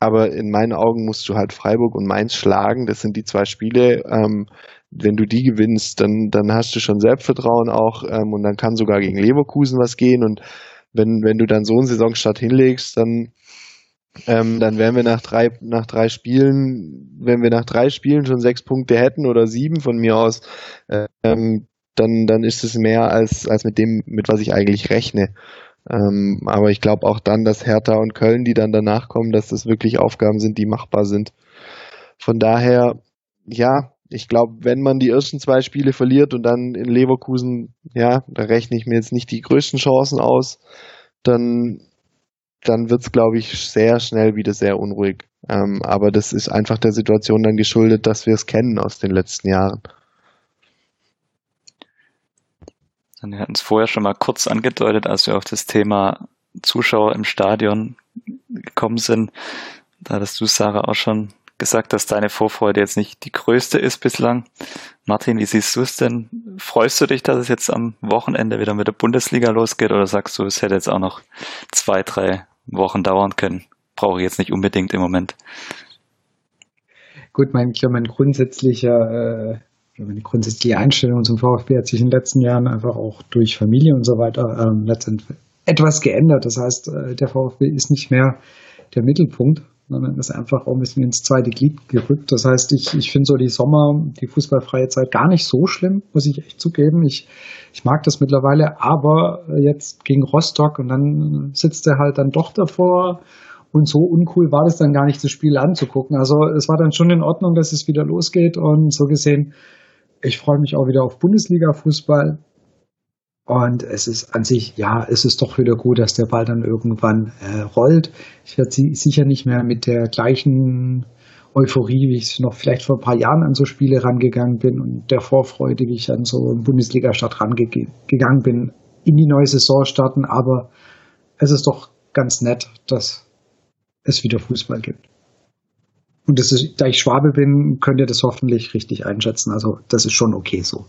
Aber in meinen Augen musst du halt Freiburg und Mainz schlagen. Das sind die zwei Spiele. Ähm, wenn du die gewinnst, dann, dann hast du schon Selbstvertrauen auch ähm, und dann kann sogar gegen Leverkusen was gehen. Und wenn, wenn du dann so einen Saisonstart hinlegst, dann, ähm, dann wären wir nach drei, nach drei Spielen, wenn wir nach drei Spielen schon sechs Punkte hätten oder sieben von mir aus, ähm, dann, dann ist es mehr als, als mit dem, mit was ich eigentlich rechne. Ähm, aber ich glaube auch dann, dass Hertha und Köln, die dann danach kommen, dass das wirklich Aufgaben sind, die machbar sind. Von daher, ja, ich glaube, wenn man die ersten zwei Spiele verliert und dann in Leverkusen, ja, da rechne ich mir jetzt nicht die größten Chancen aus, dann, dann wird's, glaube ich, sehr schnell wieder sehr unruhig. Ähm, aber das ist einfach der Situation dann geschuldet, dass wir es kennen aus den letzten Jahren. Wir hatten es vorher schon mal kurz angedeutet, als wir auf das Thema Zuschauer im Stadion gekommen sind. Da hattest du, Sarah, auch schon gesagt, dass deine Vorfreude jetzt nicht die größte ist bislang. Martin, wie siehst du es denn? Freust du dich, dass es jetzt am Wochenende wieder mit der Bundesliga losgeht oder sagst du, es hätte jetzt auch noch zwei, drei Wochen dauern können? Brauche ich jetzt nicht unbedingt im Moment. Gut, mein, mein grundsätzlicher, äh, meine grundsätzliche Einstellung zum VfB hat sich in den letzten Jahren einfach auch durch Familie und so weiter ähm, letztendlich etwas geändert. Das heißt, äh, der VfB ist nicht mehr der Mittelpunkt, sondern ist einfach auch ein bisschen ins zweite Glied gerückt. Das heißt, ich, ich finde so die Sommer, die fußballfreie Zeit gar nicht so schlimm, muss ich echt zugeben. Ich, ich mag das mittlerweile, aber jetzt gegen Rostock und dann sitzt er halt dann doch davor und so uncool war das dann gar nicht, das Spiel anzugucken. Also es war dann schon in Ordnung, dass es wieder losgeht und so gesehen, ich freue mich auch wieder auf Bundesliga-Fußball. Und es ist an sich, ja, es ist doch wieder gut, dass der Ball dann irgendwann äh, rollt. Ich werde sicher nicht mehr mit der gleichen Euphorie, wie ich noch vielleicht vor ein paar Jahren an so Spiele rangegangen bin und der Vorfreude, wie ich an so einen Bundesliga-Start rangegangen bin, in die neue Saison starten. Aber es ist doch ganz nett, dass es wieder Fußball gibt. Und das ist, da ich Schwabe bin, könnt ihr das hoffentlich richtig einschätzen. Also das ist schon okay so.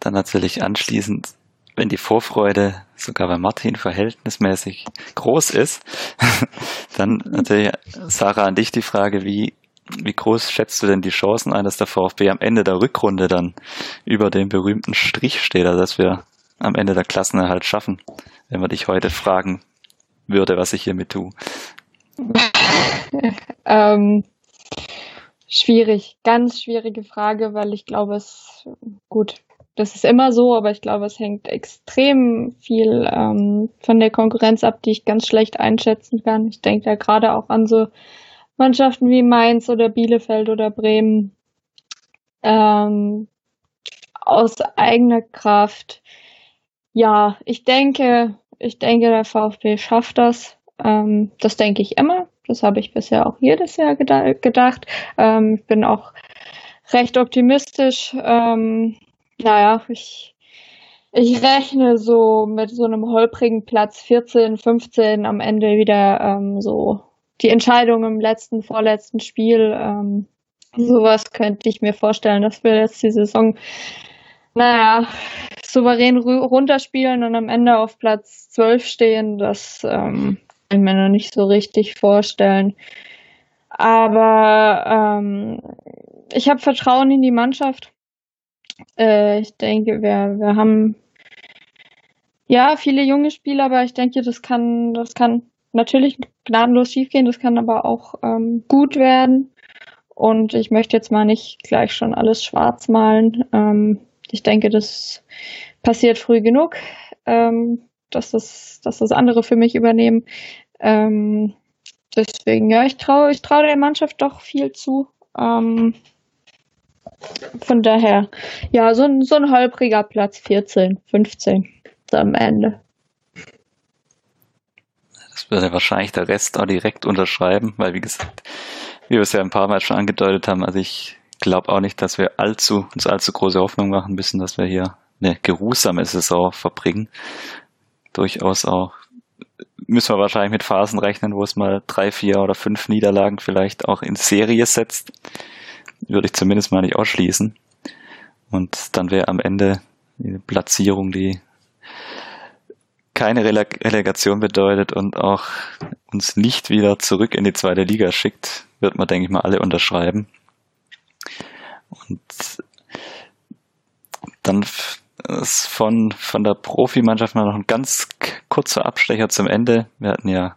Dann natürlich anschließend, wenn die Vorfreude sogar bei Martin verhältnismäßig groß ist, dann natürlich, Sarah, an dich die Frage, wie, wie groß schätzt du denn die Chancen ein, dass der VfB am Ende der Rückrunde dann über den berühmten Strich steht, also dass wir am Ende der Klassenerhalt schaffen, wenn man dich heute fragen würde, was ich hiermit tue? ähm, schwierig, ganz schwierige Frage, weil ich glaube, es gut, das ist immer so, aber ich glaube, es hängt extrem viel ähm, von der Konkurrenz ab, die ich ganz schlecht einschätzen kann. Ich denke da gerade auch an so Mannschaften wie Mainz oder Bielefeld oder Bremen. Ähm, aus eigener Kraft. Ja, ich denke, ich denke, der VfB schafft das. Ähm, das denke ich immer. Das habe ich bisher auch jedes Jahr gedacht. Ähm, ich bin auch recht optimistisch. Ähm, naja, ich, ich rechne so mit so einem holprigen Platz 14, 15 am Ende wieder ähm, so die Entscheidung im letzten, vorletzten Spiel. Ähm, sowas könnte ich mir vorstellen, dass wir jetzt die Saison, naja, souverän runterspielen und am Ende auf Platz 12 stehen. Das ähm, ich mir noch nicht so richtig vorstellen. Aber ähm, ich habe Vertrauen in die Mannschaft. Äh, ich denke, wir, wir haben ja viele junge Spieler, aber ich denke, das kann, das kann natürlich gnadenlos schiefgehen, das kann aber auch ähm, gut werden. Und ich möchte jetzt mal nicht gleich schon alles schwarz malen. Ähm, ich denke, das passiert früh genug, ähm, dass, das, dass das andere für mich übernehmen. Ähm, deswegen, ja, ich traue ich trau der Mannschaft doch viel zu. Ähm, von daher, ja, so ein, so ein holpriger Platz 14, 15 am Ende. Das würde wahrscheinlich der Rest auch direkt unterschreiben, weil wie gesagt, wie wir es ja ein paar Mal schon angedeutet haben, also ich glaube auch nicht, dass wir allzu, uns allzu große Hoffnung machen müssen, dass wir hier eine geruhsame Saison verbringen. Durchaus auch müssen wir wahrscheinlich mit Phasen rechnen, wo es mal drei, vier oder fünf Niederlagen vielleicht auch in Serie setzt würde ich zumindest mal nicht ausschließen. Und dann wäre am Ende eine Platzierung, die keine Rele Relegation bedeutet und auch uns nicht wieder zurück in die zweite Liga schickt, wird man, denke ich mal, alle unterschreiben. Und dann von, von der Profimannschaft mal noch ein ganz kurzer Abstecher zum Ende. Wir hatten ja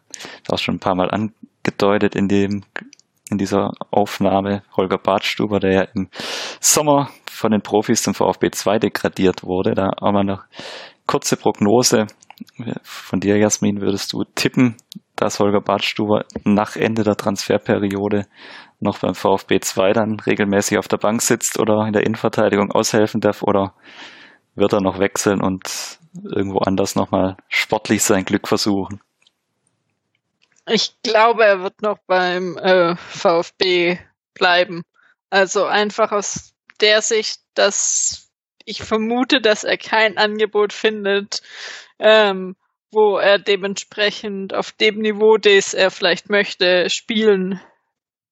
auch schon ein paar Mal angedeutet in dem in dieser Aufnahme Holger Badstuber, der ja im Sommer von den Profis zum VfB 2 degradiert wurde. Da haben wir noch kurze Prognose von dir, Jasmin. Würdest du tippen, dass Holger Badstuber nach Ende der Transferperiode noch beim VfB 2 dann regelmäßig auf der Bank sitzt oder in der Innenverteidigung aushelfen darf oder wird er noch wechseln und irgendwo anders nochmal sportlich sein Glück versuchen? Ich glaube, er wird noch beim äh, VfB bleiben. Also einfach aus der Sicht, dass ich vermute, dass er kein Angebot findet, ähm, wo er dementsprechend auf dem Niveau, das er vielleicht möchte, spielen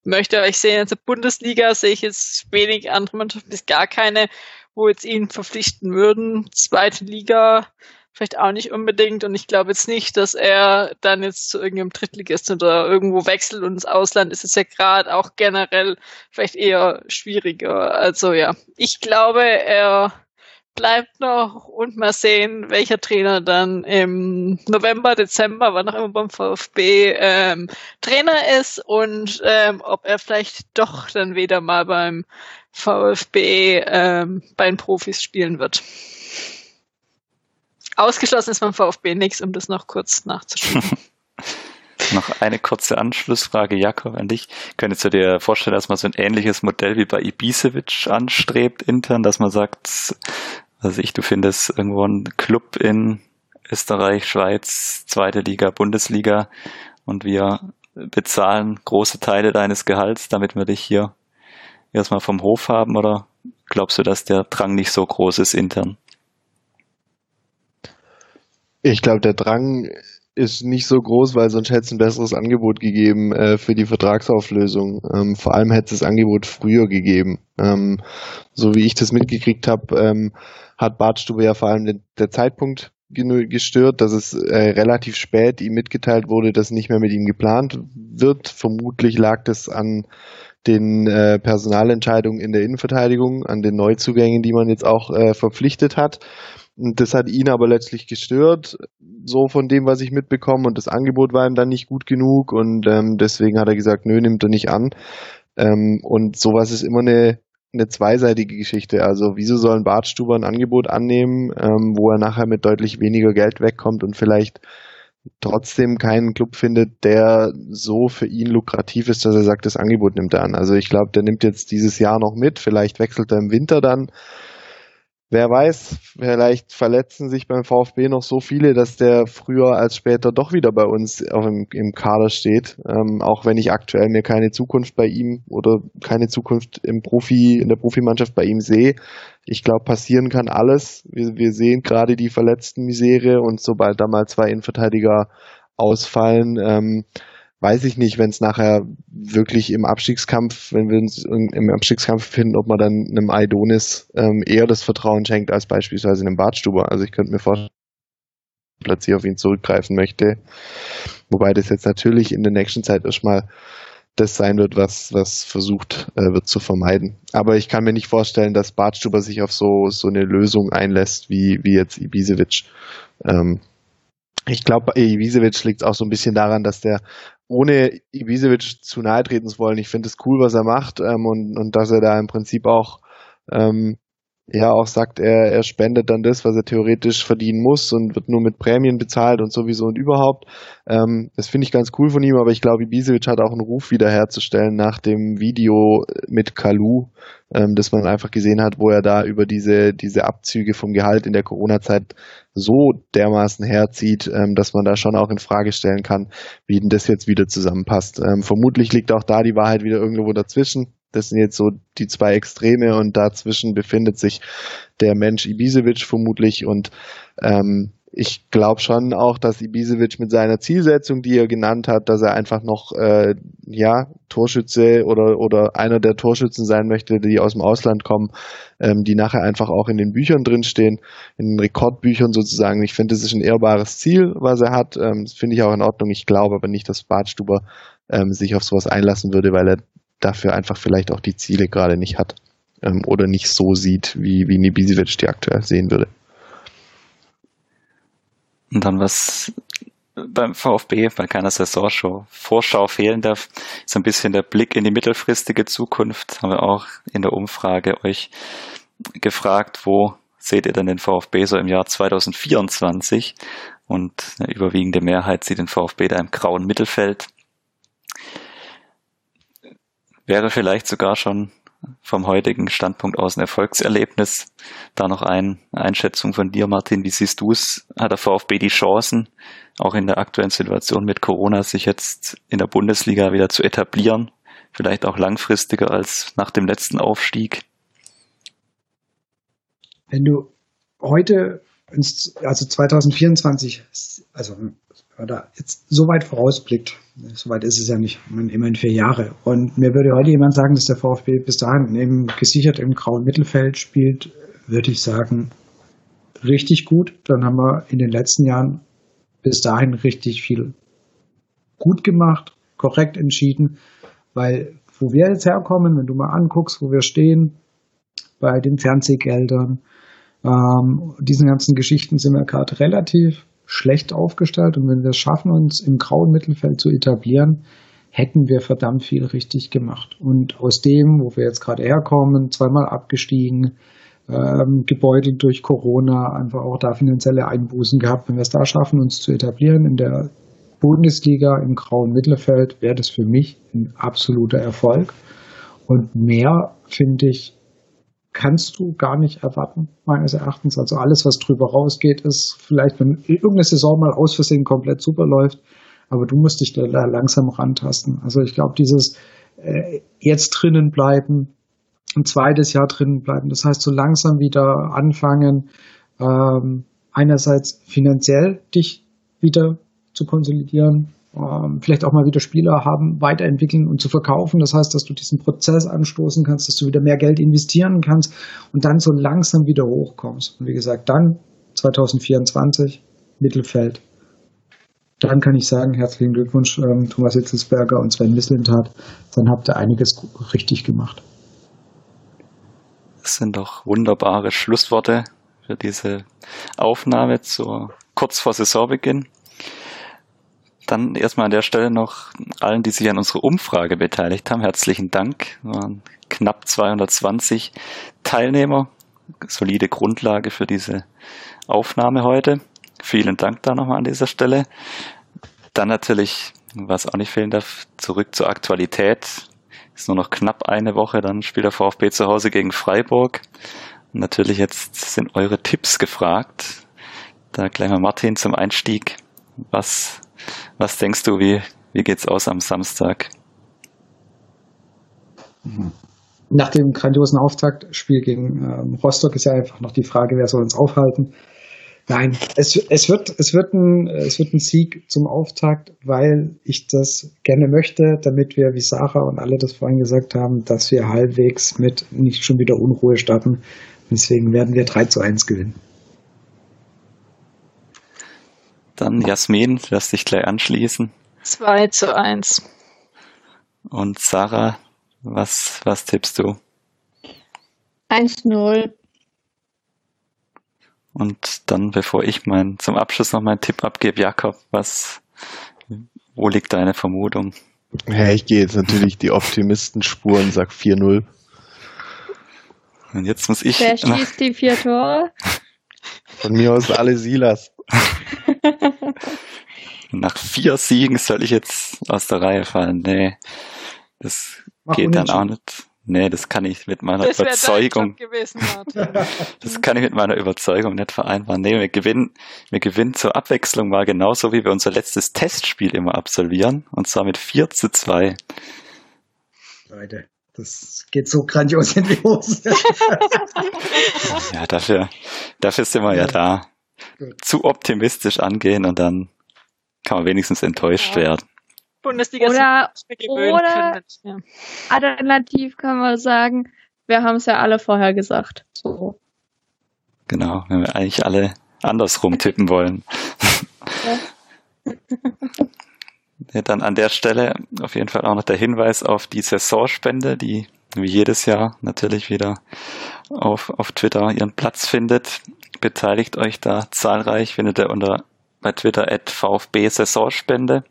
möchte. Aber ich sehe in der Bundesliga, sehe ich jetzt wenig andere Mannschaften, bis gar keine, wo jetzt ihn verpflichten würden. Zweite Liga vielleicht auch nicht unbedingt. Und ich glaube jetzt nicht, dass er dann jetzt zu irgendeinem Drittligist oder irgendwo wechselt und ins Ausland ist es ja gerade auch generell vielleicht eher schwieriger. Also ja, ich glaube, er bleibt noch und mal sehen, welcher Trainer dann im November, Dezember, wann auch immer beim VfB ähm, Trainer ist und ähm, ob er vielleicht doch dann wieder mal beim VfB ähm, bei den Profis spielen wird. Ausgeschlossen ist beim VfB nichts, um das noch kurz nachzuschauen. noch eine kurze Anschlussfrage, Jakob, an dich. Könntest du dir vorstellen, dass man so ein ähnliches Modell wie bei Ibisevic anstrebt intern, dass man sagt, also ich, du findest irgendwo einen Club in Österreich, Schweiz, zweite Liga, Bundesliga und wir bezahlen große Teile deines Gehalts, damit wir dich hier erstmal vom Hof haben oder glaubst du, dass der Drang nicht so groß ist intern? Ich glaube, der Drang ist nicht so groß, weil sonst hätte es ein besseres Angebot gegeben äh, für die Vertragsauflösung. Ähm, vor allem hätte es das Angebot früher gegeben. Ähm, so wie ich das mitgekriegt habe, ähm, hat Bartstube ja vor allem den, der Zeitpunkt gestört, dass es äh, relativ spät ihm mitgeteilt wurde, dass nicht mehr mit ihm geplant wird. Vermutlich lag das an den äh, Personalentscheidungen in der Innenverteidigung, an den Neuzugängen, die man jetzt auch äh, verpflichtet hat. Und das hat ihn aber letztlich gestört, so von dem, was ich mitbekomme. Und das Angebot war ihm dann nicht gut genug. Und ähm, deswegen hat er gesagt, nö, nimmt er nicht an. Ähm, und sowas ist immer eine, eine zweiseitige Geschichte. Also wieso soll ein Bartstuber ein Angebot annehmen, ähm, wo er nachher mit deutlich weniger Geld wegkommt und vielleicht trotzdem keinen Club findet, der so für ihn lukrativ ist, dass er sagt, das Angebot nimmt er an. Also ich glaube, der nimmt jetzt dieses Jahr noch mit, vielleicht wechselt er im Winter dann wer weiß, vielleicht verletzen sich beim VfB noch so viele, dass der früher als später doch wieder bei uns im, im Kader steht. Ähm, auch wenn ich aktuell mir keine Zukunft bei ihm oder keine Zukunft im Profi, in der Profimannschaft bei ihm sehe. Ich glaube, passieren kann alles. Wir, wir sehen gerade die verletzten Misere und sobald da mal zwei Innenverteidiger ausfallen, ähm, weiß ich nicht, wenn es nachher wirklich im Abstiegskampf, wenn wir uns im Abstiegskampf finden, ob man dann einem Aidonis ähm, eher das Vertrauen schenkt als beispielsweise einem Bartstuber. Also ich könnte mir vorstellen, plötzlich auf ihn zurückgreifen möchte. Wobei das jetzt natürlich in der nächsten Zeit erstmal das sein wird, was, was versucht äh, wird zu vermeiden. Aber ich kann mir nicht vorstellen, dass Bartstuber sich auf so, so eine Lösung einlässt, wie, wie jetzt Ibisevic. Ähm, ich glaube, bei Ibisevic liegt es auch so ein bisschen daran, dass der ohne Ibisevic zu nahe treten zu wollen, ich finde es cool, was er macht ähm, und, und dass er da im Prinzip auch ähm, ja auch sagt, er, er spendet dann das, was er theoretisch verdienen muss und wird nur mit Prämien bezahlt und sowieso und überhaupt. Ähm, das finde ich ganz cool von ihm, aber ich glaube, Ibisevic hat auch einen Ruf wiederherzustellen nach dem Video mit Kalu, ähm, das man einfach gesehen hat, wo er da über diese, diese Abzüge vom Gehalt in der Corona-Zeit so dermaßen herzieht, ähm, dass man da schon auch in Frage stellen kann, wie denn das jetzt wieder zusammenpasst. Ähm, vermutlich liegt auch da die Wahrheit wieder irgendwo dazwischen. Das sind jetzt so die zwei Extreme und dazwischen befindet sich der Mensch Ibisevic vermutlich und ähm, ich glaube schon auch, dass Ibisevic mit seiner Zielsetzung, die er genannt hat, dass er einfach noch äh, ja Torschütze oder oder einer der Torschützen sein möchte, die aus dem Ausland kommen, ähm, die nachher einfach auch in den Büchern drinstehen, in den Rekordbüchern sozusagen. Ich finde, das ist ein ehrbares Ziel, was er hat. Ähm, das finde ich auch in Ordnung. Ich glaube aber nicht, dass Bartstuber ähm, sich auf sowas einlassen würde, weil er dafür einfach vielleicht auch die Ziele gerade nicht hat ähm, oder nicht so sieht, wie, wie Nibisevic die aktuell sehen würde. Und dann was beim VfB bei keiner Saisonshow Vorschau fehlen darf, so ein bisschen der Blick in die mittelfristige Zukunft. Haben wir auch in der Umfrage euch gefragt, wo seht ihr denn den VfB so im Jahr 2024? Und eine überwiegende Mehrheit sieht den VfB da im grauen Mittelfeld wäre vielleicht sogar schon vom heutigen Standpunkt aus ein Erfolgserlebnis. Da noch eine Einschätzung von dir, Martin. Wie siehst du es? Hat der VfB die Chancen, auch in der aktuellen Situation mit Corona, sich jetzt in der Bundesliga wieder zu etablieren? Vielleicht auch langfristiger als nach dem letzten Aufstieg? wenn du heute, also 2024, also oder jetzt so weit vorausblickt, so weit ist es ja nicht, immerhin vier Jahre. Und mir würde heute jemand sagen, dass der VfB bis dahin eben gesichert im grauen Mittelfeld spielt, würde ich sagen, richtig gut. Dann haben wir in den letzten Jahren bis dahin richtig viel gut gemacht, korrekt entschieden, weil wo wir jetzt herkommen, wenn du mal anguckst, wo wir stehen, bei den Fernsehgeldern, ähm, diesen ganzen Geschichten sind wir gerade relativ schlecht aufgestellt und wenn wir es schaffen, uns im grauen Mittelfeld zu etablieren, hätten wir verdammt viel richtig gemacht. Und aus dem, wo wir jetzt gerade herkommen, zweimal abgestiegen, ähm, gebeutelt durch Corona, einfach auch da finanzielle Einbußen gehabt. Wenn wir es da schaffen, uns zu etablieren in der Bundesliga im grauen Mittelfeld, wäre das für mich ein absoluter Erfolg. Und mehr, finde ich, kannst du gar nicht erwarten, meines Erachtens. Also alles, was drüber rausgeht, ist vielleicht, wenn irgendeine Saison mal aus Versehen komplett super läuft, aber du musst dich da langsam rantasten. Also ich glaube, dieses äh, jetzt drinnen bleiben, ein zweites Jahr drinnen bleiben, das heißt so langsam wieder anfangen, ähm, einerseits finanziell dich wieder zu konsolidieren, ähm, vielleicht auch mal wieder Spieler haben, weiterentwickeln und zu verkaufen. Das heißt, dass du diesen Prozess anstoßen kannst, dass du wieder mehr Geld investieren kannst und dann so langsam wieder hochkommst. Und wie gesagt, dann 2024 Mittelfeld. Dann kann ich sagen, herzlichen Glückwunsch, ähm, Thomas Hitzelsberger und Sven Mislintat. Dann habt ihr einiges richtig gemacht. Das sind doch wunderbare Schlussworte für diese Aufnahme zur kurz vor Saisonbeginn. Dann erstmal an der Stelle noch allen, die sich an unserer Umfrage beteiligt haben, herzlichen Dank. Es waren knapp 220 Teilnehmer. Solide Grundlage für diese Aufnahme heute. Vielen Dank da nochmal an dieser Stelle. Dann natürlich, was auch nicht fehlen darf, zurück zur Aktualität. Ist nur noch knapp eine Woche, dann spielt der VfB zu Hause gegen Freiburg. Und natürlich jetzt sind eure Tipps gefragt. Da gleich mal Martin zum Einstieg. Was was denkst du, wie, wie geht's aus am Samstag? Nach dem grandiosen Auftaktspiel gegen ähm, Rostock ist ja einfach noch die Frage, wer soll uns aufhalten. Nein, es, es, wird, es, wird ein, es wird ein Sieg zum Auftakt, weil ich das gerne möchte, damit wir, wie Sarah und alle das vorhin gesagt haben, dass wir halbwegs mit nicht schon wieder Unruhe starten. Deswegen werden wir 3 zu 1 gewinnen. Dann Jasmin, lass dich gleich anschließen. 2 zu 1. Und Sarah, was, was tippst du? 1-0. Und dann, bevor ich mein, zum Abschluss noch meinen Tipp abgebe, Jakob, was, wo liegt deine Vermutung? Ja, ich gehe jetzt natürlich die Optimistenspuren, und sag 4-0. Und jetzt muss ich. Wer schießt die vier Tore? Von mir aus alle Silas. Nach vier Siegen soll ich jetzt aus der Reihe fallen. Nee, das Mach geht dann auch nicht. Nee, das kann ich mit meiner das Überzeugung. Gewesen, das kann ich mit meiner Überzeugung nicht vereinbaren. Nee, wir gewinnen, wir gewinnen zur Abwechslung mal genauso, wie wir unser letztes Testspiel immer absolvieren. Und zwar mit 4 zu 2. Leute, das geht so grandios in die Hose. ja, dafür, dafür sind wir ja, ja da. Zu optimistisch angehen und dann kann man wenigstens enttäuscht ja. werden. Bundesliga oder, oder ja. alternativ kann man sagen, wir haben es ja alle vorher gesagt. So. Genau, wenn wir eigentlich alle andersrum tippen wollen. Ja. ja, dann an der Stelle auf jeden Fall auch noch der Hinweis auf die Saisonspende, die wie jedes Jahr natürlich wieder auf, auf Twitter ihren Platz findet. Beteiligt euch da zahlreich, findet ihr unter bei Twitter at VfB Saisonspende.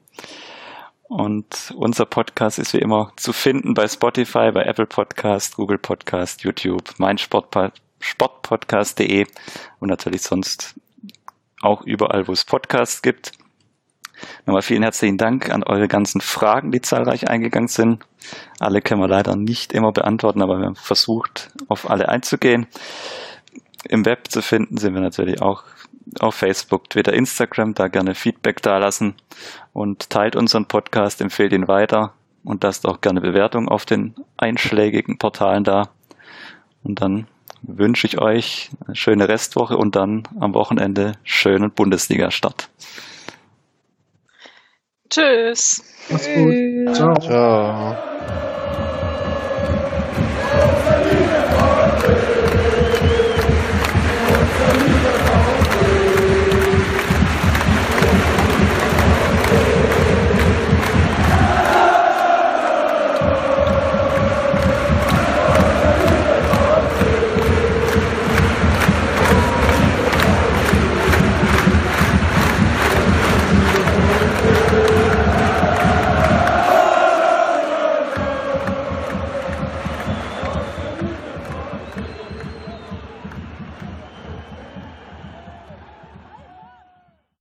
Und unser Podcast ist wie immer zu finden bei Spotify, bei Apple Podcast, Google Podcast, YouTube, mein Sportpodcast.de und natürlich sonst auch überall, wo es Podcasts gibt. Nochmal vielen herzlichen Dank an eure ganzen Fragen, die zahlreich eingegangen sind. Alle können wir leider nicht immer beantworten, aber wir haben versucht, auf alle einzugehen. Im Web zu finden sind wir natürlich auch auf Facebook, Twitter, Instagram, da gerne Feedback dalassen und teilt unseren Podcast, empfehlt ihn weiter und lasst auch gerne Bewertungen auf den einschlägigen Portalen da. Und dann wünsche ich euch eine schöne Restwoche und dann am Wochenende schönen Bundesliga-Start. Tschüss. Mach's gut. Ciao. Ciao.